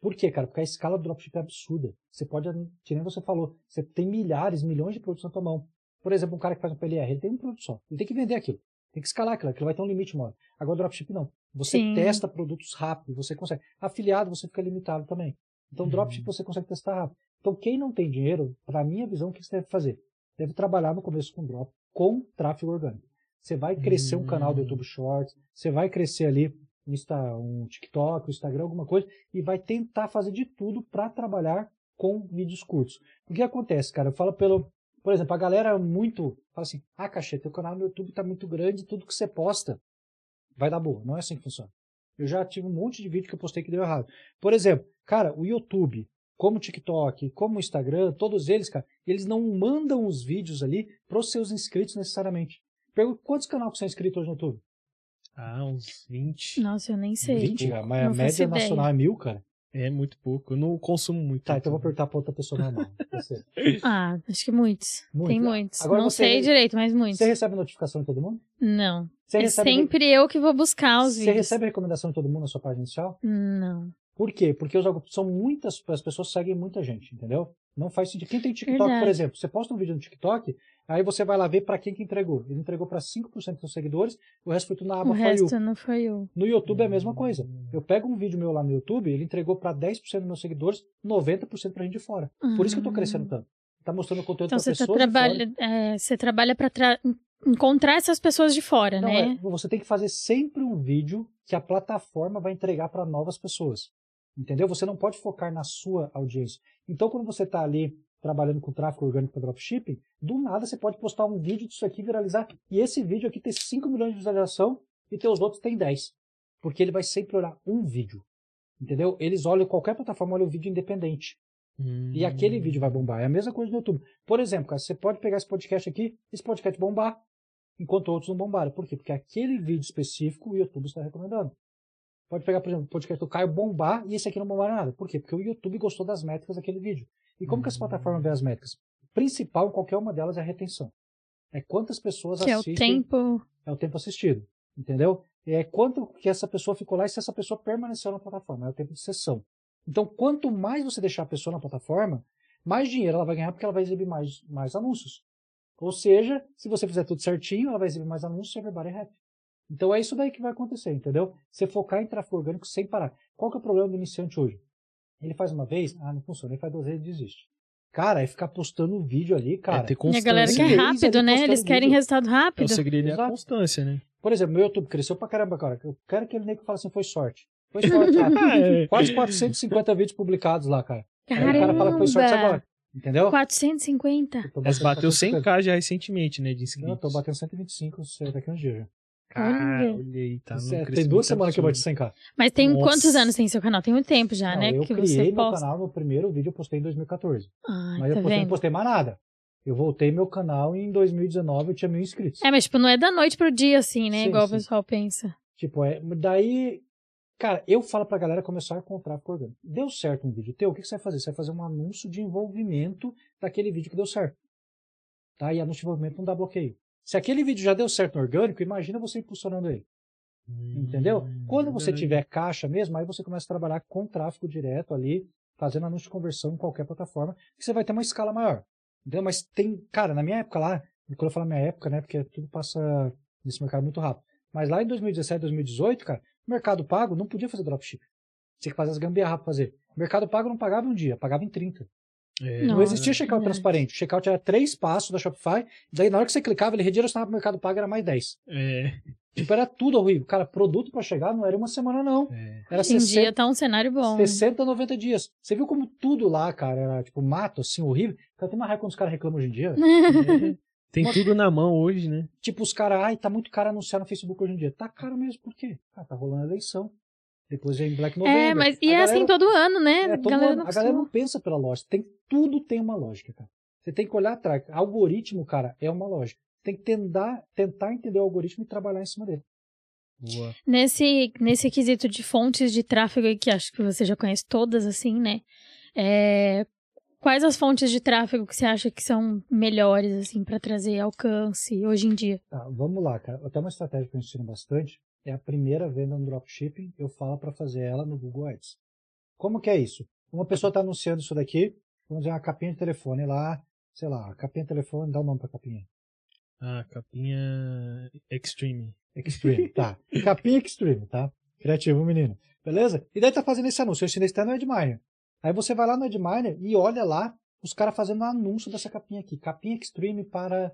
Speaker 3: Por quê, cara? Porque a escala do dropshipping é absurda. Você pode, que nem você falou, você tem milhares, milhões de produtos na tua mão. Por exemplo, um cara que faz um PLR, ele tem um produto só. Ele tem que vender aquilo. Tem que escalar aquilo, aquilo vai ter um limite uma hora. Agora, o dropship não. Você
Speaker 2: Sim.
Speaker 3: testa produtos rápido, você consegue. Afiliado, você fica limitado também. Então,
Speaker 1: Uhum.
Speaker 3: dropship você consegue testar rápido. Então, quem não tem dinheiro, para minha visão, o que você deve fazer? Deve trabalhar no começo com drop, com tráfego orgânico. Você vai crescer um canal do
Speaker 1: Hum.
Speaker 3: YouTube Shorts, você vai crescer ali um, Insta, um TikTok, um Instagram, alguma coisa, e vai tentar fazer de tudo para trabalhar com vídeos curtos. O que acontece, cara? Eu falo pelo. Por exemplo, a galera muito. Fala assim: ah, Cachê, teu canal no YouTube tá muito grande, tudo que você posta vai dar boa. Não é assim que funciona. Eu já tive um monte de vídeo que eu postei que deu errado. Por exemplo, cara, o YouTube, como o TikTok, como o Instagram, todos eles, cara, eles não mandam os vídeos ali pros seus inscritos necessariamente. Pergunta quantos canais que são inscritos hoje no YouTube?
Speaker 1: Ah, uns 20.
Speaker 2: Nossa, eu nem sei.
Speaker 3: 20, cara, mas a
Speaker 2: Não faço
Speaker 3: média
Speaker 2: ideia.
Speaker 3: nacional é mil, cara.
Speaker 1: É muito pouco. Eu não consumo muito.
Speaker 3: Tá, então eu vou perguntar pra outra pessoa normal. (laughs)
Speaker 2: Ah, acho que muitos.
Speaker 3: Muito.
Speaker 2: Tem muitos.
Speaker 3: Agora
Speaker 2: não
Speaker 3: você-
Speaker 2: sei direito, mas muitos.
Speaker 3: Você recebe notificação de todo mundo?
Speaker 2: Não.
Speaker 3: Você
Speaker 2: é sempre eu que vou buscar os
Speaker 3: você
Speaker 2: vídeos.
Speaker 3: recebe recomendação de todo mundo na sua página inicial?
Speaker 2: Não.
Speaker 3: Por quê? Porque os algoritmos são muitas, as pessoas seguem muita gente, entendeu? Não faz sentido. Quem tem TikTok, por
Speaker 2: Verdade.
Speaker 3: exemplo, você posta um vídeo no TikTok, aí você vai lá ver pra quem que entregou. Ele entregou pra 5% dos seus seguidores, o resto foi tudo na aba
Speaker 2: o
Speaker 3: For You.
Speaker 2: resto não foi eu.
Speaker 3: No YouTube é a mesma coisa. Eu pego um vídeo meu lá no YouTube, ele entregou pra 10% dos meus seguidores, 90% pra gente de fora. Por isso que eu tô crescendo tanto. Tá mostrando conteúdo
Speaker 2: Então
Speaker 3: pra
Speaker 2: você, tá
Speaker 3: pessoas fora.
Speaker 2: trabalha, é, você trabalha pra tra- encontrar essas pessoas de fora,
Speaker 3: Não,
Speaker 2: né?
Speaker 3: é, você tem que fazer sempre um vídeo que a plataforma vai entregar para novas pessoas. Entendeu? Você não pode focar na sua audiência. Então, quando você está ali trabalhando com tráfego orgânico para dropshipping, do nada você pode postar um vídeo disso aqui viralizar. E esse vídeo aqui tem 5 milhões de visualização e teus outros tem 10. Porque ele vai sempre olhar um vídeo. Entendeu? Eles olham, qualquer plataforma olha o vídeo independente.
Speaker 1: Hum.
Speaker 3: E aquele vídeo vai bombar. É a mesma coisa no YouTube. Por exemplo, cara, você pode pegar esse podcast aqui, esse podcast bombar, enquanto outros não bombaram. Por quê? Porque aquele vídeo específico o YouTube está recomendando. Pode pegar, por exemplo, o podcast do Caio bombar e esse aqui não bombar nada. Por quê? Porque o YouTube gostou das métricas daquele vídeo. E como que essa
Speaker 1: Hum.
Speaker 3: plataforma vê as métricas? Principal em qualquer uma delas é a retenção. É quantas pessoas
Speaker 2: Que é o
Speaker 3: assistem
Speaker 2: tempo.
Speaker 3: é o tempo assistido, entendeu? É quanto que essa pessoa ficou lá e se essa pessoa permaneceu na plataforma, é o tempo de sessão. Então, quanto mais você deixar a pessoa na plataforma, mais dinheiro ela vai ganhar porque ela vai exibir mais, mais anúncios. Ou seja, se você fizer tudo certinho, ela vai exibir mais anúncios e everybody é happy. Então é isso daí que vai acontecer, entendeu? Você focar em tráfego orgânico sem parar. Qual que é o problema do iniciante hoje? Ele faz uma vez, ah, não funciona, ele faz duas vezes e desiste. Cara, é ficar postando vídeo ali, cara.
Speaker 1: É ter
Speaker 2: E a
Speaker 1: constância.
Speaker 2: galera quer rápido, né? Eles querem
Speaker 3: vídeo.
Speaker 2: resultado
Speaker 1: É,
Speaker 2: rápido.
Speaker 1: o segredo é a constância, né?
Speaker 3: Por exemplo, meu YouTube cresceu pra caramba agora. Eu quero que ele nem que fale assim, foi sorte. Foi (laughs) sorte, cara.
Speaker 1: É.
Speaker 3: Quase 450 vídeos publicados lá, cara. Aí
Speaker 2: Caramba!
Speaker 3: o cara fala que foi sorte agora. Entendeu?
Speaker 2: 450.
Speaker 3: Eu tô
Speaker 1: Mas bateu
Speaker 3: 450.
Speaker 1: 100k já recentemente, né, de
Speaker 3: Não,
Speaker 1: inscritos.
Speaker 3: eu tô batendo 125 daqui a uns dias. já.
Speaker 1: Cara,
Speaker 2: Olha.
Speaker 1: aí, tá
Speaker 3: Isso é- tem duas semanas que eu bati
Speaker 1: absurdo.
Speaker 3: 100k.
Speaker 2: Mas tem
Speaker 1: Nossa.
Speaker 2: quantos anos tem seu canal? Tem muito tempo já,
Speaker 3: Não,
Speaker 2: né?
Speaker 3: eu
Speaker 2: que
Speaker 3: criei
Speaker 2: você
Speaker 3: meu
Speaker 2: posta.
Speaker 3: canal, no primeiro vídeo eu postei em 2014.
Speaker 2: Ai,
Speaker 3: Mas
Speaker 2: tá
Speaker 3: eu postei, não postei mais nada. Eu voltei meu canal e em 2019 eu tinha mil inscritos.
Speaker 2: É, mas tipo, não é da noite pro dia, assim, né?
Speaker 3: Sim,
Speaker 2: Igual
Speaker 3: sim.
Speaker 2: o pessoal pensa.
Speaker 3: Tipo, é, daí, cara, eu falo pra galera começar com o tráfego orgânico. Deu certo um vídeo teu, o que, que você vai fazer? Você vai fazer um anúncio de envolvimento daquele vídeo que deu certo. Tá? E anúncio de envolvimento não dá bloqueio. Se aquele vídeo já deu certo no orgânico, imagina você impulsionando ele. Entendeu?
Speaker 1: Hum,
Speaker 3: Quando você tiver caixa mesmo, aí você começa a trabalhar com tráfego direto ali, fazendo anúncio de conversão em qualquer plataforma, que você vai ter uma escala maior. Entendeu? Mas tem, cara, na minha época lá, quando eu falo minha época, né, porque tudo passa nesse mercado muito rápido. Mas lá em 2017, 2018, cara, Mercado Pago não podia fazer dropship. Tinha que fazer as gambiarra pra fazer. O Mercado Pago não pagava em um dia, pagava em 30.
Speaker 1: É,
Speaker 3: Não existia checkout
Speaker 2: verdade.
Speaker 3: transparente. O checkout era três passos da Shopify, daí na hora que você clicava, ele redirecionava pro Mercado Pago, era mais 10.
Speaker 1: É,
Speaker 3: Tipo, era tudo horrível. Cara, produto pra chegar não era uma semana, não.
Speaker 1: é.
Speaker 3: Era
Speaker 2: Hoje em
Speaker 3: 60,
Speaker 2: dia tá um cenário bom.
Speaker 3: 60, 90 dias. Você viu como tudo lá, cara, era tipo mato, assim, horrível? Cara, tem uma raiva quando os caras reclamam hoje em dia. (laughs)
Speaker 1: É. Tem
Speaker 3: Uma-
Speaker 1: tudo na mão hoje, né?
Speaker 3: Tipo, os caras, ai, tá muito caro anunciar no Facebook hoje em dia. Tá caro mesmo, por quê? Ah, tá rolando a eleição. Depois vem Black November.
Speaker 2: É, mas e
Speaker 3: A
Speaker 2: é
Speaker 3: galera-
Speaker 2: assim todo ano, né?
Speaker 3: é, todo
Speaker 2: galera
Speaker 3: ano. a galera não pensa pela lógica. Tem, tudo tem uma lógica, cara. Você tem que olhar atrás. Algoritmo, cara, é uma lógica. Tem que tentar, tentar entender o algoritmo e trabalhar em cima dele.
Speaker 1: Boa.
Speaker 2: Nesse, nesse quesito de fontes de tráfego aí, que acho que você já conhece todas, assim, né? É, quais as fontes de tráfego que você acha que são melhores, assim, para trazer alcance hoje em dia?
Speaker 3: Tá, vamos lá, cara. Até uma estratégia que eu ensino bastante é a primeira venda no dropshipping, eu falo para fazer ela no Google Ads. Como que é isso? Uma pessoa está anunciando isso daqui, vamos dizer uma capinha de telefone lá, sei lá, capinha de telefone, dá o nome para capinha.
Speaker 1: Ah, capinha Extreme.
Speaker 3: Extreme, tá. (laughs) Capinha Extreme, tá? Criativo, menino. Beleza? E daí tá fazendo esse anúncio. Eu ensinei até no Edminer. Aí você vai lá no Edminer e olha lá os caras fazendo um anúncio dessa capinha aqui. Capinha Extreme para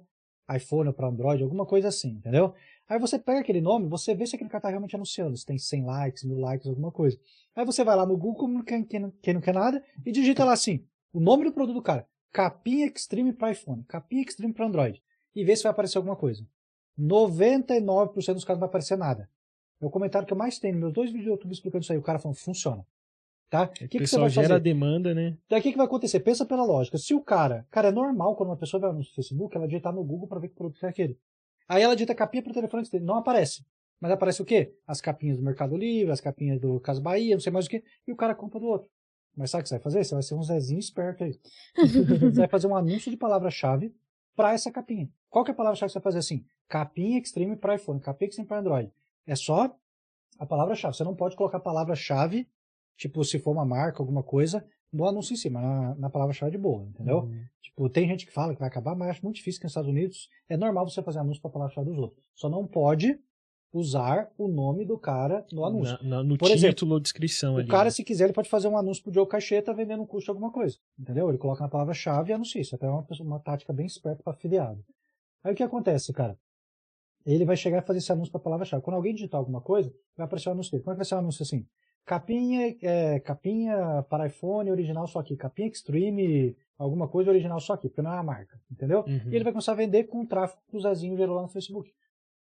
Speaker 3: iPhone ou para Android, alguma coisa assim, entendeu? Aí você pega aquele nome, você vê se aquele cara tá realmente anunciando, se tem 100 likes, 1000 likes, alguma coisa. Aí você vai lá no Google, quem, quem, quem não quer nada, e digita lá assim, o nome do produto do cara, Capinha Extreme para iPhone, Capinha Extreme para Android, e vê se vai aparecer alguma coisa. 99% dos casos não vai aparecer nada. É o comentário que eu mais tenho nos meus dois vídeos do YouTube explicando isso aí. O cara falando, funciona. Tá? O
Speaker 1: O
Speaker 3: que, que você vai
Speaker 1: gera
Speaker 3: fazer?
Speaker 1: demanda, né?
Speaker 3: Daí o que, que vai acontecer? Pensa pela lógica. Se o cara. Cara, é normal quando uma pessoa vai no Facebook, ela digitar no Google para ver que produto é aquele. Aí ela digita capinha para o telefone dele. Não aparece. Mas aparece o quê? As capinhas do Mercado Livre, as capinhas do Casa Bahia, não sei mais o quê. E o cara compra do outro. Mas sabe o que você vai fazer? Você vai ser um Zezinho esperto aí. (laughs) Você vai fazer um anúncio de palavra-chave para essa capinha. Qual que é a palavra-chave que você vai fazer assim? Capinha Extreme para iPhone, capinha Extreme para Android. É só a palavra-chave. Você não pode colocar a palavra-chave, tipo, se for uma marca, alguma coisa, no anúncio em cima, na, na palavra-chave de boa, entendeu?
Speaker 1: Uhum.
Speaker 3: Tipo, tem gente que fala que vai acabar, mas acho muito difícil que nos Estados Unidos é normal você fazer anúncio para a palavra-chave dos outros. Só não pode usar o nome do cara no anúncio.
Speaker 1: Na- na- no
Speaker 3: Por
Speaker 1: título
Speaker 3: exemplo,
Speaker 1: ou descrição
Speaker 3: O
Speaker 1: ali.
Speaker 3: cara,
Speaker 1: né?
Speaker 3: se quiser, ele pode fazer um anúncio pro Joe Caixeta vendendo um curso de alguma coisa. Entendeu? Ele coloca na palavra-chave e anuncia. Isso até é uma, uma tática bem esperta para afiliado. Aí o que acontece, cara? Ele vai chegar e fazer esse anúncio para palavra-chave. Quando alguém digitar alguma coisa, vai aparecer o anúncio dele. Como é que vai ser o anúncio assim? Capinha, é, capinha para iPhone original só aqui. Capinha Extreme, alguma coisa original só aqui, porque não é a marca. Entendeu?
Speaker 1: Uhum.
Speaker 3: E ele vai começar a vender com o tráfego que o Zezinho gerou lá no Facebook.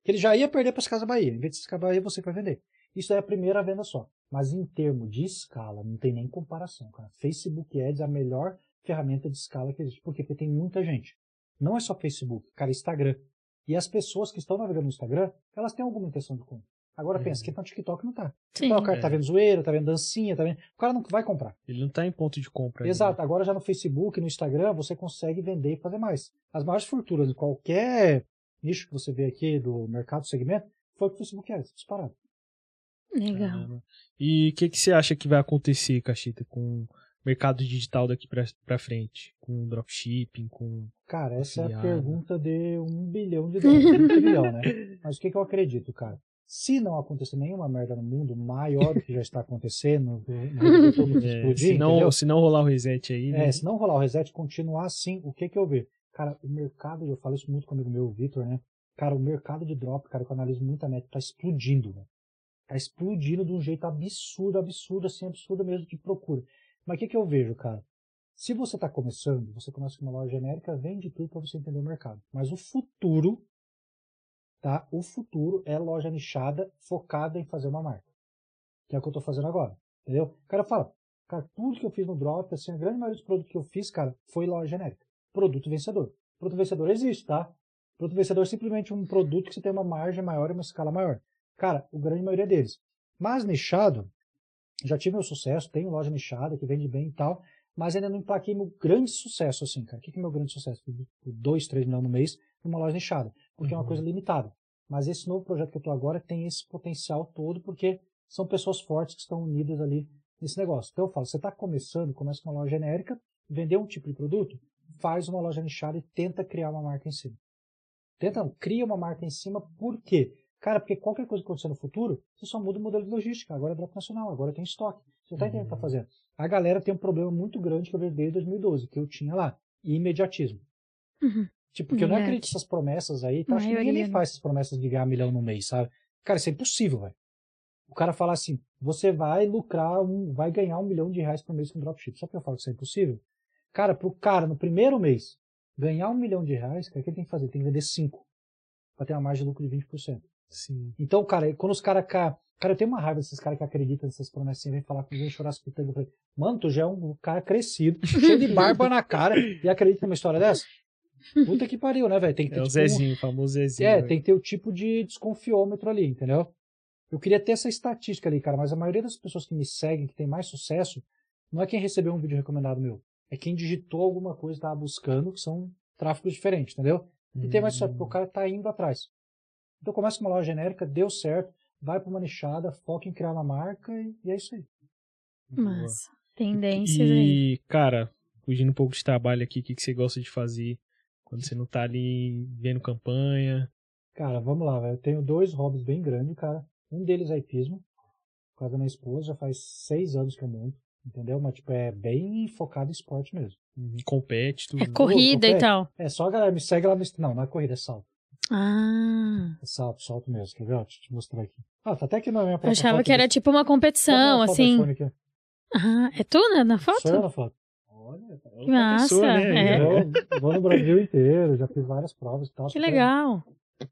Speaker 3: Que ele já ia perder para as Casas Bahia. Em vez de Casas Bahia, você vai vender. Isso é a primeira venda só. Mas em termos de escala, não tem nem comparação, cara. Facebook Ads é a melhor ferramenta de escala que existe. Por quê? Porque tem muita gente. Não é só Facebook, cara, Instagram. E as pessoas que estão navegando no Instagram, elas têm alguma intenção de compra. Agora pensa,
Speaker 1: Uhum.
Speaker 3: quem tá no TikTok não tá.
Speaker 2: Sim.
Speaker 3: Então, o cara
Speaker 1: É.
Speaker 3: tá vendo zoeira, tá vendo dancinha, tá vendo. O cara não vai comprar.
Speaker 1: Ele não tá em ponto de compra.
Speaker 3: Exato.
Speaker 1: né?
Speaker 3: Agora já no Facebook, no Instagram, você consegue vender e fazer mais. As maiores fortunas de qualquer nicho que você vê aqui do mercado, segmento, foi que o Facebook é disparado.
Speaker 2: Legal.
Speaker 1: Caramba. E o que, que você acha que vai acontecer, Cachita, com o mercado digital daqui pra, pra frente? Com dropshipping, com.
Speaker 3: Cara, essa é a pergunta de um bilhão de dólares. um trilhão, né? (laughs) Mas o que, que eu acredito, cara? Se não acontecer nenhuma merda no mundo maior do que já está acontecendo, (laughs) no mundo
Speaker 1: É,
Speaker 3: explodir,
Speaker 1: se, não, se não rolar o reset aí. né?
Speaker 3: É, se não rolar o reset, continuar assim, o que que eu vejo? Cara, o mercado, eu falo isso muito com amigo meu, o Vitor, né? Cara, o mercado de drop, cara, que eu analiso muito a net, tá explodindo, né? Tá explodindo de um jeito absurdo, absurdo, assim, absurdo mesmo de procura. Mas o que que eu vejo, cara? Se você tá começando, você começa com uma loja genérica, vende tudo para você entender o mercado. Mas o futuro, tá? O futuro é loja nichada, focada em fazer uma marca. Que é o que eu tô fazendo agora, entendeu? O cara fala, Cara, tudo que eu fiz no Drop, assim, a grande maioria dos produtos que eu fiz, cara, foi loja genérica. Produto vencedor. Produto vencedor existe, tá? Produto vencedor é simplesmente um produto que você tem uma margem maior e uma escala maior. Cara, a grande maioria deles. Mas nichado, já tive meu sucesso, tenho loja nichada que vende bem e tal, mas ainda não emplaquei meu grande sucesso, assim, cara. O que que é meu grande sucesso? 2, 3 milhões no mês numa loja nichada. Porque é uma
Speaker 1: Uhum.
Speaker 3: coisa limitada. Mas esse novo projeto que eu estou agora tem esse potencial todo, porque são pessoas fortes que estão unidas ali nesse negócio. Então eu falo, você está começando, começa com uma loja genérica, vender um tipo de produto, faz uma loja nichada e tenta criar uma marca em cima. Tenta, não, cria uma marca em cima, por quê? Cara, porque qualquer coisa que acontecer no futuro, você só muda o modelo de logística. Agora é drop nacional, agora tem estoque. Você está entendendo o que está fazendo? A galera tem um problema muito grande que eu vejo desde 2012, que eu tinha lá. Imediatismo.
Speaker 2: Uhum.
Speaker 3: Tipo, porque eu não
Speaker 2: Verdade.
Speaker 3: acredito nessas promessas aí. Tá? Acho que ninguém nem
Speaker 2: não.
Speaker 3: faz essas promessas de ganhar um milhão no mês, sabe? Cara, isso é impossível, velho. O cara fala assim, você vai lucrar, um, vai ganhar um milhão de reais por mês com dropship. Por que eu falo que isso é impossível? Cara, pro cara, no primeiro mês, ganhar um milhão de reais, cara, o que ele tem que fazer? Tem que vender cinco. Pra ter uma margem de lucro de 20%.
Speaker 1: Sim.
Speaker 3: Então, cara, quando os caras. Cara, cara, eu tenho uma raiva desses caras que acreditam nessas promessas e vem falar comigo, vem chorar as pitangas. Eu falei, mano, tu já é um cara crescido, (laughs) cheio de barba na cara e acredita numa história dessa? Puta que pariu, né, velho? Tem que ter
Speaker 1: É o
Speaker 3: tipo,
Speaker 1: Zezinho, o famoso Zezinho.
Speaker 3: é,
Speaker 1: né?
Speaker 3: tem que ter o tipo de desconfiômetro ali, entendeu? Eu queria ter essa estatística ali, cara, mas a maioria das pessoas que me seguem, que tem mais sucesso, não é quem recebeu um vídeo recomendado meu. É quem digitou alguma coisa e tava buscando, que são tráficos diferentes, entendeu? E tem mais sucesso, porque o cara tá indo atrás. Então começa com uma loja genérica, deu certo, vai pra uma nichada, foca em criar uma marca e, e é isso aí.
Speaker 1: Boa.
Speaker 2: Massa. Tendências aí.
Speaker 1: E, cara, fugindo um pouco de trabalho aqui, o que, que você gosta de fazer quando você não tá ali vendo campanha?
Speaker 3: Cara, vamos lá, velho. Eu tenho dois hobbies bem grandes, cara. Um deles é hipismo, por causa da minha esposa, já faz seis anos que eu monto, entendeu? Mas, tipo, é bem focado em esporte mesmo.
Speaker 1: Compete, tudo.
Speaker 2: É corrida e
Speaker 3: compete.
Speaker 2: tal.
Speaker 3: É só a galera me segue lá no Não, não é corrida, é salto.
Speaker 2: Ah.
Speaker 3: É salto, salto mesmo. Quer ver? Deixa eu te mostrar aqui. Ah, tá até aqui na minha
Speaker 2: Eu
Speaker 3: própria
Speaker 2: achava
Speaker 3: foto
Speaker 2: que era
Speaker 3: desse-
Speaker 2: tipo uma competição, assim. Ah, é tu, né? Na foto?
Speaker 3: Sou eu na foto.
Speaker 2: Que massa, é.
Speaker 3: Eu vou, vou no Brasil inteiro, já fiz várias provas e tal.
Speaker 2: Que legal.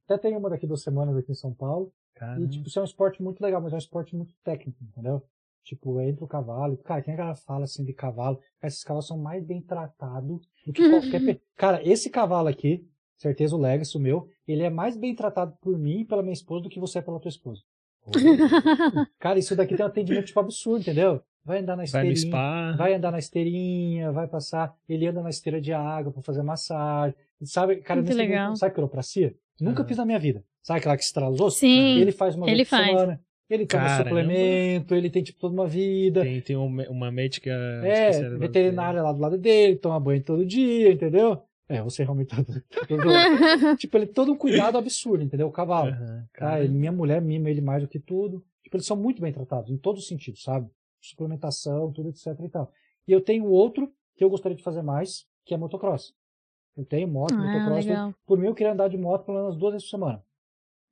Speaker 3: Até tem uma daqui duas semanas aqui em São Paulo.
Speaker 1: Cara,
Speaker 3: E, tipo, isso é um esporte muito legal, mas é um esporte muito técnico, entendeu? Tipo, entra o cavalo. Cara, quem a galera fala assim de cavalo, esses cavalos são mais bem tratados do que qualquer. (laughs) pe- Cara, esse cavalo aqui, certeza o Legacy, o meu, ele é mais bem tratado por mim e pela minha esposa do que você é pela tua esposa. Cara, isso daqui tem um atendimento tipo absurdo, entendeu? Vai andar na
Speaker 1: vai
Speaker 3: esteirinha.
Speaker 1: spa.
Speaker 3: Vai andar na esteirinha, vai passar. Ele anda na esteira de água pra fazer massagem. Sabe, cara,
Speaker 2: Muito legal.
Speaker 3: sabe quiropracia? Nunca
Speaker 1: Ah.
Speaker 3: fiz na minha vida. Sabe aquela que estrala os ossos?
Speaker 2: Sim.
Speaker 3: Ele faz uma
Speaker 2: ele
Speaker 3: vez por
Speaker 2: faz.
Speaker 3: semana. Ele toma
Speaker 1: Caramba.
Speaker 3: suplemento, ele tem tipo toda uma vida.
Speaker 1: Tem, tem uma, uma médica
Speaker 3: é, veterinária lá do lado dele, toma banho todo dia, entendeu? É, você realmente tá. todo- (laughs) tipo, ele todo um cuidado absurdo, entendeu? O cavalo. Tá?
Speaker 1: cara.
Speaker 3: Ele- minha mulher mima ele mais do que tudo. Tipo, eles são muito bem tratados, em todos os sentidos, sabe? Suplementação, tudo, etc e tal. E eu tenho outro que eu gostaria de fazer mais, que é motocross. Eu tenho moto,
Speaker 2: Ah,
Speaker 3: motocross.
Speaker 2: legal.
Speaker 3: Por mim, eu queria andar de moto pelo menos duas vezes por semana.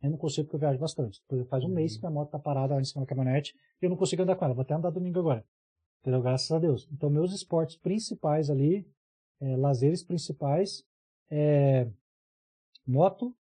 Speaker 3: Eu não consigo porque eu viajo bastante. Faz um mês que minha moto tá parada lá em cima da caminhonete e eu não consigo andar com ela. Vou até andar domingo agora. Entendeu? Graças a Deus. Então, meus esportes principais ali, é, lazeres principais, é moto,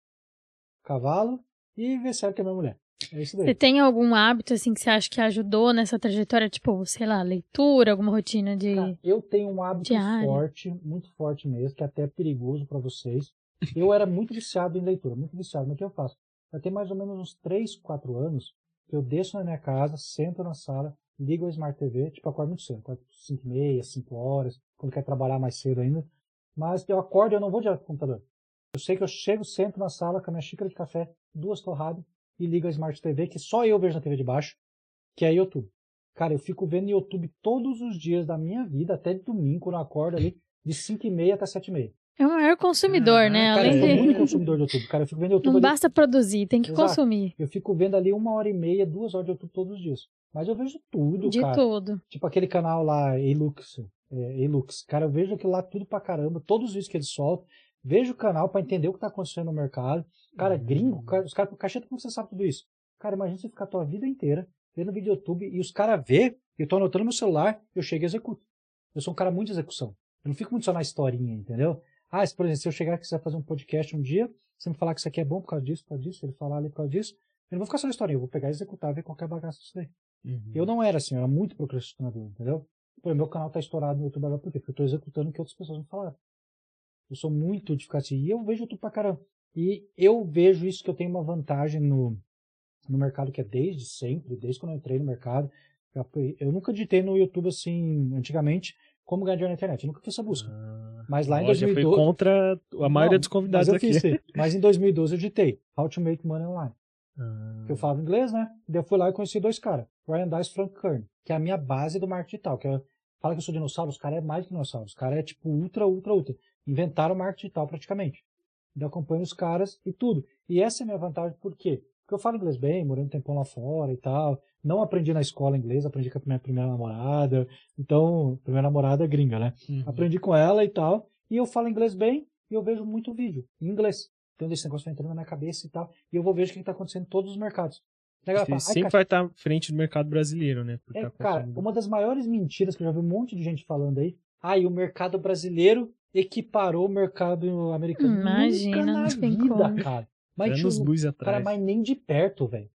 Speaker 3: cavalo e ver série com a minha mulher. É isso daí.
Speaker 2: Você tem algum hábito, assim, que você acha que ajudou nessa trajetória? Tipo, sei lá, leitura, alguma rotina de...
Speaker 3: Cara, eu tenho um hábito
Speaker 2: Diário.
Speaker 3: forte, muito forte mesmo, que é até perigoso para vocês. Eu era muito viciado em leitura, muito viciado. Mas o que eu faço? Já tem mais ou menos uns 3, 4 anos que eu desço na minha casa, sento na sala, ligo a Smart TV, tipo, acordo muito cedo, acordo 5 e meia, 5 horas, quando quer trabalhar mais cedo ainda. Mas eu acordo e eu não vou direto pro computador. Eu sei que eu chego, sento na sala com a minha xícara de café, duas torradas, e ligo a Smart TV, que só eu vejo na TV de baixo, que é YouTube. Cara, eu fico vendo YouTube todos os dias da minha vida, até de domingo, quando eu acordo ali, de 5 e meia até 7 e meia.
Speaker 2: É o maior consumidor, né?
Speaker 1: Caraca,
Speaker 3: Cara,
Speaker 2: Além
Speaker 3: eu sou
Speaker 2: de...
Speaker 3: muito consumidor de YouTube. Cara, eu fico vendo YouTube
Speaker 2: Não
Speaker 3: ali,
Speaker 2: basta produzir, tem que
Speaker 3: Exato.
Speaker 2: consumir.
Speaker 3: eu fico vendo ali uma hora e meia, duas horas de YouTube todos os dias. Mas eu vejo tudo,
Speaker 2: De
Speaker 3: cara.
Speaker 2: tudo.
Speaker 3: Tipo aquele canal lá, Elux. É, Elux. Cara, eu vejo aquilo lá tudo pra caramba, todos os vídeos que eles soltam. Vejo o canal pra entender o que tá acontecendo no mercado. Cara, gringo, cara, os caras, cacheta, como você sabe tudo isso? Cara, imagina você ficar a tua vida inteira vendo vídeo do YouTube e os caras vê, eu tô anotando no meu celular, eu chego e executo. Eu sou um cara muito de execução. Eu não fico muito só na historinha, entendeu? Ah, se, por exemplo, se eu chegar e quiser fazer um podcast um dia, você me falar que isso aqui é bom por causa disso, por causa disso, ele falar ali por causa disso, eu não vou ficar só na historinha, eu vou pegar e executar, ver qualquer bagaça disso daí.
Speaker 1: Uhum.
Speaker 3: Eu não era assim, eu era muito procrastinador, entendeu? Pô, meu canal tá estourado no YouTube agora por quê? Porque eu tô executando o que outras pessoas me falaram. Eu sou muito de ficar assim, e eu vejo YouTube pra caramba. E eu vejo isso que eu tenho uma vantagem no, no mercado que é desde sempre, desde quando eu entrei no mercado. Eu, eu nunca digitei no YouTube assim, antigamente, como ganhar dinheiro na internet. Eu nunca fiz essa busca.
Speaker 1: Ah,
Speaker 3: Mas lá em
Speaker 1: ó, já
Speaker 3: 2012...
Speaker 1: foi contra a maioria
Speaker 3: Não,
Speaker 1: dos convidados
Speaker 3: mas
Speaker 1: aqui.
Speaker 3: fiz. Mas em 2012 eu digitei How to Make Money Online.
Speaker 1: Ah,
Speaker 3: Porque eu falava inglês, né? Daí eu fui lá e conheci dois caras. Ryan Dice e Frank Kern, que é a minha base do marketing digital. Que é, fala que eu sou dinossauro, os caras é mais que dinossauro. Os caras é tipo ultra, ultra, ultra. Inventaram o marketing digital praticamente. Eu acompanho os caras e tudo. E essa é a minha vantagem, por quê? Porque eu falo inglês bem, morei um tempão lá fora e tal. Não aprendi na escola inglês, aprendi com a minha primeira namorada. Então, primeira namorada é gringa, né?
Speaker 1: uhum.
Speaker 3: Aprendi com ela e tal. E eu falo inglês bem e eu vejo muito vídeo em inglês. Então esse negócio vai entrando na minha cabeça e tal. E eu vou ver o que está acontecendo em todos os mercados. A galera
Speaker 1: Você
Speaker 3: fala, "Ai,
Speaker 1: sempre vai estar à frente do mercado brasileiro, né?
Speaker 3: É,
Speaker 1: tá
Speaker 3: cara, uma das maiores mentiras que eu já vi um monte de gente falando aí. Ah, e o mercado brasileiro equiparou o mercado americano.
Speaker 2: Imagina,
Speaker 3: Nunca na
Speaker 2: não tem
Speaker 3: vida,
Speaker 2: como.
Speaker 3: cara. Mas,
Speaker 1: Anos
Speaker 3: tipo,
Speaker 1: luz
Speaker 3: cara,
Speaker 1: atrás.
Speaker 3: mas nem de perto, velho.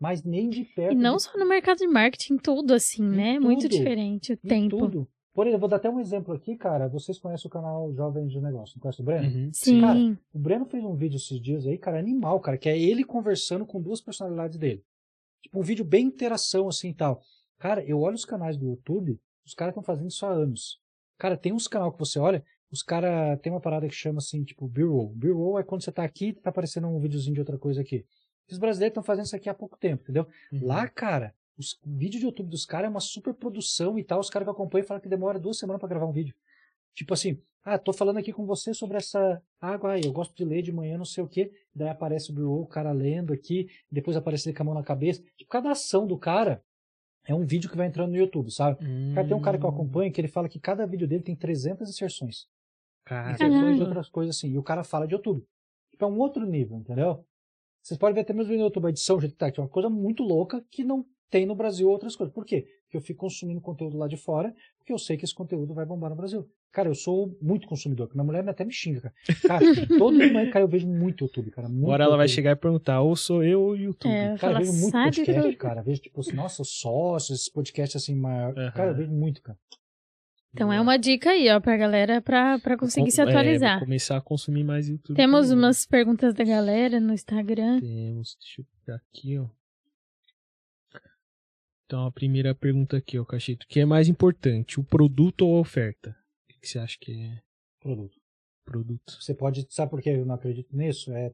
Speaker 3: Mas nem de perto.
Speaker 2: E não
Speaker 3: de-
Speaker 2: só no mercado de marketing, tudo assim,
Speaker 3: Em
Speaker 2: né? Muito
Speaker 3: tudo.
Speaker 2: diferente o
Speaker 3: em
Speaker 2: tempo.
Speaker 3: tudo. Por exemplo, vou dar até um exemplo aqui, cara. Vocês conhecem o canal Jovens de Negócio, não conhece o Breno?
Speaker 1: Uhum,
Speaker 2: Sim.
Speaker 3: Cara, O Breno fez um vídeo esses dias aí, cara, animal, cara, que é ele conversando com duas personalidades dele. Tipo, um vídeo bem interação, assim e tal. Cara, eu olho os canais do YouTube, os caras estão fazendo isso há anos. Cara, tem uns canal que você olha, os caras tem uma parada que chama assim, tipo, B-roll. B-roll é quando você tá aqui e tá aparecendo um videozinho de outra coisa aqui. Os brasileiros estão fazendo isso aqui há pouco tempo, entendeu?
Speaker 1: uhum.
Speaker 3: Lá, cara, os vídeos de YouTube dos caras é uma super produção e tal. Os caras que acompanham falam que demora duas semanas pra gravar um vídeo. Tipo assim, ah, tô falando aqui com você sobre essa água aí, eu gosto de ler de manhã, não sei o quê. Daí aparece o Bureau, o cara lendo aqui, depois aparece ele com a mão na cabeça. Tipo, cada ação do cara é um vídeo que vai entrando no YouTube, sabe? Cara, tem um cara que eu
Speaker 1: Hum,
Speaker 3: acompanho que ele fala que cada vídeo dele tem 300 inserções.
Speaker 1: Caramba.
Speaker 3: Inserções de outras coisas assim. E o cara fala de YouTube. Tipo, é um outro nível, entendeu? Vocês podem ver até mesmo no YouTube a edição, jeito que tá, que é uma coisa muito louca que não tem no Brasil outras coisas. Por quê? Porque eu fico consumindo conteúdo lá de fora, porque eu sei que esse conteúdo vai bombar no Brasil. Cara, eu sou muito consumidor, minha mulher até me xinga, cara. Cara, (laughs) todo dia, cara, eu vejo muito YouTube, cara. Muito
Speaker 1: Agora ela vai chegar e perguntar, ou sou eu ou o YouTube?
Speaker 2: É,
Speaker 3: Cara, eu vejo muito podcast,
Speaker 2: que-
Speaker 3: cara. Vejo, tipo assim, nossa, sócios, esses podcasts assim, maior.
Speaker 1: Aham.
Speaker 3: Cara, eu vejo muito, cara.
Speaker 2: Então é uma dica aí, ó, pra galera pra, pra conseguir se
Speaker 1: É,
Speaker 2: atualizar.
Speaker 1: começar a consumir mais YouTube.
Speaker 2: Temos
Speaker 1: também.
Speaker 2: umas perguntas da galera no Instagram.
Speaker 1: Temos, deixa eu pegar aqui, ó. Então, a primeira pergunta aqui, ó, Cachito. O que é mais importante, o produto ou a oferta? O que você acha que é
Speaker 3: Produto.
Speaker 1: produto?
Speaker 3: Você pode. Sabe por que eu não acredito nisso? É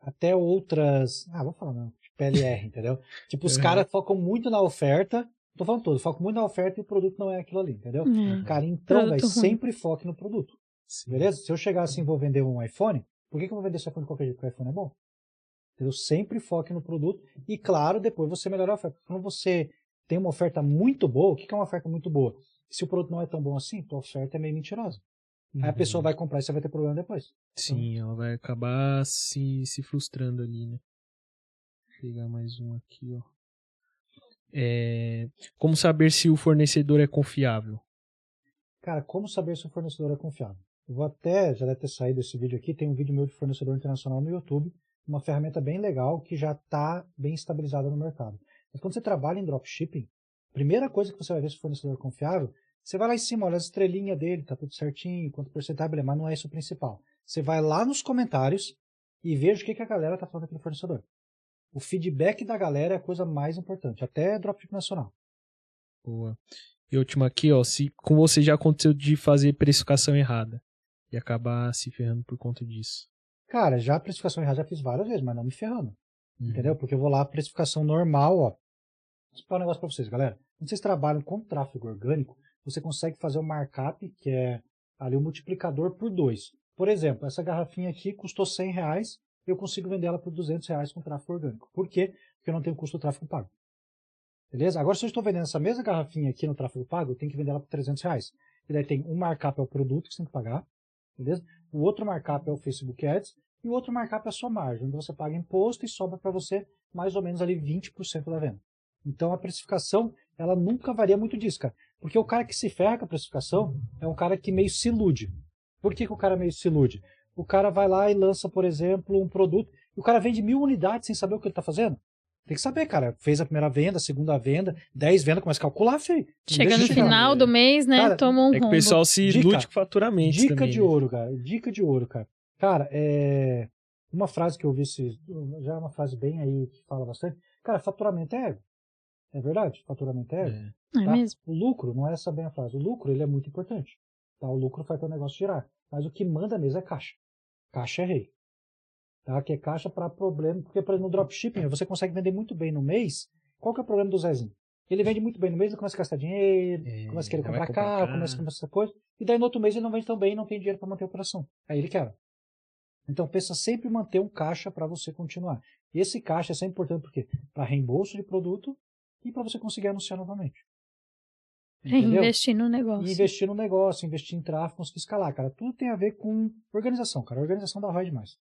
Speaker 3: até outras. Ah, vou falar não. PLR, entendeu? Tipo, os caras focam muito na oferta. Tô falando todo, focam muito na oferta e o produto não é aquilo ali, entendeu?
Speaker 2: É.
Speaker 3: Cara, então, velho,
Speaker 2: ruim.
Speaker 3: sempre foque no produto.
Speaker 1: Sim.
Speaker 3: Beleza? Se eu chegar assim e vou vender um iPhone, por que, que eu vou vender esse iPhone de qualquer jeito? Porque o iPhone é bom. Entendeu? Sempre foque no produto e, claro, depois você melhora a oferta. Quando você tem uma oferta muito boa, o que que é uma oferta muito boa? Se o produto não é tão bom assim, tua oferta é meio mentirosa. Aí a
Speaker 1: Uhum.
Speaker 3: pessoa vai comprar e você vai ter problema depois.
Speaker 1: Sim, ela vai acabar se, se frustrando ali, né? Vou pegar mais um aqui, ó. É, como saber se o fornecedor é confiável?
Speaker 3: Cara, como saber se o fornecedor é confiável? Eu vou até, já deve ter saído esse vídeo aqui, tem um vídeo meu de fornecedor internacional no YouTube, uma ferramenta bem legal que já está bem estabilizada no mercado. Mas quando você trabalha em dropshipping, primeira coisa que você vai ver se o fornecedor é confiável, você vai lá em cima, olha as estrelinhas dele, tá tudo certinho, quanto porcentagem, mas não é isso o principal. Você vai lá nos comentários e veja o que, que a galera tá falando daquele fornecedor. O feedback da galera é a coisa mais importante, até dropshipping nacional.
Speaker 1: Boa. E última aqui, ó. Se com você já aconteceu de fazer precificação errada e acabar se ferrando por conta disso.
Speaker 3: Cara, já a precificação errada já fiz várias vezes, mas não me ferrando.
Speaker 1: Uhum.
Speaker 3: Entendeu? Porque eu vou lá, precificação normal, ó. Vou explicar um negócio pra vocês, galera. Quando vocês trabalham com tráfego orgânico, você consegue fazer o markup, que é ali o multiplicador por 2. Por exemplo, essa garrafinha aqui custou 100 reais, eu consigo vender ela por 200 reais com tráfego orgânico. Por quê? Porque eu não tenho custo do tráfego pago. Beleza? Agora, se eu estou vendendo essa mesma garrafinha aqui no tráfego pago, eu tenho que vender ela por 300 reais. E daí tem um markup é o produto que você tem que pagar, beleza? O outro markup é o Facebook Ads e o outro markup é a sua margem, onde você paga imposto e sobra para você mais ou menos ali 20% da venda. Então a precificação, ela nunca varia muito disso, cara. Porque o cara que se ferra com a precificação é um cara que meio se ilude. Por que, que o cara meio se ilude? O cara vai lá e lança, por exemplo, um produto, e o cara vende mil unidades sem saber o que ele está fazendo. Tem que saber, cara. Fez a primeira venda, a segunda venda, 10 vendas, começa a calcular, feio. Não
Speaker 2: Chega no
Speaker 3: chegar.
Speaker 2: final do mês, né?
Speaker 3: Cara,
Speaker 2: toma um
Speaker 1: É que o pessoal se
Speaker 3: Dica-
Speaker 1: ilude com faturamento
Speaker 3: Dica
Speaker 1: também.
Speaker 3: de
Speaker 1: né?
Speaker 3: ouro, cara. Dica de ouro, cara. Cara, é. Uma frase que eu vi, esse... já é uma frase bem aí que fala bastante. Cara, faturamento é ego. É verdade, faturamento é.
Speaker 1: É.
Speaker 2: Não é
Speaker 3: tá?
Speaker 2: mesmo?
Speaker 3: O lucro, não é essa bem a frase, o lucro ele é muito importante. Tá? O lucro faz o negócio girar. Mas o que manda mesmo é caixa. Caixa é rei. Tá? Que é caixa para problema. Porque, por exemplo, no dropshipping, você consegue vender muito bem no mês. Qual que é o problema do Zezinho? Ele vende muito bem no mês, ele começa a gastar dinheiro,
Speaker 1: É,
Speaker 3: começa a querer
Speaker 1: vai
Speaker 3: comprar
Speaker 1: comprar
Speaker 3: carro, começa a comprar essa coisa. E daí no outro mês ele não vende tão bem e não tem dinheiro para manter a operação. Aí ele quebra. Então pensa sempre em manter um caixa para você continuar. E esse caixa é sempre importante porque para reembolso de produto e para você conseguir anunciar novamente. Entendeu?
Speaker 2: Investir no negócio.
Speaker 3: E investir no negócio, investir em tráfego, conseguir escalar, cara. Tudo tem a ver com organização, cara. A organização dá ROI demais.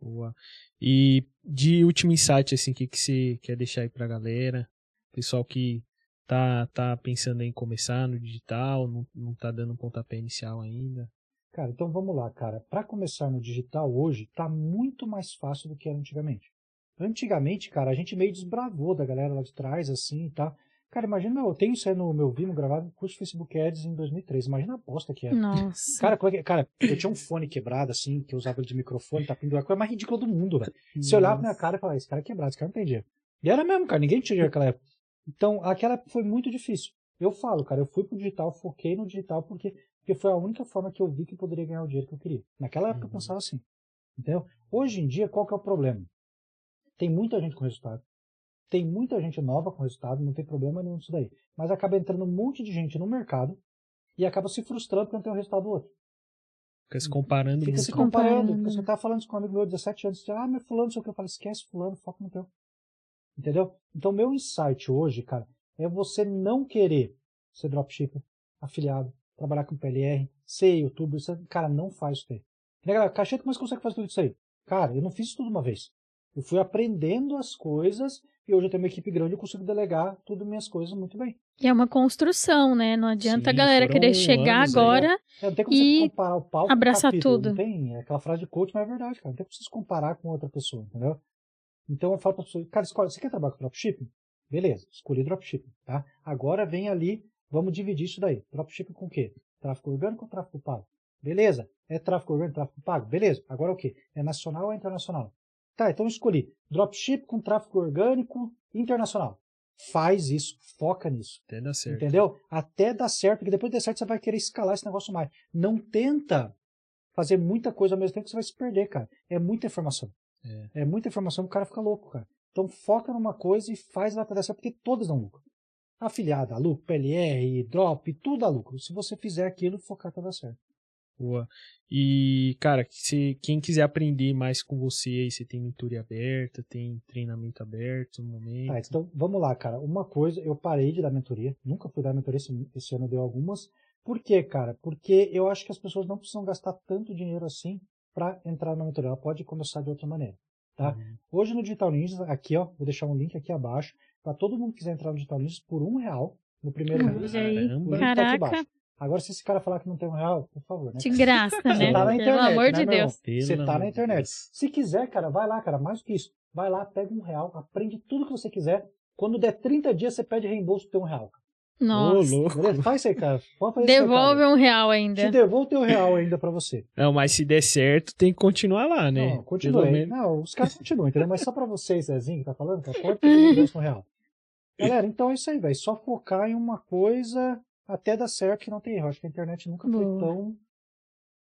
Speaker 1: Boa. E de último insight, assim, o que, que você quer deixar aí pra galera? Pessoal que tá, tá pensando em começar no digital, não, não tá dando um pontapé inicial ainda.
Speaker 3: Cara, então vamos lá, cara. Para começar no digital hoje, tá muito mais fácil do que era antigamente. Antigamente, cara, a gente meio desbravou da galera lá de trás, assim, tá? Cara, imagina, meu, eu tenho isso aí no meu Vimo gravado curso de Facebook Ads em 2013. Imagina a aposta que era.
Speaker 2: Nossa.
Speaker 3: Cara, como é que- cara, eu tinha um fone quebrado, assim, que eu usava ele de microfone, tá pendurado, a coisa mais ridícula do mundo, velho. Você olhava pra minha cara e falava, esse cara é quebrado, esse cara não tem dinheiro. E era mesmo, cara, ninguém tinha dinheiro naquela época. Então, aquela época foi muito difícil. Eu falo, cara, eu fui pro digital, foquei no digital, porque, porque foi a única forma que eu vi que eu poderia ganhar o dinheiro que eu queria. Naquela época eu
Speaker 1: Uhum.
Speaker 3: pensava assim. Entendeu? Hoje em dia, qual que é o problema? Tem muita gente com resultado. Tem muita gente nova com resultado, não tem problema nenhum disso daí. Mas acaba entrando um monte de gente no mercado e acaba se frustrando porque não tem um resultado do outro.
Speaker 1: Fica se comparando
Speaker 3: Fica se comparando.
Speaker 2: comparando.
Speaker 3: Porque você tá falando isso com um amigo meu de 17 anos, ah, meu fulano, não sei o que. Eu falo, esquece fulano, foca no teu. Entendeu? Então, meu insight hoje, cara, é você não querer ser dropshipper, afiliado, trabalhar com PLR, ser youtuber, você, cara, não faz isso aí. Galera, Cacheta, como você consegue fazer tudo isso aí? Cara, eu não fiz isso tudo uma vez. Eu fui aprendendo as coisas e hoje eu tenho uma equipe grande e eu consigo delegar tudo minhas coisas muito bem.
Speaker 2: E é uma construção, né? Não adianta a
Speaker 1: Sim,
Speaker 2: galera
Speaker 1: foram
Speaker 2: querer chegar agora.
Speaker 3: É, não tem como
Speaker 2: E
Speaker 3: você comparar o palco
Speaker 2: abraçar tudo.
Speaker 3: Tem é aquela frase de coach, mas é verdade, cara. Não tem como se comparar com outra pessoa, entendeu? Então eu falo pra pessoa, cara, escolhe, você quer trabalhar com dropshipping? Beleza, escolhi dropshipping, tá? Agora vem ali, vamos dividir isso daí. Dropshipping com o quê? Tráfego orgânico ou tráfego pago? Beleza. É tráfego orgânico, tráfego pago? Beleza. Agora o quê? É nacional ou é internacional? Tá, então eu escolhi dropship com tráfego orgânico internacional. Faz isso, foca nisso.
Speaker 1: Até dá certo.
Speaker 3: Entendeu? Até dar certo, porque depois de dar certo você vai querer escalar esse negócio mais. Não tenta fazer muita coisa ao mesmo tempo que você vai se perder, cara. É muita informação. É, muita informação que o cara fica louco, cara. Então foca numa coisa e faz ela pra dar certo, porque todas dão lucro. Afiliada, lucro, PLR, drop, tudo dá lucro. Se você fizer aquilo, focar pra dar certo.
Speaker 1: Boa. E, cara, se quem quiser aprender mais com você aí, você tem mentoria aberta, tem treinamento aberto no momento.
Speaker 3: Tá, então vamos lá, cara. Uma coisa, eu parei de dar mentoria. Nunca fui dar mentoria, esse, esse ano deu algumas. Por quê, cara? Porque eu acho que as pessoas não precisam gastar tanto dinheiro assim para entrar na mentoria. Ela pode começar de outra maneira. Tá?
Speaker 1: Uhum.
Speaker 3: Hoje no Digital Ninjas, aqui ó, vou deixar um link aqui abaixo para todo mundo que quiser entrar no Digital Ninjas por um real no primeiro
Speaker 2: Olha
Speaker 3: mês.
Speaker 1: Caramba.
Speaker 3: link tá aqui
Speaker 2: Caraca.
Speaker 3: Agora, se esse cara falar que não tem um real, por favor, né?
Speaker 2: De graça,
Speaker 3: Você
Speaker 2: né?
Speaker 3: tá na
Speaker 2: Pelo
Speaker 3: internet,
Speaker 2: amor
Speaker 3: né,
Speaker 2: de? Deus.
Speaker 1: Pelo
Speaker 3: Você tá na internet. Se quiser, cara, vai lá, cara, mais do que isso. Vai lá, pega um real, aprende tudo que você quiser. Quando der 30 dias, você pede reembolso do teu um real.
Speaker 1: Ô,
Speaker 2: Nossa.
Speaker 3: Faz isso aí, cara. Pode fazer isso aí,
Speaker 2: Devolve
Speaker 3: cara.
Speaker 2: um real ainda.
Speaker 3: Te devolve o teu real ainda pra você.
Speaker 1: Não, mas se der certo, tem que continuar lá, né?
Speaker 3: Não, continua
Speaker 1: Pelo
Speaker 3: aí. Não, os caras continuam, entendeu? Mas só pra vocês, Zezinho, que tá falando, cara, pode (laughs) pedir reembolso no real. Galera, então é isso aí, velho. Só focar em uma coisa até dar certo que não tem erro. Acho que a internet nunca foi
Speaker 2: Boa.
Speaker 3: tão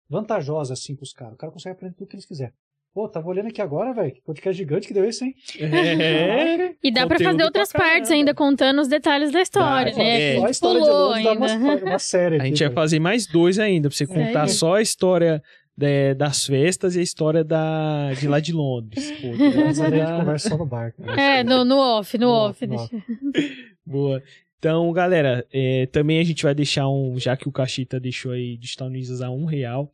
Speaker 3: vantajosa assim pros caras. O cara consegue aprender tudo que eles quiserem. Pô, tava olhando aqui agora, velho. Que podcast gigante que deu esse, hein? (laughs)
Speaker 1: É.
Speaker 2: E dá pra
Speaker 1: Conteúdo
Speaker 2: fazer outras
Speaker 1: pra
Speaker 2: partes ainda contando os detalhes da história,
Speaker 1: Dá,
Speaker 2: né?
Speaker 1: é.
Speaker 3: Só
Speaker 2: a
Speaker 3: história de
Speaker 2: pulou
Speaker 3: hoje dá uma,
Speaker 2: ainda.
Speaker 3: uma (laughs) série
Speaker 1: A gente vai fazer mais dois ainda, pra você contar
Speaker 2: isso.
Speaker 1: só a história é, das festas e a história da, de lá de Londres. (laughs) Pô,
Speaker 3: a gente
Speaker 1: dá-
Speaker 3: conversa só no bar. cara.
Speaker 2: É, no, no off, no,
Speaker 3: No
Speaker 2: off.
Speaker 3: off, no
Speaker 2: deixa-
Speaker 1: Boa. Então, galera, é, também a gente vai deixar um, já que o Cachita deixou aí Digital News a um real,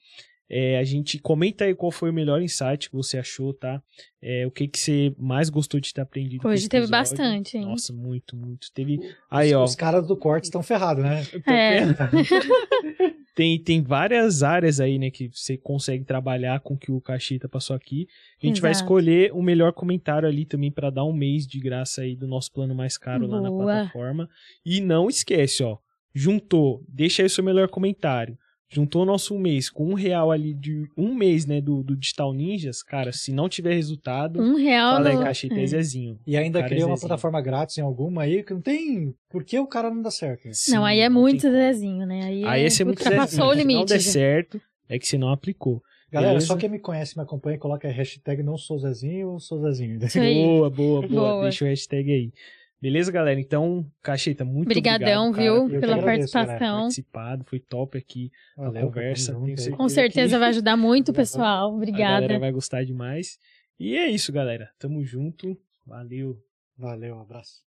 Speaker 1: é, a gente comenta aí qual foi o melhor insight que você achou, tá? É, o que que você mais gostou de ter aprendido com
Speaker 2: Hoje teve
Speaker 1: episódio.
Speaker 2: bastante, hein?
Speaker 1: Nossa, muito, muito. Teve. Aí, ó.
Speaker 3: Os caras do corte estão ferrados, né?
Speaker 2: É. (laughs)
Speaker 1: Tem, tem várias áreas aí, né, que você consegue trabalhar com o que o Cachita passou aqui. A gente vai
Speaker 2: Exato.
Speaker 1: escolher o melhor comentário ali também para dar um mês de graça aí do nosso plano mais caro lá na
Speaker 2: Boa.
Speaker 1: plataforma. E não esquece, ó, juntou, deixa aí o seu melhor comentário. Juntou o nosso mês com um real ali de um mês, né, do, do Digital Ninjas, cara, se não tiver resultado,
Speaker 2: Um real
Speaker 1: fala aí,
Speaker 2: no...
Speaker 1: Cacheta,
Speaker 2: é.
Speaker 1: é Zezinho.
Speaker 3: E ainda
Speaker 1: Cara,
Speaker 3: criou uma
Speaker 1: Zezinho.
Speaker 3: plataforma grátis em alguma aí que não tem. Por que o cara não dá certo?
Speaker 1: Sim,
Speaker 2: Não, aí é
Speaker 1: tem
Speaker 2: muito
Speaker 1: como.
Speaker 2: Zezinho, né? Aí,
Speaker 1: Aí
Speaker 2: é...
Speaker 1: é muito
Speaker 2: ultrapassou
Speaker 1: Zezinho.
Speaker 2: o
Speaker 1: Se não
Speaker 2: limite.
Speaker 1: der
Speaker 2: já.
Speaker 1: certo, é que você não aplicou.
Speaker 3: Galera,
Speaker 1: Beleza?
Speaker 3: só quem me conhece, me acompanha, coloca a hashtag não sou Zezinho ou sou Zezinho.
Speaker 1: Boa, boa, boa,
Speaker 2: Boa.
Speaker 1: Deixa o hashtag aí. Beleza, galera? Então, Cacheta, muito
Speaker 2: Obrigadão,
Speaker 1: obrigado,
Speaker 2: viu,
Speaker 1: cara,
Speaker 3: Eu
Speaker 2: pela
Speaker 3: agradeço,
Speaker 2: participação.
Speaker 1: participado. Foi top aqui a
Speaker 3: Valeu,
Speaker 1: conversa.
Speaker 2: Com certeza vai ajudar (laughs) muito o
Speaker 3: Obrigado.
Speaker 2: pessoal.
Speaker 1: A
Speaker 2: Obrigada.
Speaker 1: galera vai gostar demais. E é isso, galera. Tamo junto. Valeu.
Speaker 3: Valeu, um abraço.